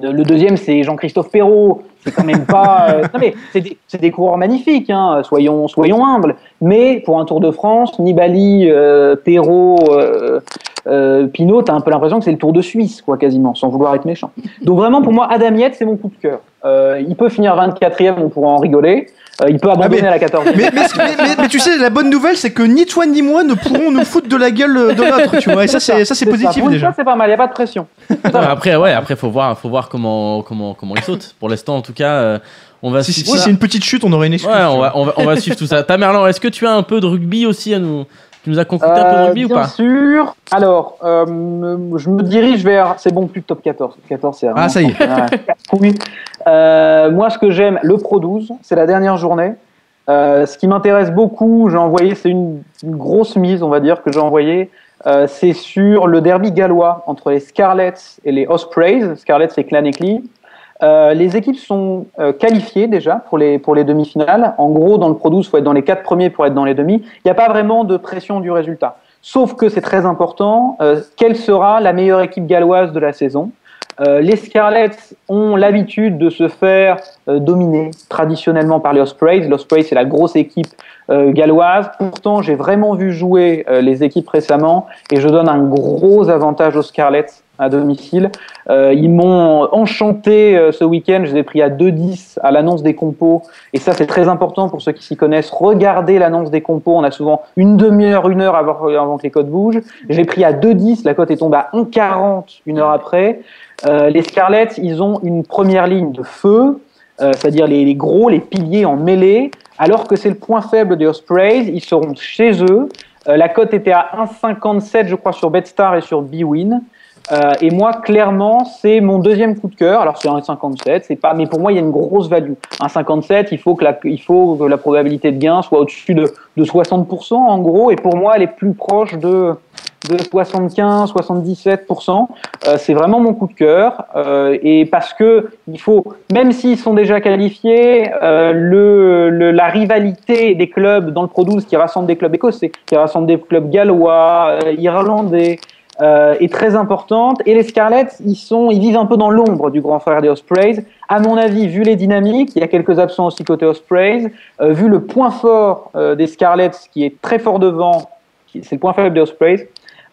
Le deuxième, c'est Jean-Christophe Perrault. C'est quand même pas. euh, non mais c'est des, des coureurs magnifiques. Hein, soyons, soyons humbles. Mais pour un Tour de France, Nibali, euh, Perrault, euh, euh, Pinot, t'as un peu l'impression que c'est le Tour de Suisse, quoi, quasiment, sans vouloir être méchant. Donc vraiment, pour moi, Adam Yates, c'est mon coup de cœur. Euh, il peut finir 24e, on pourra en rigoler. Euh, il peut abandonner mais- à la 14e. Mais, mais, mais- mais- mais tu sais, la bonne nouvelle, c'est que ni toi ni moi ne pourrons nous foutre de la gueule de l'autre, tu vois. Et ça, c'est ça, c'est positif Pour une déjà. fois, c'est pas mal, il n'y a pas de pression. Après, ouais, après faut voir, faut voir comment, comment, comment il saute. Pour l'instant, en tout cas, euh, on va Si, suivre si ça. c'est une petite chute, on aurait une excuse. Ouais, on va, on va, on va suivre tout ça. Tamerlan, est-ce que tu as un peu de rugby aussi à nous Tu nous as concocté un peu de Euh, rugby ou bien pas? sûr. Alors, euh, je me dirige vers. C'est bon, plus de top 14. Top 14, c'est Ah, ça y est. est. Oui. Euh, moi, ce que j'aime, le Pro 12, c'est la dernière journée. Euh, ce qui m'intéresse beaucoup, j'ai envoyé, c'est une, grosse mise, on va dire, que j'ai envoyée. Euh, c'est sur le derby gallois entre les Scarlets et les Ospreys. Scarlets, c'est Claneckley. Euh, les équipes sont euh, qualifiées déjà pour les, pour les demi-finales. En gros, dans le Pro 12, il faut être dans les quatre premiers pour être dans les demi. Il n'y a pas vraiment de pression du résultat. Sauf que c'est très important, euh, quelle sera la meilleure équipe galloise de la saison? Euh, Les Scarlets ont l'habitude de se faire euh, dominer traditionnellement par les Ospreys. Les Ospreys, c'est la grosse équipe euh, galloise. Pourtant, j'ai vraiment vu jouer euh, les équipes récemment et je donne un gros avantage aux Scarlets à domicile. Euh, ils m'ont enchanté ce week-end. Je les ai pris à 2-10 à l'annonce des compos. Et ça, c'est très important pour ceux qui s'y connaissent. Regardez l'annonce des compos. On a souvent une demi-heure, une heure avant, avant que les cotes bougent. Je l'ai pris à 2-10. La cote est tombée à 1,40 une heure après. Euh, les Scarlets, ils ont une première ligne de feu, euh, c'est-à-dire les, gros, les piliers en mêlée, alors que c'est le point faible des Ospreys. Ils seront chez eux. Euh, la cote était à 1,57, je crois, sur BetStar et sur BWin. Et moi, clairement, c'est mon deuxième coup de cœur. Alors, c'est un 57, c'est pas, mais pour moi, il y a une grosse value. Un 57, il faut que la, il faut que la probabilité de gain soit au-dessus de, de 60%, en gros. Et pour moi, elle est plus proche de, de 75, 77%. Euh, c'est vraiment mon coup de cœur. Euh, et parce que il faut, même s'ils sont déjà qualifiés, euh, le, la rivalité des clubs dans le Pro 12 qui rassemble des clubs écossais, qui rassemble des clubs gallois, irlandais, est très importante. Et les Scarlets, ils sont, ils vivent un peu dans l'ombre du grand frère des Ospreys. À mon avis, vu les dynamiques, il y a quelques absents aussi côté Ospreys. Vu le point fort des Scarlets, qui est très fort devant, c'est le point faible des Ospreys.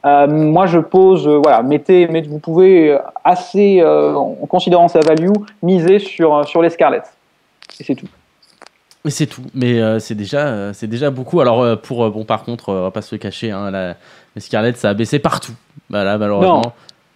Euh, moi, je pose, euh, voilà, mettez, vous pouvez assez, euh, en considérant sa value, miser sur sur les Scarlets. Et c'est tout. Mais c'est tout. Mais c'est déjà, c'est déjà beaucoup. Alors pour bon, par contre, on va pas se le cacher, hein, la, les Scarlett, ça a baissé partout. Voilà, malheureusement. Non.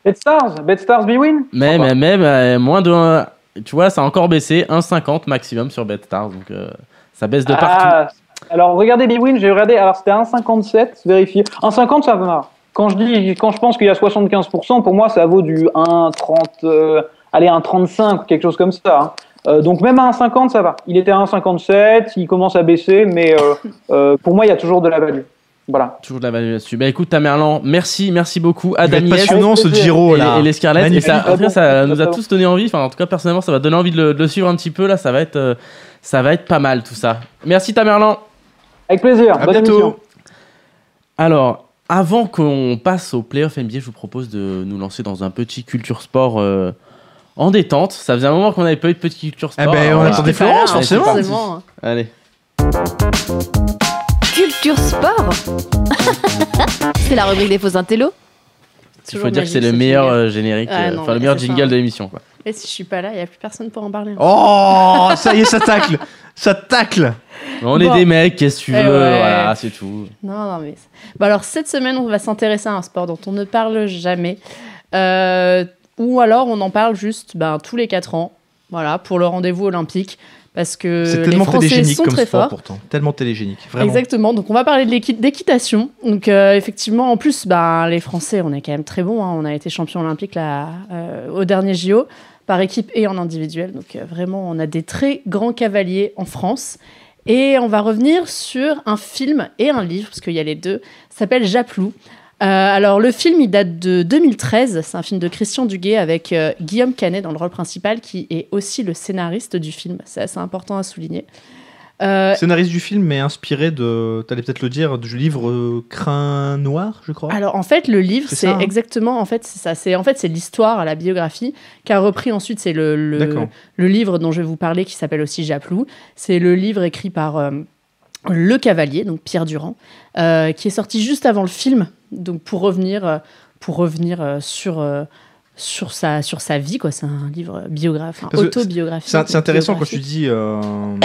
BetStars, BetStars Bwin. Mais même, même euh, moins de, tu vois, ça a encore baissé 1,50 maximum sur BetStars, donc euh, ça baisse de partout. Ah, alors regardez Bwin, j'ai regardé, alors c'était 1,57, vérifié. 1,50 ça va. Quand je dis, quand je pense qu'il y a 75%, pour moi ça vaut du 1,30, euh, allez 1,35 ou quelque chose comme ça. hein. Euh, donc même à 1,50, ça va. Il était à 1,57, il commence à baisser, mais euh, euh, pour moi, il y a toujours de la value. Voilà. Toujours de la valeur là-dessus. Bah écoute, Tamerlan, merci, merci beaucoup. Adam Yates passionnant ce Giro et, là. les- et les Scarlett. Et ça, cas, ça nous a tous donné envie. Enfin, en tout cas, personnellement, ça va donner envie de le, de le suivre un petit peu. Là, ça va être, euh, ça va être pas mal tout ça. Merci Tamerlan. Avec plaisir. À Bonne bientôt. émission. Alors, avant qu'on passe au playoff NBA, je vous propose de nous lancer dans un petit culture sport euh, en détente. Ça faisait un moment qu'on n'avait pas eu de petit culture Eh sport. ben, Alors, on attendait Florence, forcément. forcément. Allez. Culture sport C'est la rubrique des faux intellos Il faut dire que c'est le meilleur euh, générique, euh, enfin le meilleur jingle ça. de l'émission. Et si je suis pas là, il n'y a plus personne pour en parler. Oh, ça y est, ça tacle. Ça tacle. On est Bon. des mecs, qu'est-ce que tu Eh veux, ouais. voilà, c'est tout. Non, non, mais. Bon, alors, cette semaine, on va s'intéresser à un sport dont on ne parle jamais. Euh, ou alors, on en parle juste ben, tous les 4 ans. Voilà, pour le rendez-vous olympique. Parce que C'est les tellement Français télégénique sont comme très sport forts. pourtant. Tellement télégénique. Vraiment. Exactement. Donc, on va parler de l'équi- d'équitation. Donc, euh, effectivement, en plus, ben, les Français, on est quand même très bons. hein. On a été champion olympique là, euh, au dernier JO, par équipe et en individuel. Donc, euh, vraiment, on a des très grands cavaliers en France. Et on va revenir sur un film et un livre, parce qu'il y a les deux. S'appelle Japlou. Euh, alors, le film, il date de 2013. C'est un film de Christian Duguay avec euh, Guillaume Canet dans le rôle principal, qui est aussi le scénariste du film. C'est assez important à souligner. Euh, Scénariste du film est inspiré de, t'allais peut-être le dire, du livre euh, Crin Noir, je crois. Alors en fait le livre C'est hein. exactement en fait c'est ça c'est en fait c'est l'histoire la biographie qu'a repris ensuite c'est le, le, livre dont je vais vous parler qui s'appelle aussi Japlou c'est le livre écrit par euh, le cavalier donc Pierre Durand euh, qui est sorti juste avant le film donc pour revenir pour revenir sur sur sa sur sa vie quoi. C'est un livre biographe autobiographique C'est intéressant quand tu dis euh,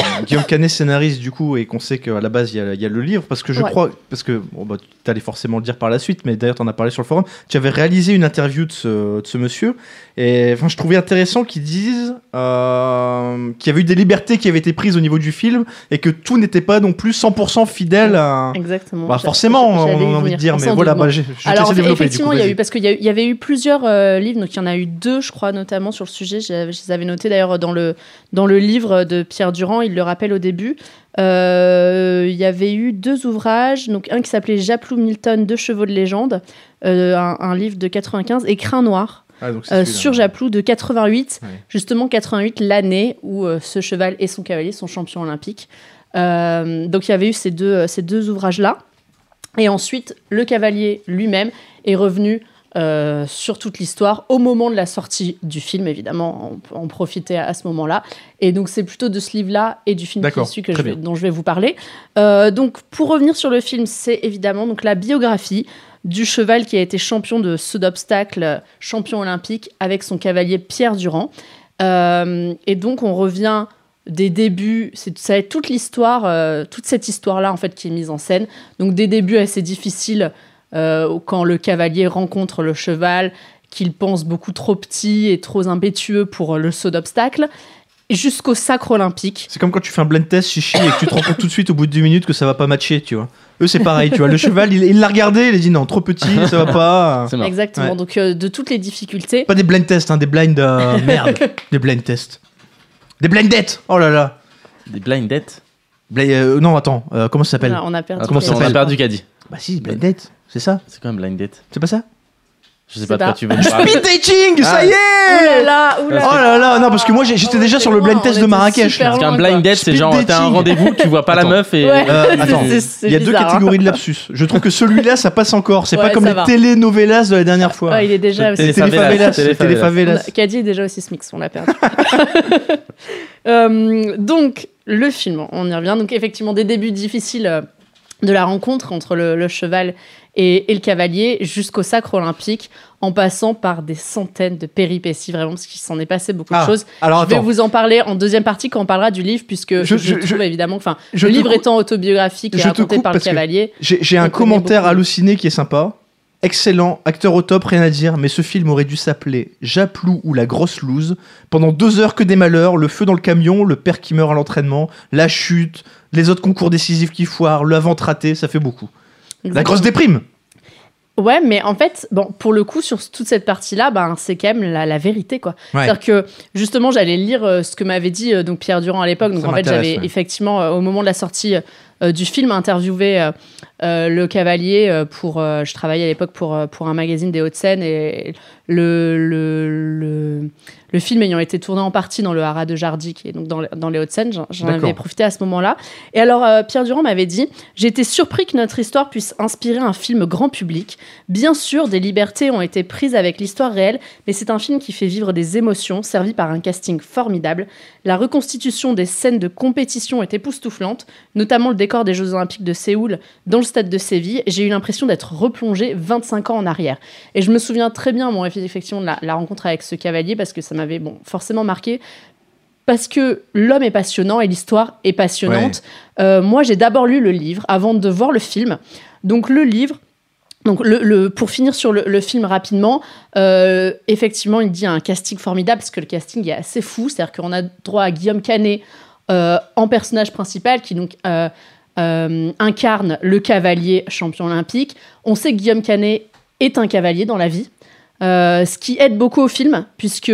Guillaume Canet scénariste du coup et qu'on sait qu'à la base il y, a- il y a le livre parce que je Ouais. crois parce que bon, bah, tu allais forcément le dire par la suite mais d'ailleurs tu en as parlé sur le forum. Tu avais réalisé une interview de ce, de ce monsieur et enfin je trouvais intéressant qu'ils disent euh, qu'il y avait eu des libertés qui avaient été prises au niveau du film et que tout n'était pas non plus 100% fidèle à exactement. bah, forcément on a envie de dire mais voilà bah, j'ai- Alors, effectivement, il y a eu parce qu'il y avait eu plusieurs euh, livres, donc il y en a eu deux, je crois, notamment sur le sujet. Je, je les avais notés d'ailleurs dans le dans le livre de Pierre Durand. Il le rappelle au début. Euh, il y avait eu deux ouvrages, donc un qui s'appelait Japlou Milton, deux chevaux de légende, euh, un, un livre de 95, et Crin noir Ah, euh, sur Japlou de 88, Ouais. justement 88, l'année où ce cheval et son cavalier sont champions olympiques. Donc il y avait eu ces deux, ces deux ouvrages-là. Et ensuite, le cavalier lui-même est revenu euh, sur toute l'histoire au moment de la sortie du film, évidemment, on peut en profiter à, à ce moment-là. Et donc c'est plutôt de ce livre-là et du film qui suit que je vais- dont je vais vous parler. Euh, donc pour revenir sur le film, c'est évidemment donc la biographie du cheval qui a été champion de saut d'obstacle, champion olympique avec son cavalier Pierre Durand. Euh, et donc on revient des débuts, c'est ça toute l'histoire, euh, toute cette histoire-là en fait qui est mise en scène. Donc des débuts assez difficiles euh, quand le cavalier rencontre le cheval, qu'il pense beaucoup trop petit et trop impétueux pour euh, le saut d'obstacle, jusqu'au sacre olympique. C'est comme quand tu fais un blind test chichi et que tu te rends compte tout de suite au bout de 10 minutes que ça va pas matcher, tu vois. Eux, c'est pareil, tu vois. Le cheval, il l'a regardé, il a dit non, trop petit, ça va pas. Exactement. Ouais. Donc euh, de toutes les difficultés. Pas des blind tests, hein, des blind. euh, merde. des blind tests. Des blind dates Oh là là Des blind. Bla- euh, Non, attends, euh, comment ça s'appelle? On a perdu. Comment ça on a s'appelle? perdu Caddy. Bah si, blind date, c'est ça C'est quoi un blind date C'est pas ça? Je sais pas de quoi tu veux me parler. Speed dating, ça Ah. y Oh est là là, oh là Oh là là, non, parce que moi, j'étais Oh, déjà sur le blind test de Marrakech. Parce qu'un blind date, c'est genre t'as un rendez-vous, tu vois pas la meuf et. Ouais. Euh, attends, C'est- c'est il y a deux bizarre, hein. catégories de lapsus. Je trouve que celui-là, ça passe encore. C'est Ouais, pas comme les telenovelas de la dernière fois. Ouais, il est déjà Téléfavelas, Caddy est déjà aussi Smix, on l'a perdu. Euh, donc, le film, on y revient. Donc, effectivement, des débuts difficiles euh, de la rencontre entre le, le cheval et, et le cavalier jusqu'au sacre olympique, en passant par des centaines de péripéties, vraiment, parce qu'il s'en est passé beaucoup Ah, de choses. Alors je vais vous en parler en deuxième partie quand on parlera du livre, puisque Je- je, je- trouve je- évidemment, enfin, le livre étant autobiographique et raconté par le cavalier. j'ai un commentaire halluciné qui est sympa. Excellent, acteur au top, rien à dire, mais ce film aurait dû s'appeler Japlou ou la grosse loose. Pendant deux heures que des malheurs, le feu dans le camion, le père qui meurt à l'entraînement, la chute, les autres concours décisifs qui foirent, le ventre raté, ça fait beaucoup. La grosse déprime Ouais, mais en fait, bon, pour le coup, sur toute cette partie-là, ben, c'est quand même la, la vérité, quoi. Ouais. C'est-à-dire que, justement, j'allais lire euh, ce que m'avait dit euh, donc Pierre Durand à l'époque. Donc, Ça en fait, j'avais ouais. effectivement, euh, au moment de la sortie du film, interviewé le cavalier pour. je travaillais à l'époque pour, pour un magazine des Hauts-de-Seine et le, le, le, le film ayant été tourné en partie dans le haras de Jardy, qui est donc dans, le- dans les Hauts-de-Seine, j'en avais profité à ce moment-là. Et alors, euh, Pierre Durand m'avait dit J'ai été surpris que notre histoire puisse inspirer un film grand public. Bien sûr, des libertés ont été prises avec l'histoire réelle, mais c'est un film qui fait vivre des émotions, servi par un casting formidable. La reconstitution des scènes de compétition est époustouflante, notamment le décor des Jeux Olympiques de Séoul dans le stade de Séville. J'ai eu l'impression d'être replongé 25 ans en arrière. Et je me souviens très bien, bon, effectivement, de la, la rencontre avec ce cavalier, parce que ça m'avait bon, forcément marqué. Parce que l'homme est passionnant et l'histoire est passionnante. Euh, moi, j'ai d'abord lu le livre avant de voir le film. Donc, le livre. Donc, le, le- pour finir sur le, le film rapidement, euh, effectivement, il dit un casting formidable parce que le casting est assez fou. C'est-à-dire qu'on a droit à Guillaume Canet euh, en personnage principal qui donc incarne le cavalier champion olympique. On sait que Guillaume Canet est un cavalier dans la vie, ce qui aide beaucoup au film puisque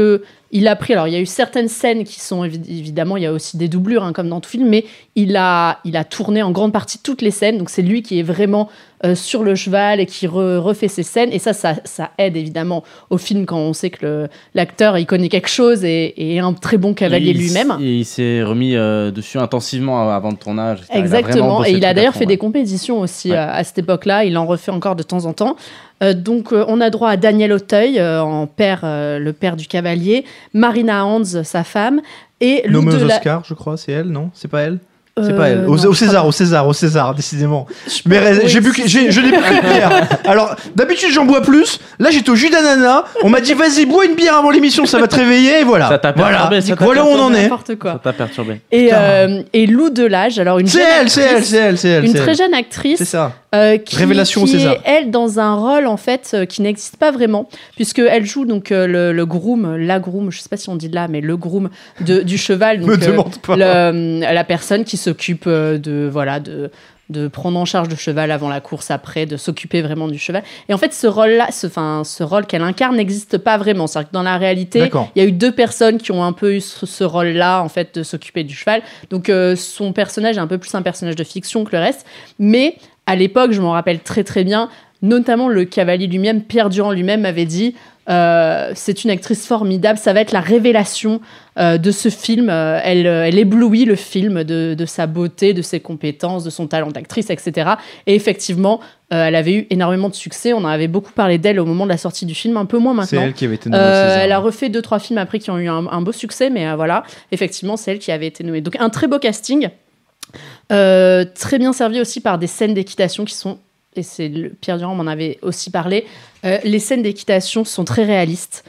il a pris. Alors, il y a eu certaines scènes qui sont évi- évidemment, il y a aussi des doublures hein, comme dans tout film, mais il il a tourné en grande partie toutes les scènes. Donc, c'est lui qui est vraiment euh, sur le cheval et qui re- refait ses scènes. Et ça, ça, ça aide évidemment au film quand on sait que l'acteur il connaît quelque chose et, et est un très bon cavalier lui-même. Et il s'est remis euh, dessus intensivement avant le tournage. Exactement. Et il a d'ailleurs fait ouais. des compétitions aussi Ouais. euh, à cette époque-là. Il en refait encore de temps en temps. Euh, donc, euh, on a droit à Daniel Auteuil, euh, en père, euh, le père du cavalier, Marina Hans, sa femme, et Nommée la- je crois, c'est elle, non? C'est pas elle? C'est Euh, pas elle. Au, non, César, au César, au César, décidément. Je Mais oui, j'ai bu, je n'ai plus de bière. Alors, d'habitude, j'en bois plus. Là, j'étais au jus d'ananas. On m'a dit, vas-y, bois une bière avant l'émission, ça va te réveiller. Et voilà. Ça t'a voilà. perturbé, ça t'a voilà où on en est. N'importe Ça quoi. t'a perturbé. Et, euh, et Lou Delage, alors une C'est jeune elle, c'est elle, actrice, c'est elle, c'est elle. une c'est très elle. jeune C'est actrice ça. euh, qui, Révélation au qui César. est elle dans un rôle en fait euh, qui n'existe pas vraiment puisque elle joue donc euh, le, le groom, la groom, je sais pas si on dit là, mais le groom de, du cheval. Donc, Me euh, demande pas. le- la personne qui s'occupe euh, de voilà de de prendre en charge le cheval avant la course, après, de s'occuper vraiment du cheval. Et en fait, ce rôle-là, ce, enfin, ce rôle qu'elle incarne n'existe pas vraiment. C'est-à-dire que dans la réalité, il y a eu deux personnes qui ont un peu eu ce, ce rôle-là, en fait, de s'occuper du cheval. Donc, euh, son personnage est un peu plus un personnage de fiction que le reste. Mais à l'époque, je m'en rappelle très très bien, notamment le cavalier lui-même, Pierre Durand lui-même m'avait dit euh, c'est une actrice formidable, ça va être la révélation euh, de ce film. Euh, elle, elle éblouit le film de, de sa beauté, de ses compétences, de son talent d'actrice, etc. Et effectivement, elle avait eu énormément de succès. On en avait beaucoup parlé d'elle au moment de la sortie du film, un peu moins C'est maintenant. elle qui avait été nommée elle a refait deux trois films après qui ont eu un, un beau succès, mais voilà, effectivement, c'est elle qui avait été nommée. Donc un très beau casting, très bien servi aussi par des scènes d'équitation qui sont, et Pierre Durand m'en avait aussi parlé, euh, les scènes d'équitation sont très réalistes.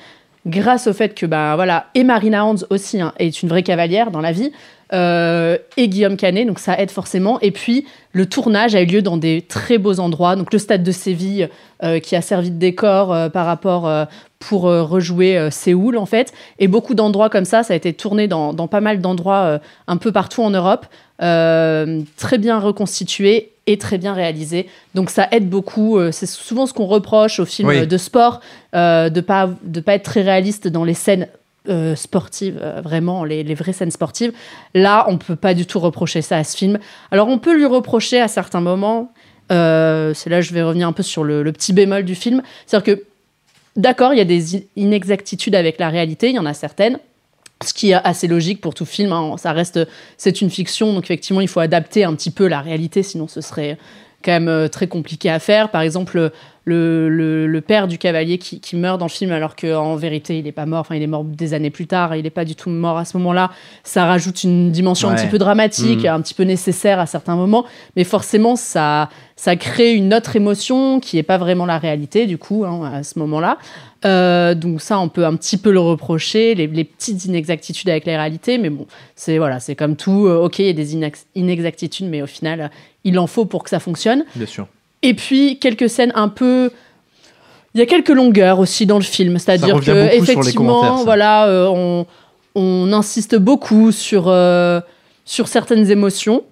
Grâce au fait que bah voilà et Marina Hans aussi hein, est une vraie cavalière dans la vie euh, et Guillaume Canet donc ça aide forcément et puis le tournage a eu lieu dans des très beaux endroits donc le stade de Séville euh, qui a servi de décor par rapport pour rejouer Séoul en fait et beaucoup d'endroits comme ça ça a été tourné dans, pas mal d'endroits un peu partout en Europe euh, très bien reconstitué et très bien réalisé donc ça aide beaucoup euh, c'est souvent ce qu'on reproche aux films Oui. de sport euh, de pas de pas être très réaliste dans les scènes euh, sportives, euh, vraiment les, les vraies scènes sportives. Là, on peut pas du tout reprocher ça à ce film. Alors, on peut lui reprocher à certains moments. c'est là que je vais revenir un peu sur le, le petit bémol du film. C'est-à-dire que, d'accord, il y a des inexactitudes avec la réalité, il y en a certaines. Ce qui est assez logique pour tout film, hein. ça reste, c'est une fiction, donc effectivement, il faut adapter un petit peu la réalité, sinon ce serait quand même euh, très compliqué à faire. Par exemple, le, le- le père du cavalier qui, qui meurt dans le film alors qu'en vérité il n'est pas mort, enfin il est mort des années plus tard, il n'est pas du tout mort à ce moment-là, ça rajoute une dimension un petit peu dramatique, Mhm. un petit peu nécessaire à certains moments, mais forcément ça, ça crée une autre émotion qui n'est pas vraiment la réalité du coup hein, à ce moment-là. Euh, donc ça, on peut un petit peu le reprocher, les, les petites inexactitudes avec les réalités, mais bon, c'est voilà, c'est comme tout. euh, ok, il y a des inex- inexactitudes, mais au final, il en faut pour que ça fonctionne. Bien sûr. Et puis quelques scènes un peu. Il y a quelques longueurs aussi dans le film, c'est-à-dire que effectivement, voilà, euh, on, on insiste beaucoup sur euh, sur certaines émotions.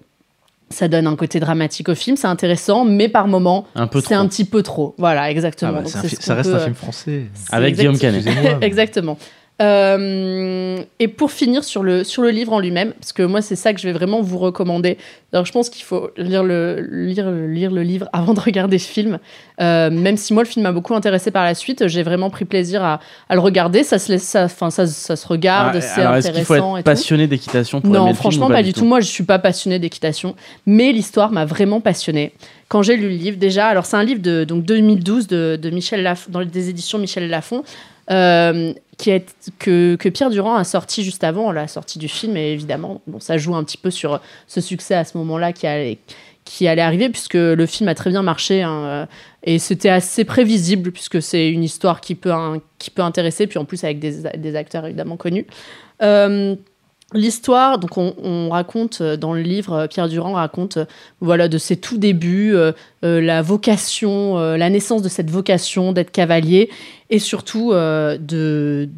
Ça donne un côté dramatique au film, c'est intéressant, mais par moments, Un peu c'est un petit peu trop. Voilà, exactement. Ah bah, Donc, ce ça reste peut, un film français. Avec Guillaume Canet. Exactement. Euh, et pour finir sur le, sur le livre en lui-même, parce que moi c'est ça que je vais vraiment vous recommander. Alors je pense qu'il faut lire le, lire, lire le livre avant de regarder ce film. Euh, même si moi le film m'a beaucoup intéressé par la suite, j'ai vraiment pris plaisir à, à le regarder. Ça se, laisse, ça, ça, ça se regarde, c'est alors, est-ce faut intéressant. être et passionné d'équitation pour Non, le film franchement, pas, du tout. Moi, je suis pas passionnée d'équitation, mais l'histoire m'a vraiment passionnée. Quand j'ai lu le livre, déjà, alors c'est un livre de donc 2012 de, de Michel Laf, dans des éditions Michel Lafon, euh, que, Pierre Durand a sorti juste avant la sortie du film, et évidemment, bon, ça joue un petit peu sur ce succès à ce moment-là qui allait, arriver, puisque le film a très bien marché, hein, euh, et c'était assez prévisible, puisque c'est une histoire qui peut, intéresser, puis en plus avec des, des acteurs évidemment connus. Euh, L'histoire, donc on, on raconte euh, dans le livre, euh, Pierre Durand raconte euh, voilà de ses tout débuts, la vocation, la naissance de cette vocation d'être cavalier et surtout de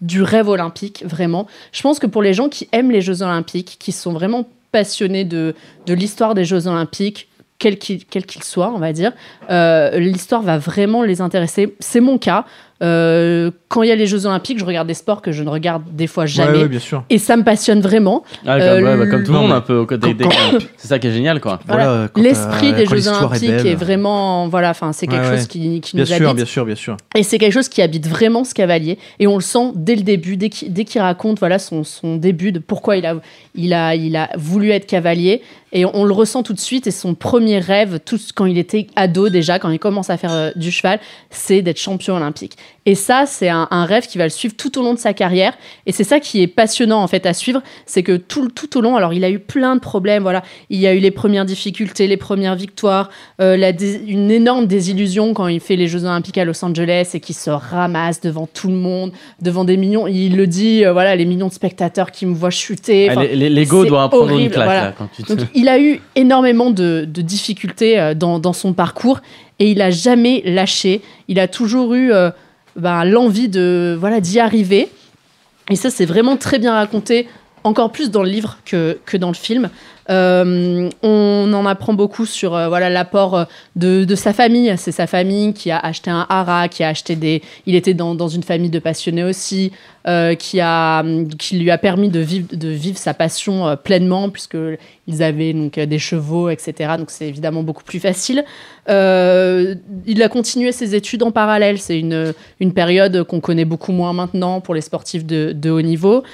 du rêve olympique vraiment. Je pense que pour les gens qui aiment les Jeux olympiques, qui sont vraiment passionnés de l'histoire des Jeux olympiques, quel qu'il qu'il soit, on va dire, l'histoire va vraiment les intéresser. C'est mon cas. Euh, quand il y a les Jeux olympiques, je regarde des sports que je ne regarde des fois jamais. Ouais, ouais, bien sûr. Et ça me passionne vraiment. Ah, comme, Euh, ouais, bah, comme tout le non, monde, un peu. au côté des- C'est ça qui est génial, quoi. Voilà. Voilà, quand, L'esprit euh, des Jeux olympiques est, vraiment, voilà, enfin, c'est quelque Ouais, chose qui, qui Bien nous sûr, habite. bien sûr, bien sûr. Et c'est quelque chose qui habite vraiment ce cavalier. Et on le sent dès le début, dès qu'il dès qu'il raconte voilà, son, son début de pourquoi il a, il, a, il a voulu être cavalier. Et on, le ressent tout de suite. Et son premier rêve, tout, quand il était ado déjà, quand il commence à faire euh, du cheval, c'est d'être champion olympique. Et ça, c'est un, un rêve qui va le suivre tout au long de sa carrière. Et c'est ça qui est passionnant en fait à suivre, c'est que tout, tout au long, alors il a eu plein de problèmes. Voilà, il y a eu les premières difficultés, les premières victoires, euh, la une énorme désillusion quand il fait les Jeux Olympiques à Los Angeles et qu'il se ramasse devant tout le monde, devant des millions. Il le dit, euh, voilà, les millions de spectateurs qui me voient chuter. Ah, L'ego doit prendre une horrible, claque, voilà. là, quand tu te- donc, il a eu énormément de, de difficultés euh, dans, dans son parcours et il a jamais lâché. Il a toujours eu ben, l'envie de voilà d'y arriver. Et ça, c'est vraiment très bien raconté, encore plus dans le livre que, que dans le film. Euh, on en apprend beaucoup sur euh, voilà l'apport euh, de, de sa famille. C'est sa famille qui a acheté un hara, qui a acheté des. Il était dans, dans une famille de passionnés aussi, qui a qui lui a permis de vivre de vivre sa passion pleinement puisque ils avaient donc des chevaux, etc. Donc c'est évidemment beaucoup plus facile. Il a continué ses études en parallèle. C'est une une période qu'on connaît beaucoup moins maintenant pour les sportifs de, de haut niveau.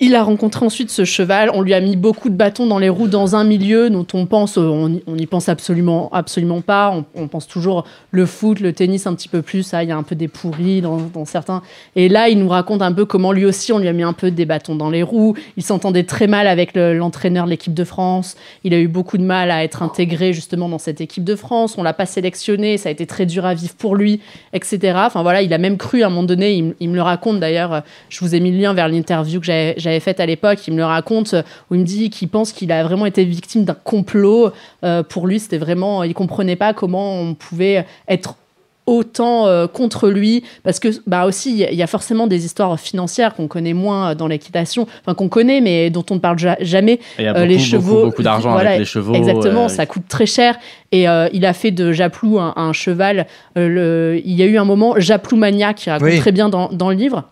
Il a rencontré ensuite ce cheval. On lui a mis beaucoup de bâtons dans les roues dans un milieu dont on pense, on n'y pense absolument, absolument pas. On, pense toujours le foot, le tennis un petit peu plus. Ça, il y a un peu des pourris dans, certains. Et là, il nous raconte un peu comment lui aussi, on lui a mis un peu des bâtons dans les roues. Il s'entendait très mal avec le- l'entraîneur de l'équipe de France. Il a eu beaucoup de mal à être intégré justement dans cette équipe de France. On l'a pas sélectionné. Ça a été très dur à vivre pour lui, etc. Enfin voilà, il a même cru à un moment donné. Il, il me le raconte d'ailleurs. Je vous ai mis le lien vers l'interview que j'avais j'avais faite à l'époque. Il me le raconte euh, où il me dit qu'il pense qu'il a vraiment été victime d'un complot. Euh, pour lui, c'était vraiment, il comprenait pas comment on pouvait être autant euh, contre lui parce que bah aussi il y a- il y a forcément des histoires financières qu'on connaît moins dans l'équitation enfin qu'on connaît mais dont on ne parle ja- jamais Il y a Euh, beaucoup, les beaucoup, chevaux, beaucoup d'argent voilà, avec les chevaux. Exactement, euh, ça coûte très cher. Et euh, il a fait de Japlou un, un cheval. euh, le- il y a eu un moment, Japlou Mania, qui raconte Oui. très bien dans, dans le livre,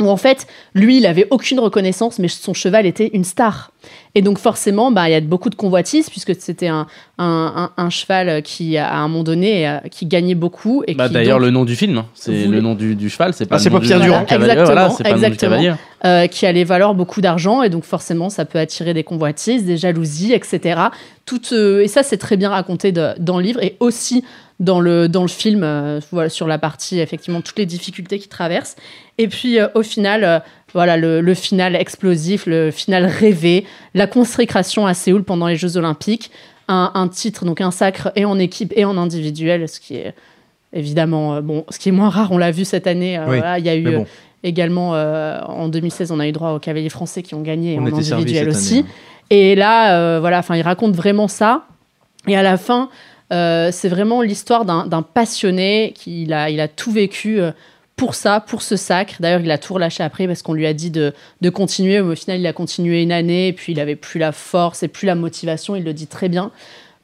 où en fait, lui, il avait aucune reconnaissance, mais son cheval était une star. Et donc forcément, bah, il y a beaucoup de convoitises, puisque c'était un, un, un- un cheval qui, à un moment donné, euh, qui gagnait beaucoup. Et Bah, qui, D'ailleurs, donc, le nom du film, hein. c'est voulait- le nom du, du cheval, c'est pas, Ah, c'est pas Pierre du Durand. Exactement, voilà, c'est pas le nom du exactement. euh, qui allait valoir beaucoup d'argent et donc forcément ça peut attirer des convoitises, des jalousies, etc. Tout, euh, et ça c'est très bien raconté de- dans le livre et aussi dans le, dans le film euh, voilà, sur la partie effectivement toutes les difficultés qu'il traverse. Et puis euh, au final, euh, voilà le, le final explosif, le final rêvé, la consécration à Séoul pendant les Jeux Olympiques, un, un titre donc un sacre et en équipe et en individuel, ce qui est évidemment euh, bon, ce qui est moins rare. On l'a vu cette année. euh, Oui, voilà, il y a eu bon, Également, euh, en 2016, on a eu droit aux cavaliers français qui ont gagné on en individuel aussi. année. hein. Et là, euh, voilà, enfin, il raconte vraiment ça. Et à la fin, euh, c'est vraiment l'histoire d'un passionné qui il a, il a tout vécu euh, pour ça, pour ce sacre. D'ailleurs, il a tout relâché après parce qu'on lui a dit de, continuer. Au final, il a continué une année et puis il avait plus la force et plus la motivation. Il le dit très bien.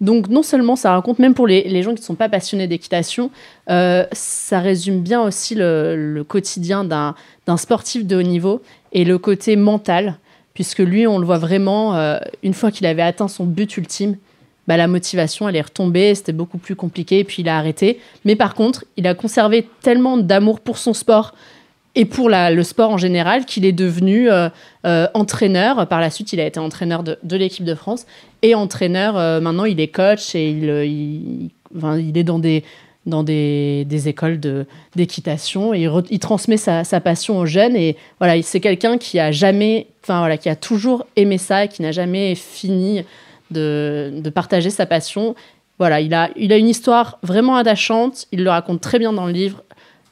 Donc non seulement ça raconte, même pour les, gens qui ne sont pas passionnés d'équitation, euh, ça résume bien aussi le, quotidien d'un d'un sportif de haut niveau et le côté mental, puisque lui, on le voit vraiment, euh, une fois qu'il avait atteint son but ultime, bah, la motivation, elle est retombée, c'était beaucoup plus compliqué, et puis il a arrêté. Mais par contre, il a conservé tellement d'amour pour son sport et pour le sport en général qu'il est devenu euh, euh, entraîneur. Par la suite, il a été entraîneur de, l'équipe de France et entraîneur. euh, maintenant, il est coach et il, est dans des, écoles d'équitation il, transmet sa, sa passion aux jeunes. Et voilà, c'est quelqu'un qui a jamais, enfin voilà, qui a toujours aimé ça et qui n'a jamais fini de, de partager sa passion. Voilà, il a, il a une histoire vraiment attachante. Il le raconte très bien dans le livre.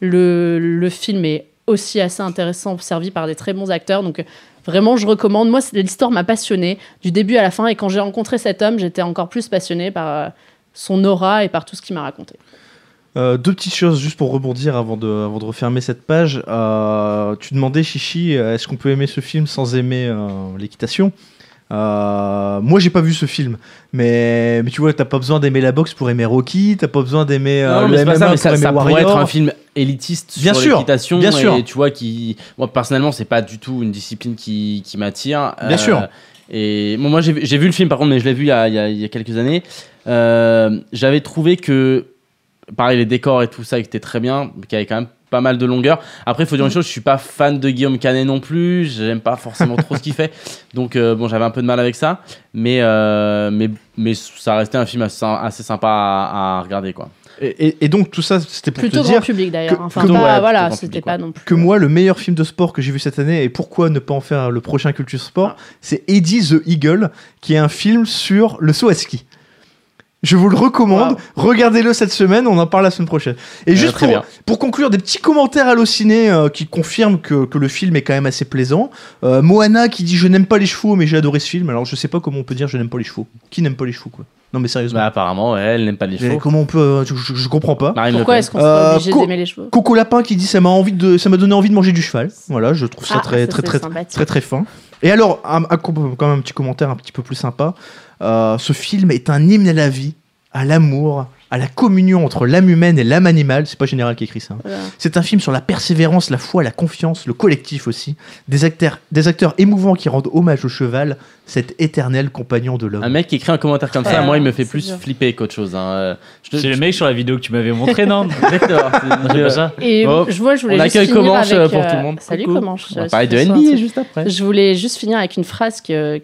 Le, le film est aussi assez intéressant, servi par des très bons acteurs. Donc, euh, vraiment, je recommande. Moi, l'histoire m'a passionnée du début à la fin. Et quand j'ai rencontré cet homme, j'étais encore plus passionnée par euh, son aura et par tout ce qu'il m'a raconté. Euh, deux petites choses juste pour rebondir avant de, avant de refermer cette page. Tu demandais, Chichi, est-ce qu'on peut aimer ce film sans aimer l'équitation? Euh, Moi, j'ai pas vu ce film, mais, mais tu vois, t'as pas besoin d'aimer la boxe pour aimer Rocky, t'as pas besoin d'aimer euh, le MMA ça, pour ça, aimer ça pourrait être un film élitiste Bien sur sûr, l'équitation. bien sûr. Et tu vois, qui, moi personnellement, c'est pas du tout une discipline qui, qui m'attire. Bien sûr. Et bon, moi, j'ai vu- j'ai vu le film par contre, mais je l'ai vu il y, a, il y a- il y a quelques années. Euh, J'avais trouvé que, pareil, les décors et tout ça étaient très bien, mais qu'il y avait quand même pas mal de longueur. Après, il faut dire une chose, je suis pas fan de Guillaume Canet non plus. J'aime pas forcément trop ce qu'il fait. Donc, euh, bon, j'avais un peu de mal avec ça. Mais, euh, mais, mais ça restait un film assez, assez sympa à, à regarder, quoi. Et, et- et donc, tout ça, c'était pour Plutôt te dire public d'ailleurs. Enfin, que- pas- ouais, voilà, c'était pas non plus. que moi, le meilleur film de sport que j'ai vu cette année, et pourquoi ne pas en faire le prochain Culture Sport, c'est Eddie the Eagle, qui est un film sur le saut à ski. Je vous le recommande, regardez-le cette semaine, on en parle la semaine prochaine. Et Euh, juste très pour, conclure, des petits commentaires hallucinés euh, qui confirment que, que le film est quand même assez plaisant. Euh, Moana qui dit Je n'aime pas les chevaux, mais j'ai adoré ce film. Alors je sais pas comment on peut dire Je n'aime pas les chevaux. Qui n'aime pas les chevaux, quoi? Non, mais sérieusement. Bah, apparemment, ouais, elle n'aime pas les Mais chevaux. comment on peut. euh, je, je- je comprends pas. Marine Pourquoi est-ce qu'on Euh, obligé d'aimer les chevaux? Coco Lapin qui dit ça m'a envie de ça m'a donné envie de manger du cheval. Voilà, je trouve ça Ah, très ça, très très, sympathique. très très fin. Et alors un, quand même un petit commentaire un petit peu plus sympa. Euh, ce film est un hymne à la vie, à l'amour, à la communion entre l'âme humaine et l'âme animale. C'est pas général qui écrit ça. hein. Voilà. C'est un film sur la persévérance, la foi, la confiance, le collectif aussi. Des acteurs, des acteurs émouvants qui rendent hommage au cheval, cet éternel compagnon de l'homme. Un mec qui écrit un commentaire comme ça, Ouais, moi, il me fait plus dur. flipper qu'autre chose. hein. Euh, C'est le mec sur la vidéo que tu m'avais montré, non Exactement. C'est pas ça Et Bon, je vois, je voulais On juste accueille finir Comanche avec, pour euh, tout le monde. Salut. Comanche. On va euh, parler de NBA juste après. Je voulais juste finir avec une phrase que,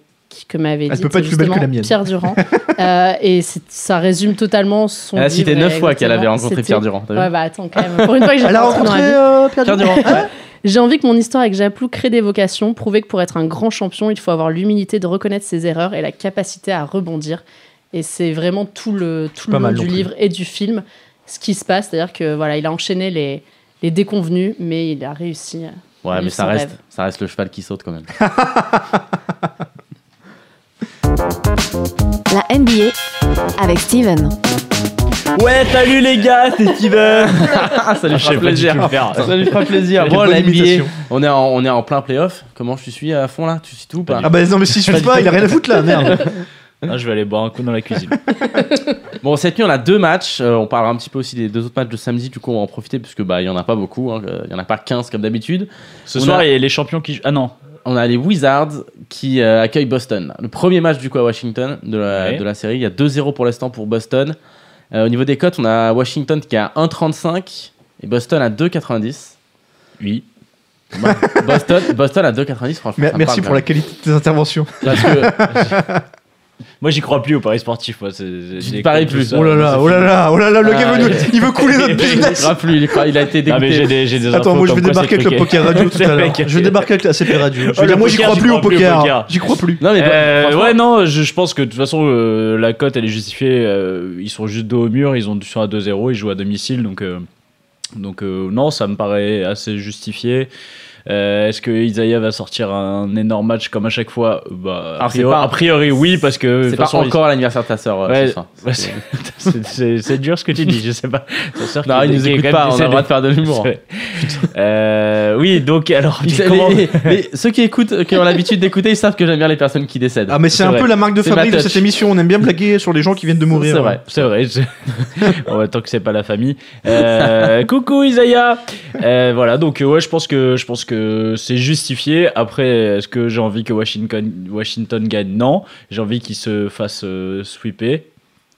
que m'avait Elle dit peut pas être plus belle que la mienne. Pierre Durand. Euh, et ça résume totalement son Elle a cité neuf fois qu'elle avait rencontré Pierre Durand. Ouais, bah attends, quand même. Pour une fois que j'ai rencontré euh, Pierre Pierre Durand Durand. ouais. J'ai envie que mon histoire avec Japlou crée des vocations, prouver que pour être un grand champion, il faut avoir l'humilité de reconnaître ses erreurs et la capacité à rebondir. Et c'est vraiment tout le, tout Pas le long mal du livre et du film ce qui se passe. C'est-à-dire que voilà, il a enchaîné les, les déconvenus, mais il a réussi. à Ouais, mais ça reste, ça reste le cheval qui saute quand même. La NBA avec Steven. Ouais, salut les gars, c'est Steven Ah, ça lui fera plaisir. Ça lui fera plaisir. Bon, la NBA, on est, en, on est en plein playoff. Comment je suis à fond là? Tu suis tout ou pas? Ah bah non mais si je suis pas, il a rien à foutre là, merde. Ah, je vais aller boire un coup dans la cuisine. Bon, cette nuit, on a deux matchs. Euh, on parlera un petit peu aussi des deux autres matchs de samedi. Du coup, on va en profiter parce que bah, il y en a pas beaucoup. hein. Euh, Il y en a pas 15 comme d'habitude. Ce On soir, a- il y a les champions qui. Ah non, On a les Wizards qui euh, accueillent Boston. Le premier match du coup à Washington de la, Ouais. de la série. Il y a 2-0 pour l'instant pour Boston. Euh, au niveau des cotes, on a Washington qui est à 1,35 et Boston à 2,90. oui. Bah, Boston, Boston à 2,90 franchement. Merci pour la qualité de tes interventions. Parce que Moi, j'y crois plus au paris sportif. Moi. J'y parie plus. Oh là là, oh là là, oh là là, le Ah, gars veut nous- il- il veut couler notre il business. croit plus, il, il a été Ah, dégoûté. Attends, moi je vais débarquer avec le poker radio tout à l'heure. mec. Je vais débarquer avec la CP radio. Je Oh, moi j'y crois plus au poker. J'y crois plus. Non mais Euh, ouais, non, je, pense que de toute façon, euh, la cote elle est justifiée. euh, ils sont juste dos au mur, ils ont sont à 2-0, ils jouent à domicile. Donc, donc non, ça me paraît assez justifié. Euh, Est-ce que Isaiah va sortir un énorme match comme à chaque fois bah, a, Alors, priori, pas- a priori, oui, parce que. C'est pas façon, encore l'anniversaire de ta sœur. euh, Ouais, c'est- dur ce que tu dis, je sais pas. Ta sœur Non, qui- il nous qui écoute pas, on a le droit de faire de l'humour. Euh, oui, donc alors. Comment- les- les- ceux qui écoutent, qui ont l'habitude d'écouter, ils savent que j'aime bien les personnes qui décèdent. Ah, mais c'est un vrai. peu la marque de fabrique de cette émission. On aime bien blaguer sur les gens qui viennent de mourir. C'est vrai. C'est vrai. bon, tant que c'est pas la famille. Coucou Isaiah. Voilà. Donc ouais, je pense que je pense que c'est justifié. Après, est-ce que j'ai envie que Washington Washington gagne? Non. J'ai envie qu'il se fasse euh, sweeper.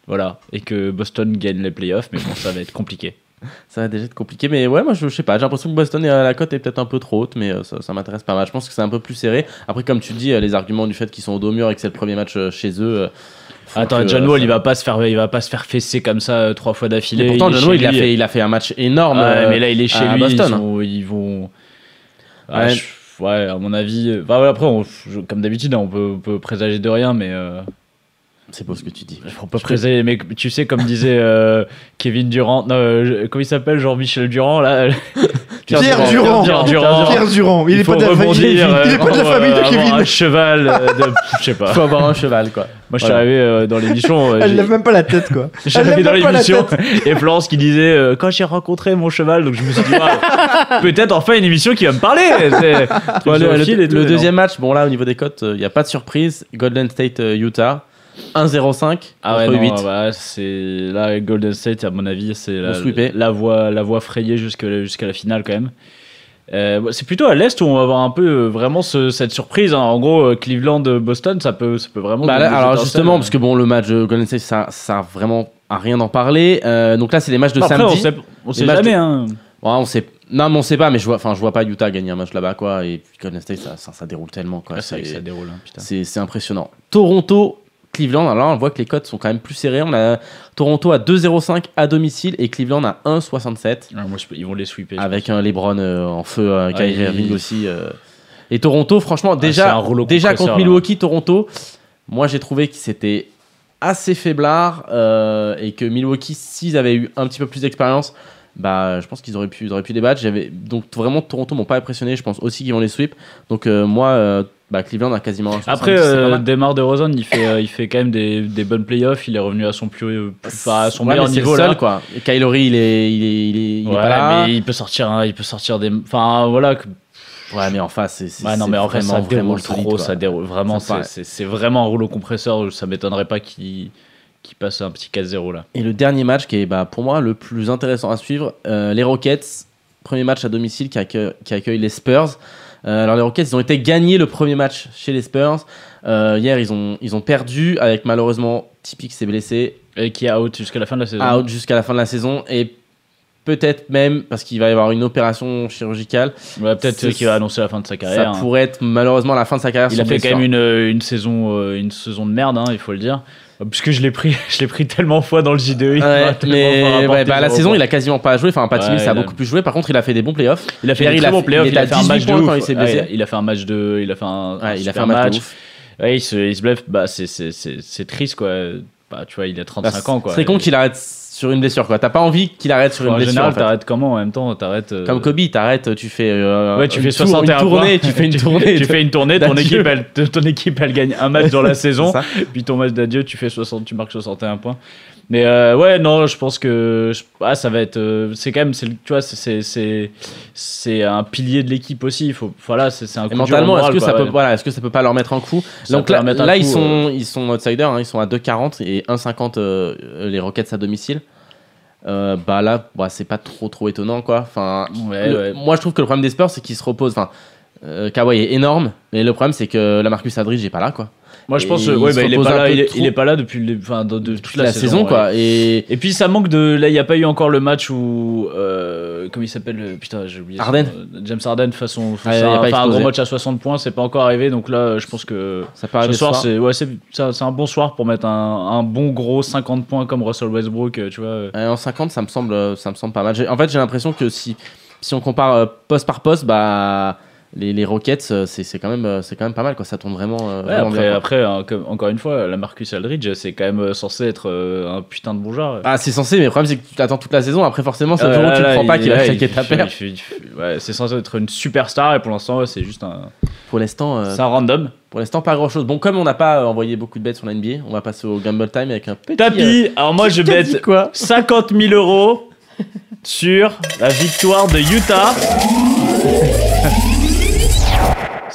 Voilà. Et que Boston gagne les playoffs. Mais bon, ça va être compliqué. Ça va déjà être compliqué, mais ouais, moi je, je sais pas. J'ai l'impression que Boston, euh, la cote est peut-être un peu trop haute, mais euh, ça, ça m'intéresse pas mal. Je pense que c'est un peu plus serré. Après, comme tu dis, euh, les arguments du fait qu'ils sont au dos mur et que c'est le premier match euh, chez eux. Attends, John Wall, ça- il va pas se faire, il va pas se faire fesser comme ça trois fois d'affilée. Pourtant, Il John Wall, il a, fait, il a fait un match énorme. Euh, mais là, il est chez lui. Boston. Ils, sont- ils vont. Ah, Ouais. je- ouais, à mon avis. euh, Bah ouais, après, on- je- comme d'habitude, hein, on peut, on peut présager de rien, mais. C'est beau ce que tu dis. on peut présager, mais tu sais, comme disait euh, Kevin Durant, non, euh, comment il s'appelle, Jean-Michel Durand, là? Pierre Durand. Pierre Durand. Pierre Durand. Il, est faut pas de la famille. Il est pas de la euh, famille de Kevin. Un cheval de. Je sais pas. Faut avoir un cheval, quoi. Moi, je suis Voilà. arrivé dans l'émission. Elle lève même pas la tête, quoi. Elle J'arrivais lève dans l'émission et Florence qui disait quand j'ai rencontré mon cheval donc je me suis dit peut-être enfin une émission qui va me parler le, deuxième match, bon là au niveau des cotes, il n'y a pas de surprise. Golden State Utah 1-0-5 Ah ouais, contre non, 8. bah, c'est là Golden State à mon avis c'est la, voie la voie frayée jusqu'à jusqu'à la finale quand même. Euh, c'est plutôt à l'est où on va avoir un peu euh, vraiment ce- cette surprise. hein. En gros, euh, Cleveland, euh, Boston, ça peut, ça peut vraiment. Bah là, alors justement, parce que bon, le match de Golden State, ça, ça a vraiment à rien d'en parler. Euh, donc là, c'est les matchs de Après, samedi. on sait, on sait jamais. de- Hein. Ouais, on sait. Non, mais on sait pas. Mais je vois, enfin, je vois pas Utah gagner un match là-bas, quoi. Et puis Golden State, ça, ça, ça déroule tellement, quoi. C'est ça déroule. hein, c'est impressionnant. Toronto, Cleveland. Alors là, on voit que les cotes sont quand même plus serrées. On a Toronto à 2,05 à domicile et Cleveland à 1,67 Ah, ils vont les sweeper. avec un LeBron euh, en feu, euh, Kyrie Irving aussi. euh. Et Toronto, franchement, c'est déjà, un déjà contre là. Milwaukee, Toronto, moi j'ai trouvé que c'était assez faiblard euh, et que Milwaukee, s'ils avaient eu un petit peu plus d'expérience, bah, je pense qu'ils auraient pu, ils auraient pu débattre. J'avais donc vraiment Toronto m'ont pas impressionné. Je pense aussi qu'ils vont les sweep. Donc euh, moi, euh, bah, Cleveland a quasiment. un Après, 70, c'est pas euh. Demar DeRozan, il fait, euh, il fait quand même des, des bonnes playoffs. Il est revenu à son plus, plus- enfin, à son Ouais, meilleur niveau seul, là. quoi. Et Kylori, il est, il est, il est, il est Ouais, pas là. mais il peut sortir, il peut sortir des, enfin voilà. que- Ouais, mais en face, c'est. Ouais, non, mais en vraiment, ça déroule trop, ça déroule vraiment. C'est vraiment un rouleau compresseur. Ça m'étonnerait pas qu'il qu'il passe un petit 4-0 là. Et le dernier match qui est bah, pour moi le plus intéressant à suivre, euh, les Rockets, premier match à domicile qui accueille, qui accueille les Spurs. Euh, alors les Rockets, ils ont été gagnés le premier match chez les Spurs. Euh, hier, ils ont, ils ont perdu avec malheureusement Tipeee qui s'est blessé, Et qui est out jusqu'à la fin de la saison. out jusqu'à la fin de la saison et peut-être même parce qu'il va y avoir une opération chirurgicale, Ouais, Peut-être qu'il va annoncer la fin de sa carrière. ça hein. pourrait être malheureusement la fin de sa carrière. Il a fait quand même une, une saison, euh, une saison de merde, hein, il faut le dire. Euh, Puisque je l'ai pris, je l'ai pris tellement fois dans le JDE. Ouais, mais ouais, bah, la saison, il a quasiment pas joué. Enfin, Pat Ouais, Mills a a- beaucoup plus joué. Par contre, il a fait des bons playoffs. Il a fait des il très a bons playoffs. il a fait un 18 match de ouf. quand il blessé. il a fait un match de, il a fait un, il a fait un match il se, il se bluffe. Bah, c'est triste quoi. Bah, tu vois, il a 35 ans quoi. C'est con qu'il arrête sur une blessure. quoi. T'as pas envie qu'il arrête sur une En blessure. général, en fait. t'arrêtes comment en même temps T'arrêtes. euh, Comme Kobe, t'arrêtes, tu fais. euh, Ouais, tu fais tour- 61 une tournée, points. tu fais une tournée. tu fais une tournée, ton équipe, elle, ton équipe, elle gagne un match dans la saison. Puis ton match d'adieu, tu fais 60, tu marques 61 points. Mais euh, ouais, non, je pense que je- ah, ça va être. euh, c'est quand même, tu vois, c'est, c'est, c'est, c'est un pilier de l'équipe aussi. Il faut, voilà, c'est, un coup mentalement, est-ce que quoi, ça peut, ouais. voilà, est-ce que ça peut pas leur mettre un coup Ça Donc peut là, là, coup, ils sont, ils sont outsiders. hein, ils sont à 2,40 et 1,50 euh, les Rockets à domicile. Euh, bah là, bah, c'est pas trop trop étonnant quoi. Enfin, Ouais, le- ouais. moi je trouve que le problème des Spurs c'est qu'ils se reposent. Enfin, euh, Kawhi est énorme, mais le problème c'est que la Marcus Aldridge est pas là quoi. Moi, je pense, euh, ouais, bah, il est pas là. peu Il est, trop. il est pas là depuis, le- enfin, de, de toute la, la, saison, ouais. quoi. Et Et puis ça manque de. Là, il n'y a pas eu encore le match où. Euh, comment il s'appelle le- Putain, j'ai oublié. son nom. Euh, James Harden façon. Ah, il a pas un gros match à 60 points, c'est pas encore arrivé. Donc là, je pense que. ça peut arriver ce soir, ce soir. c'est ouais, c'est un bon soir pour mettre un, un bon gros 50 points comme Russell Westbrook, euh, tu vois. euh. En 50, ça me semble, ça me semble pas mal. En fait, j'ai l'impression que si, si on compare poste par poste, bah, les, les Rockets, euh, c'est c'est quand, même, euh, c'est quand même pas mal, quoi. ça tourne vraiment. euh, Ouais, vraiment après, bien, après hein, comme- encore une fois, la Marcus Aldridge, c'est quand même censé être euh, un putain de bon joueur. Ah, c'est censé, mais le problème, c'est que tu t'attends toute la saison. Après, forcément, c'est Ah, le jour où là, tu ne prends pas il- qu'il va il ta paire. ouais, c'est censé être une superstar et pour l'instant, c'est juste un, Pour l'instant, euh, c'est un random. pour l'instant, pas grand chose. Bon, comme on n'a pas euh, envoyé beaucoup de bêtes sur la NBA, on va passer au Gamble Time avec un petit. Tapis, alors moi je bête quoi 50 000 euros sur la victoire de Utah.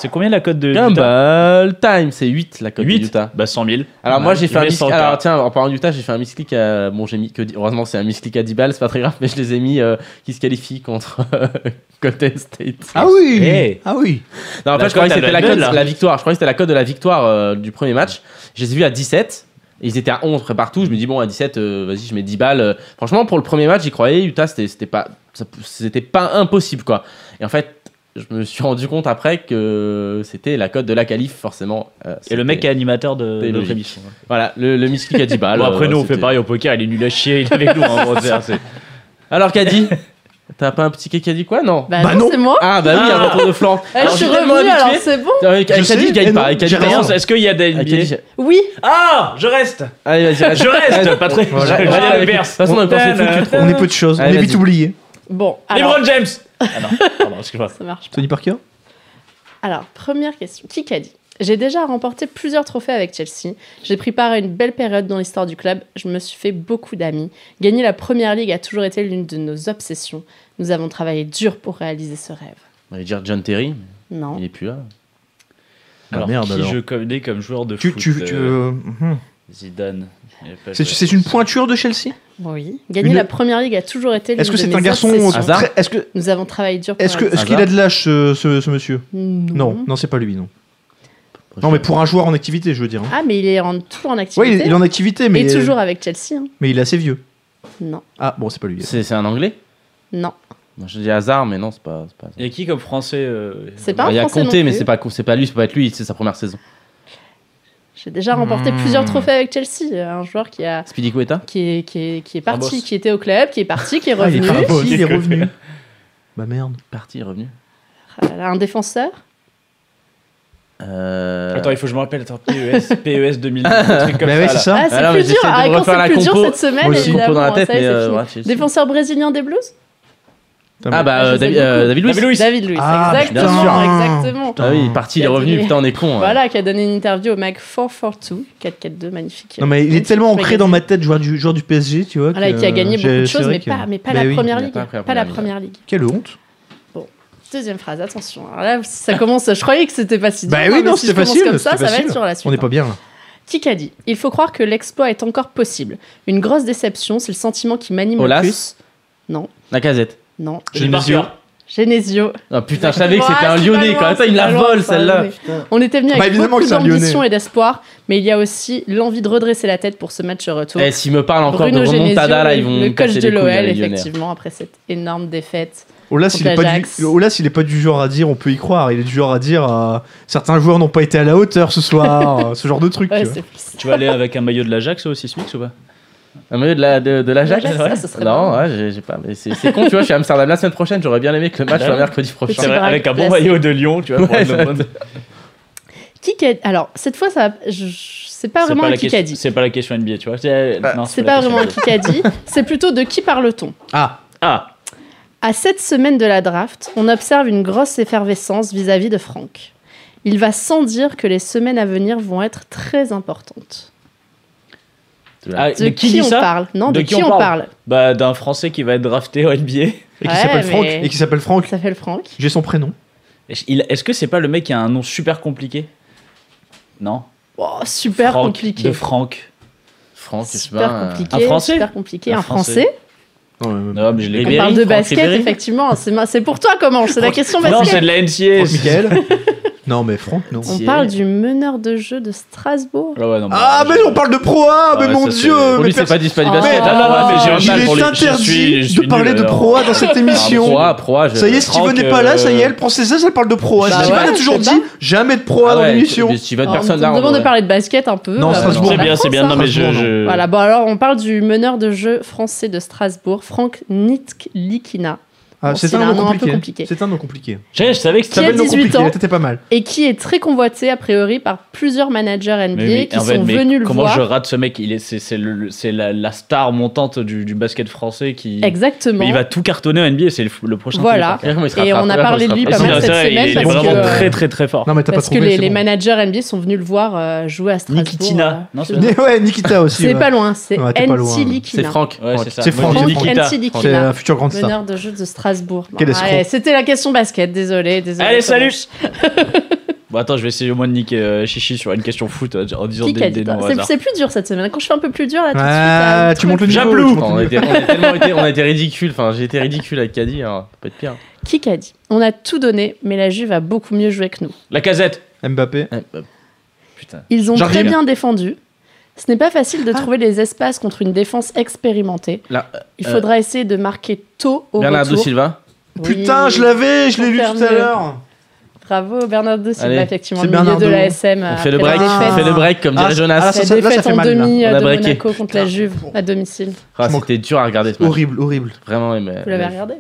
C'est combien la cote de Utah Gamble Time, c'est 8 la cote de 8 Utah. Bah 100 000. Alors moi j'ai fait un misclick. 100K. Alors tiens, en parlant d'Utah, j'ai fait un misclick à bon j'ai mis que heureusement c'est un misclick à 10 balles, c'est pas très grave, mais je les ai mis euh, qui se qualifient contre euh, Golden State. Ah oui Hey. Ah oui Non, en La fait, je croyais que c'était la cote de la victoire. Je croyais que c'était la cote de la victoire euh, du premier match. Je les ai vus à 17. et Ils étaient à 11 près partout. Je me dis, bon, à 17, euh, vas-y, je mets 10 balles. Franchement, pour le premier match, j'y croyais. Utah, c'était pas, c'était pas impossible, quoi. Et en fait, je me suis rendu compte après que c'était la cote de la qualif, forcément. Euh, Et le mec est c'était- animateur de c'était notre émission. Voilà, le, le misclick à 10 balles. Bon, après euh, nous on fait pareil au poker, il est nul à chier, il est avec nous. Hein, bon, c'est- Alors, Caddy T'as pas un petit qui a dit quoi? Non. Bah, Bah non, non. c'est moi. Ah, bah oui, un retour de flanc. Eh, Alors, je suis revenue, alors habitué. c'est bon. Avec Je Caddy, je gagne pas. Avec Caddy, Est-ce qu'il y a des NBA? Oui. Ah, je reste Allez, vas-y, reste. Je reste, Patrick Voilà, Je- De toute façon, on est est peu de choses, on est vite oublié. Bon, alors, LeBron James Ah non, pardon, excuse-moi. ça marche pas. Tony Parker Alors, première question. Qui qu'a dit J'ai déjà remporté plusieurs trophées avec Chelsea. J'ai pris part à une belle période dans l'histoire du club. Je me suis fait beaucoup d'amis. Gagner la première ligue a toujours été l'une de nos obsessions. Nous avons travaillé dur pour réaliser ce rêve. On va dire John Terry, Non. il est plus là. Ah, Alors, merde, qui alors. je connais comme joueur de Tu, foot tu, tu, euh, euh, mhm. Zidane. C'est une pointure de Chelsea? Oui. Gagner Une- la première ligue a toujours été Est-ce que c'est un garçon Est-ce que Nous avons travaillé dur pour est-ce que est-ce qu'il a de l'âge ce, ce, ce monsieur? Non. Non, non, c'est pas lui, non. Non, mais pour un joueur en activité, je veux dire. hein. Ah, mais il est en, toujours en activité. il, il est en activité, mais Et toujours avec Chelsea. hein. mais il est assez vieux. Non. Ah bon, c'est pas lui. C'est un anglais? Non. Moi, Je dis hasard, mais non, c'est pas. pas- Il y a qui comme français euh, C'est pas un Il y a non mais c'est pas, pas lui, c'est pas être lui, c'est sa première saison. J'ai déjà remporté Hmm. plusieurs trophées avec Chelsea. Un joueur qui a Speedy Quetta qui est, qui est, qui est parti, qui était au club, qui est parti, qui est Ah, il revenu. est parti, il est revenu. Bah merde. Parti, revenu. Voilà, un défenseur. Euh... Attends, il faut que je me rappelle. Attends, PES, PES 2000, un truc comme Bah ça. ouais, là. c'est ça. Ah, c'est Ah mais plus dur. Ah, quand c'est la plus dur compo. cette semaine, Moi évidemment. Dans la tête, ça mais, euh, ouais. Défenseur brésilien des Blues Ah bah Ah, euh, David, euh, David Luiz. David Luiz, Ah, exactement, putain. exactement. Ah oui, il est parti, il est revenu, donné- putain, on est con. Voilà, qui a donné une interview au Mag 442, 442, magnifique. Non mais il est Magnifique tellement ancré dans ma tête joueur du joueur du PSG, tu vois. Voilà, que, qui a gagné beaucoup de choses, mais que- pas, mais pas Bah la oui. première ligue. pas la Pas la première ligue. Quelle honte. Deuxième phrase, attention. Alors là, ça commence. Je croyais que c'était pas si dur. Bah oui, non, c'était facile. Comme ça, ça va être sur la suite. On n'est hein. pas bien là. Qui a dit Il faut croire que l'exploit est encore possible. Une grosse déception, c'est le sentiment qui m'anime le plus. Non, La casette. Non. Genesio. Genesio. Oh putain, je savais que Ouais, c'était un lyonnais quand Attends, c'est il la vole celle-là. On était venu Bah, avec évidemment beaucoup d'ambition et d'espoir, mais il y a aussi l'envie de redresser la tête pour ce match retour. Eh, s'ils me parlent encore de Genesio, remontada, là, ils vont le coach de l'OL, effectivement, après cette énorme défaite. Olas, Contre il est pas du l'Ajax. Olas, il est pas du genre à dire on peut y croire. Il est du genre à dire euh, certains joueurs n'ont pas été à la hauteur ce soir, ce genre de truc. Ouais, tu vois. Tu vas aller avec un maillot de l'Ajax au Sismix ou pas? Un maillot de la de, de l'Ajax L'Ajax, ouais. ça, ce serait Non, ouais, j'ai j'ai pas. Mais c'est c'est con, tu vois, je suis à Amsterdam la semaine prochaine, j'aurais bien aimé que le match Ah soit mercredi prochain. Vrai, avec un bon maillot de Lyon, tu vois. pour Ouais, ça- Qui qu'a- Alors, cette fois, ça, je- c'est pas C'est vraiment pas un dit. C'est pas la question NBA, tu vois. C'est non, C'est la pas vraiment un dit. C'est plutôt de qui parle-t-on? Ah, Ah, À cette semaine de la draft, on observe une grosse effervescence vis-à-vis de Franck. Il va sans dire que les semaines à venir vont être très importantes. Ah, De qui, on ça parle Non, de, De qui, qui on parle parle Bah, d'un Français qui va être drafté en NBA. et qui Ouais, s'appelle Franck. Et qui s'appelle Franck. Ça s'appelle Franck. J'ai son prénom. Est-ce que c'est pas le mec qui a un nom super compliqué Non. Oh, super Franck, compliqué. De Franck. Franck, Super pas. compliqué. Un Français Super compliqué. Un Un Français. français. Non, mais je On parle de Franck basket, Ribéry effectivement. C'est pour toi, comment C'est la question Non, basket. c'est de la NCA. Non, mais Franck, non. On parle du meneur de jeu de Strasbourg. Ah, ouais, non, Ah, mais on parle de Pro A, mais Ouais, mon dieu Pour mais lui, c'est pas du, c'est pas du basket. Mais- hein. non, non, non, mais j'ai Ah, un Il est interdit de parler de. Pro A dans cette émission. Pro A, Pro A, Ça y est, Steven n'est pas là, ça y est, euh, elle prend ses aises, elle parle de Pro A. Steven a toujours dit jamais de Pro A Ah dans l'émission. mais Steven, personne on là. en demande de parler de basket un peu. Non, euh, Strasbourg. C'est bien, c'est bien. Non, hein. mais je. Strasbourg, je- Voilà, bon alors on parle du meneur de jeu français de Strasbourg, Franck Nitlikina. Ah, Bon, c'est un nom un nom un peu compliqué. C'est un nom compliqué. Je, je savais que c'était le nom 18 compliqué, ans. est pas mal. Et qui est très convoité, a priori, par plusieurs managers NBA oui, qui en fait, sont venus le comment voir. je rate ce mec? Il est, c'est, c'est, le- c'est la, la star montante du, du basket français qui. Exactement. Mais il va tout cartonner en NBA, c'est le, le prochain. Voilà. Parker. Et on a parlé de lui pas mal cette semaine il est vraiment très très très fort. Non, mais t'as pas Parce que les, managers NBA sont venus le voir euh, jouer à Strasbourg. Nikitina. euh, ouais, Nikita aussi. C'est pas loin, c'est. Ntilikina. C'est Franck. C'est Franck Nikita. C'est un futur grande star. Meneur de jeu de Strasbourg. Quel escroc. C'était la question basket, désolé. désolé Allez, salut Bon, attends, je vais essayer au moins de niquer euh, Chichi sur une question foot euh, en disant Qui des, noms au C'est hasard. c'est plus dur cette semaine. Quand je fais un peu plus dur, là, tout de suite. Ah, euh, tu montes le niveau. Tu montes On a, été, on a tellement été, on a été ridicule. Enfin, j'ai été ridicule avec Caddy. Alors, ça peut être pire. Qui qu'a dit On a tout donné, mais la Juve a beaucoup mieux joué que nous. La casette Mbappé. Ouais, bah, Putain. Ils ont très bien défendu. Ce n'est pas facile Ah. de trouver les espaces contre une défense expérimentée. là, Il euh, faudra essayer de marquer tôt au Bernardo retour. Silva. Putain, Oui. je l'avais, je l'ai lu Faut tout à l'heure. Bravo Bernardo Silva, Allez, effectivement, milieu de la SM. On fait le break. défaite. On fait le break comme Ah, dirait Jonas. ah, ça, La ça- là, ça défaite fait en mal, là. demi a de. Monaco contre la Juve à domicile. Ah, C'était dur à regarder ce match. Horrible, horrible. Vraiment, mais. Vous l'avez regardé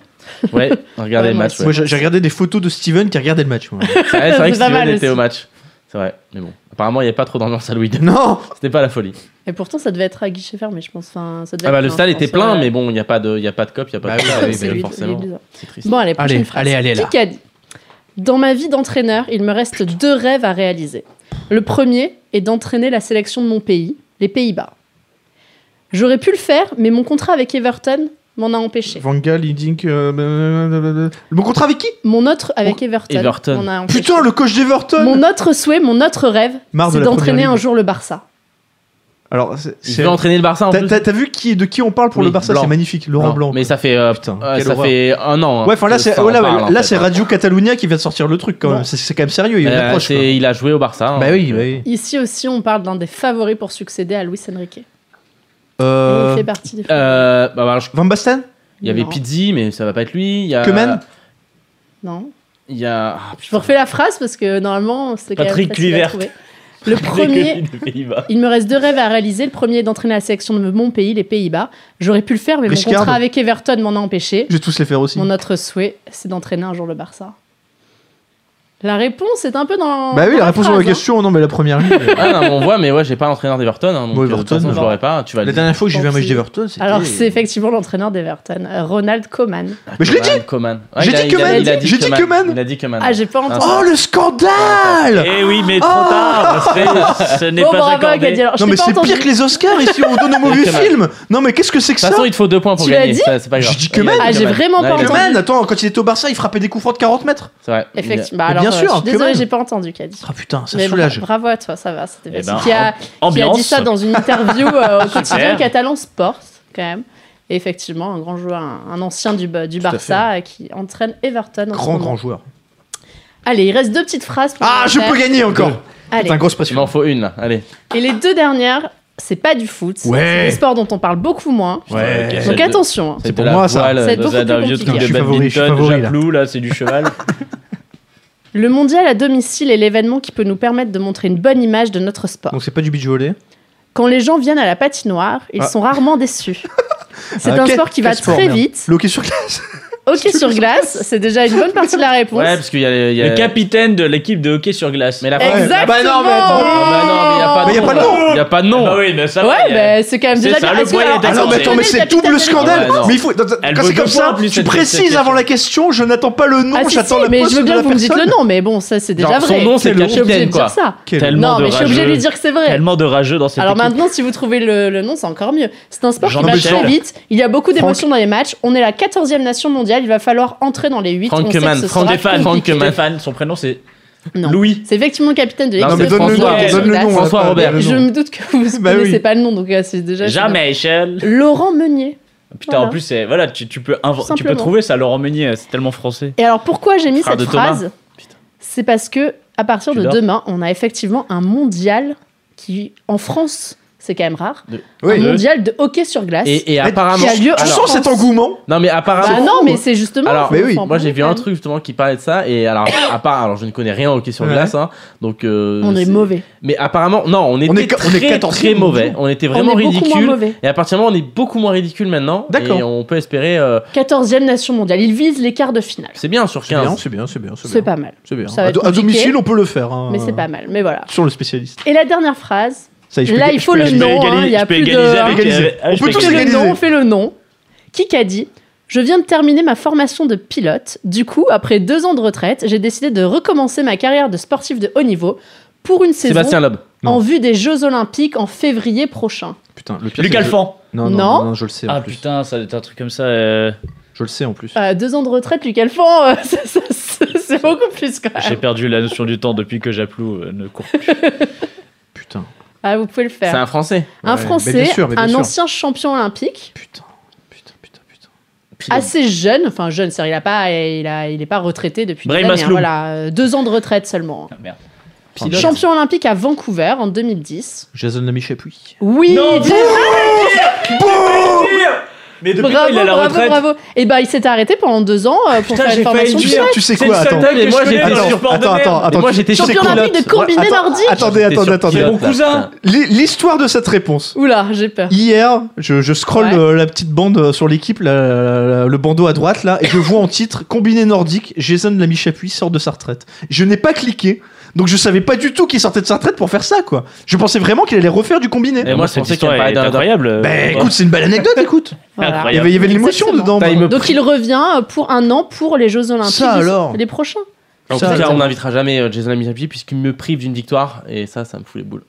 Ouais, regardez Ouais, le match. aussi. ouais. Moi, j'ai regardé des photos de Steven qui regardait le match. C'est vrai, que Steven était au match. C'est vrai, mais bon. Apparemment, il n'y avait pas trop d'ambiance à Louis II. non C'était pas la folie. Et pourtant, ça devait être à guichet fermé, je pense. Enfin, ça devait Ah bah, être le stade était plein, mais bon, il n'y a pas de, il y a pas de cop, il n'y a pas Bah de oui, C'est forcément. triste. Bon, allez, prochaine Allez, phrase. allez, allez, là. Qui qu'a dit Dans ma vie d'entraîneur, il me reste deux rêves à réaliser. Le premier est d'entraîner la sélection de mon pays, les Pays-Bas. J'aurais pu le faire, mais mon contrat avec Everton m'en a empêché. Van Gaal, Hiddink. euh. Mon contrat avec qui? Mon autre avec Everton, Everton. m'en a empêché. Putain, le coach d'Everton Mon autre souhait, mon autre rêve, Marre de c'est la d'entraîner première un ligue. jour le Barça. Alors, c'est- Il c'est- veut entraîner le Barça en T'as plus. t'as- t'as vu qui, de qui on parle pour Oui, le Barça? Blanc. C'est magnifique, Laurent Blanc. Mais ça fait, euh, Putain, quelle ça horreur. fait un an. hein, Ouais, enfin là, que c'est ça oh, là, parle, en là, fait, c'est hein. Radio Catalunya qui vient de sortir le truc quand même. Bon. C'est c'est quand même sérieux, il y a une Euh, approche. c'est- quoi. il a joué au Barça. hein. Bah oui, bah oui. Ici aussi, on parle d'un des favoris pour succéder à Luis Enrique. Euh, il fait partie des Euh, bah, je- Van Basten il y avait Non. Pizzi, mais ça va pas être lui. Il y a. Kemen Non. Il y a. ah, Je vous refais la phrase parce que normalement, c'est quand même Patrick facile à Kluivert. trouver. Le premier, Des Pays-Bas. il me reste deux rêves à réaliser. Le premier est d'entraîner la sélection de mon pays, les Pays-Bas. J'aurais pu le faire, mais mon contrat avec Everton m'en a empêché. Je vais tous les faire aussi. Mon autre souhait, c'est d'entraîner un jour le Barça. La réponse est un peu dans. Bah oui, dans la réponse à la hein. question, non, mais la première ligne. Ah non, mais on voit, mais ouais, j'ai pas l'entraîneur d'Everton. Hein, donc Bon, euh, de toute Everton, façon, je l'aurais pas. Tu vas La dernière fois que j'ai vu un match d'Everton, c'était. Alors, c'est effectivement l'entraîneur d'Everton, Ronald Koeman. Mais je l'ai dit Coman. J'ai dit Koeman J'ai dit Koeman Il a dit Coman. Ah, j'ai pas entendu. Oh, le scandale Eh oui, mais trop Oh tard Ce n'est pas accordé. Non, mais c'est pire que les Oscars ici, on donne au mauvais Koeman. film Non, mais qu'est-ce que c'est que De ça toute façon, il te faut deux points pour Tu l'as gagner. C'est pas grave. J'ai dit Koeman. Ah, j'ai Koeman. vraiment pas Ouais, entendu. Koeman, attends, quand il était au Barça, il frappait des coups francs de 40 mètres C'est vrai. Effectivement. Bien euh, sûr, je suis désolée, Koeman. j'ai pas entendu Caddy. Ah putain, ça Mais bra- soulage. bravo à toi, ça va. C'était Eh ben, qui, a, qui a dit ça dans une interview euh, au quotidien. Catalan Sport, quand même. Et effectivement, un grand joueur, un, un ancien du, Barça euh, qui entraîne Everton. Grand, grand joueur. Allez, il reste deux petites phrases. pour Ah, je faire. peux gagner encore Allez. Putain, grosse Il pression. m'en faut une là. Allez. Et les deux dernières, c'est pas du foot. Ouais. C'est des sports dont on parle beaucoup moins. Ouais. Donc C'est- attention. hein. C'est pour moi, ça. être de- beaucoup un plus vieux compliqué. truc Je de suis favori, je suis badminton, favori, là. javelot, là, c'est du cheval. Le mondial à domicile est l'événement qui peut nous permettre de montrer une bonne image de notre sport. Donc c'est pas du beach volley Quand les gens viennent à la patinoire, ils Ah. sont rarement déçus. C'est Ah, un quel- sport qui quel va sport, très merde. vite. Le hockey sur glace Hockey sur glace, c'est déjà une bonne partie de la réponse. Ouais, parce qu'il y a. il y a- Le capitaine de l'équipe de hockey sur glace. Mais la Ouais. Exactement. Bah non, mais attends. Ah bah non, mais il y a pas de Mais y a pas de nom. Il y a pas de nom. Bah oui, mais ça va. Ouais, il y a- bah, c'est quand même C'est déjà ça, bien. le Est-ce que- point, alors, Ah non, mais attends, mais c'est double de scandale Ouais, non. Mais il faut. Quand Elle c'est comme points, ça, plus tu cette- précises cette avant la question, je n'attends pas le nom, Ah, si, j'attends si, la mais poste je veux de bien la que vous me dites personne. le nom, mais bon, ça c'est déjà Genre, vrai. son nom, c'est Je le suis obligée de capitaine, quoi. dire ça. Quel- Tellement Non, de mais je suis obligée de rageux. lui dire que c'est vrai. Tellement de rageux dans cette Alors équipe. maintenant, si vous trouvez le, le nom, c'est encore mieux. C'est un sport qui va Jean-Michel. très vite. Il y a beaucoup d'émotions dans les matchs. On est la 14e nation mondiale. Il va falloir entrer dans les 8. Franck On sait que Koeman, ce Franck sera Stéphane, Franck compliqué. Koeman. Stéphane, son prénom c'est Non. Louis. C'est effectivement le capitaine de Non, l'équipe mais de donne le nom, donne le nom. François Robert. Je me doute que vous ne Bah connaissez oui. pas le nom, donc euh, c'est déjà. Jamais, Michel. Laurent Meunier. Putain, Voilà. en plus, c'est voilà, tu, tu peux tu trouver ça, Laurent Meunier, c'est tellement français. Et alors pourquoi j'ai mis Frère cette phrase C'est parce que à partir Tu de dors demain, on a effectivement un mondial qui, en France, c'est quand même rare. Oui. Un mondial de hockey sur glace. Et, apparemment. qui a lieu Tu alors- sens cet engouement Non, mais apparemment. Bah non, mais c'est justement. Alors, Mais oui, Moi j'ai vu un truc justement qui parlait de ça et alors à part alors je ne connais rien au hockey sur Ouais. glace hein, donc euh, On est mauvais. mais apparemment non on était On est- on est très 14e très mauvais on était On vraiment est ridicule mauvais. et à partir du moment on est beaucoup moins ridicule maintenant D'accord. et on peut espérer euh, 14e nation mondiale. Ils visent les quarts de finale. c'est bien sur C'est bien, 15 c'est bien, c'est bien. C'est pas mal. C'est bien. À, domicile, on peut le faire. hein. Mais c'est pas mal. Mais voilà. Sur le spécialiste. Et la dernière phrase. Ça peux- Là, il faut le nom. hein, Il y a plus de. euh, On peut tous le nom, on fait le nom. Qui qu'a dit Je viens de terminer ma formation de pilote. Du coup, après deux ans de retraite, j'ai décidé de recommencer ma carrière de sportif de haut niveau pour une saison Sébastien Loeb en vue des Jeux Olympiques en février prochain. Putain, le pire. Luc que je- Alphand. Non, non, Non. non, je le sais en Ah plus. putain, ça doit être un truc comme ça. euh, Je le sais en plus. Euh, deux ans de retraite, Luc Alphand, euh, c'est beaucoup plus quand J'ai même. perdu la notion du temps depuis que Japlou euh, ne court plus. Ah, vous pouvez le c'est faire. un français Un Ouais, mais Français, bien sûr, mais bien un sûr. ancien champion olympique, Putain. Putain, putain, putain. assez jeune, enfin jeune, c'est-à-dire il a pas, il a, il est pas retraité depuis des Brahim années, hein, Masloum. voilà, euh, deux ans de retraite seulement. Ah, merde. Pilote. Champion olympique à Vancouver en 2010. Jason Lamy Chapuis. Oui, Mais depuis bravo, quand il est à la bravo, retraite bravo. Et ben il s'est arrêté pendant deux ans euh, pour Putain, faire une j'ai failli formation le de dire. Tu sais C'est quoi le seul Attends. mec mais moi, je connais j'étais dans le sûr. sport de Attends, merde. attends, attends. moi, j'étais tu sais Champion quoi olympique de combiné attends, nordique. Attendez, J'étais attendez, attendez. mon là, cousin. putain. L'hi- L'histoire de cette réponse. Oula, j'ai peur. Hier, je, je scrolle Ouais. euh, la petite bande euh, sur l'équipe, la- la- la- le bandeau à droite là, et je vois en titre combiné nordique, Jason Lamy Chapuis sort de sa retraite. Je n'ai pas cliqué, donc je savais pas du tout qu'il sortait de sa retraite pour faire ça quoi. Je pensais vraiment qu'il allait refaire du combiné. Et moi, je cette pensais histoire est d'un- incroyable. Bah écoute, c'est une belle anecdote, écoute. Voilà. Il y Incroyable. avait, il y avait de l'émotion dedans. Donc il revient euh, pour un an pour les Jeux Olympiques. Ça, alors Les prochains. En Ça, tout cas, on n'invitera jamais euh, Jason Lamy puisqu'il me prive d'une victoire et ça, ça me fout les boules.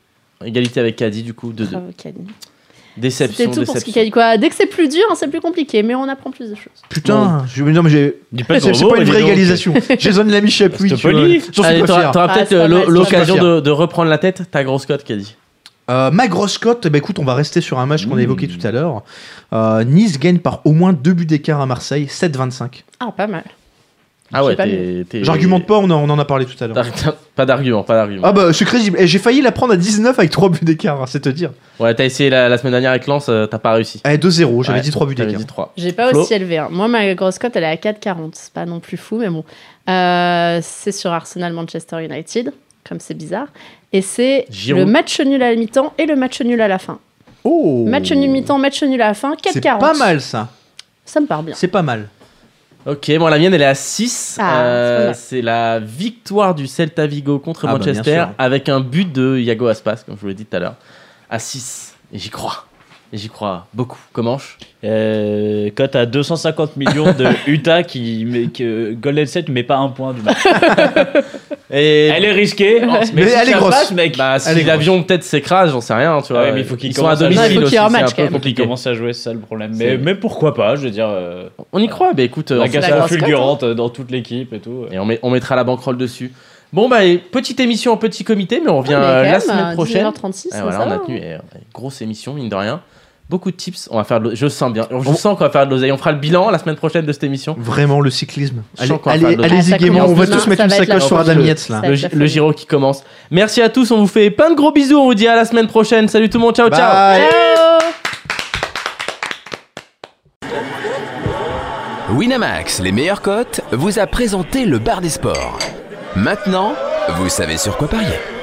Égalité avec Caddy, du coup, 2-2. Déception, C'était tout pour ce qui quoi. Dès que c'est plus dur, hein, c'est plus compliqué, mais on apprend plus de choses. Putain, je, non mais j'ai. Pas de C'est c'est pas une vraie égalisation. Jason Lamy Chapuis. T'auras t'auras Ah, peut-être c'est c'est l'occasion de, de reprendre la tête. Ta grosse cote, Caddy. Euh, ma grosse cote, eh ben, écoute, on va rester sur un match qu'on a évoqué tout à l'heure. Euh, nice gagne par au moins deux buts d'écart à Marseille, 7-25. Ah, pas mal. Ah ouais, t'es. t'es- J'argumente pas, on, en- on en a parlé tout à l'heure. Pas d'argument, pas d'argument. Ah bah c'est crédible. Et j'ai failli la prendre à 19 avec 3 buts d'écart, hein, c'est te dire. Ouais, t'as essayé la, la semaine dernière avec Lens, euh, t'as pas réussi. Eh, 2-0, j'avais Ouais, dit 3 buts d'écart. dit 3. J'ai pas Flo aussi élevé. hein. Moi, ma grosse cote, elle est à 4,40. C'est pas non plus fou, mais bon. Euh, c'est sur Arsenal Manchester United, comme c'est bizarre. Et c'est Giroud. le match nul à la mi-temps et le match nul à la fin. Oh Match nul mi-temps, match nul à la fin, 4,40. C'est pas mal ça. Ça me part bien. C'est pas mal. Ok, moi la mienne elle est à 6. Ah, Euh, c'est la victoire du Celta Vigo contre Ah bah, Manchester avec un but de Iago Aspas, comme je vous l'ai dit tout à l'heure, à 6. Et j'y crois. J'y crois beaucoup. Comment Euh, cote à 250 millions de Utah qui met que Golden State ne met pas un point du match. Et Elle est risquée, Mais si elle est grosse. passe, mec. bah, si l'avion peut-être s'écrase, j'en sais rien, tu Ah vois. ouais, mais il faut qu'ils Ils sont à commencent à- domicile aussi, un c'est match, un peu compliqué. commence à jouer, c'est ça le problème. Mais, mais pourquoi pas, je veux dire. Euh, On y croit, bah écoute, euh, la on hein. fulgurante dans toute l'équipe et tout. Et on, met- on mettra la banquerolle dessus. Bon, bah, et petite émission en petit comité, mais on revient Ouais, mais euh, la même, semaine à prochaine. 19h36, Ah, ça, voilà, ça on a tenu hein. eh, grosse émission, mine de rien. Beaucoup de tips. On va faire de Je sens bien. Je sens qu'on va faire de l'oseille. On fera le bilan la semaine prochaine de cette émission. Vraiment le cyclisme. Allez, allez, allez-y gaiement, on va tous mettre une sacoche sur. Adam là. Le, le. Giro qui commence. Merci à tous. On vous fait plein de gros bisous. On vous dit à la semaine prochaine. Salut tout le monde. Ciao, ciao. Bye. Ciao Winamax, les meilleures cotes, vous a présenté le bar des sports. Maintenant, vous savez sur quoi parier.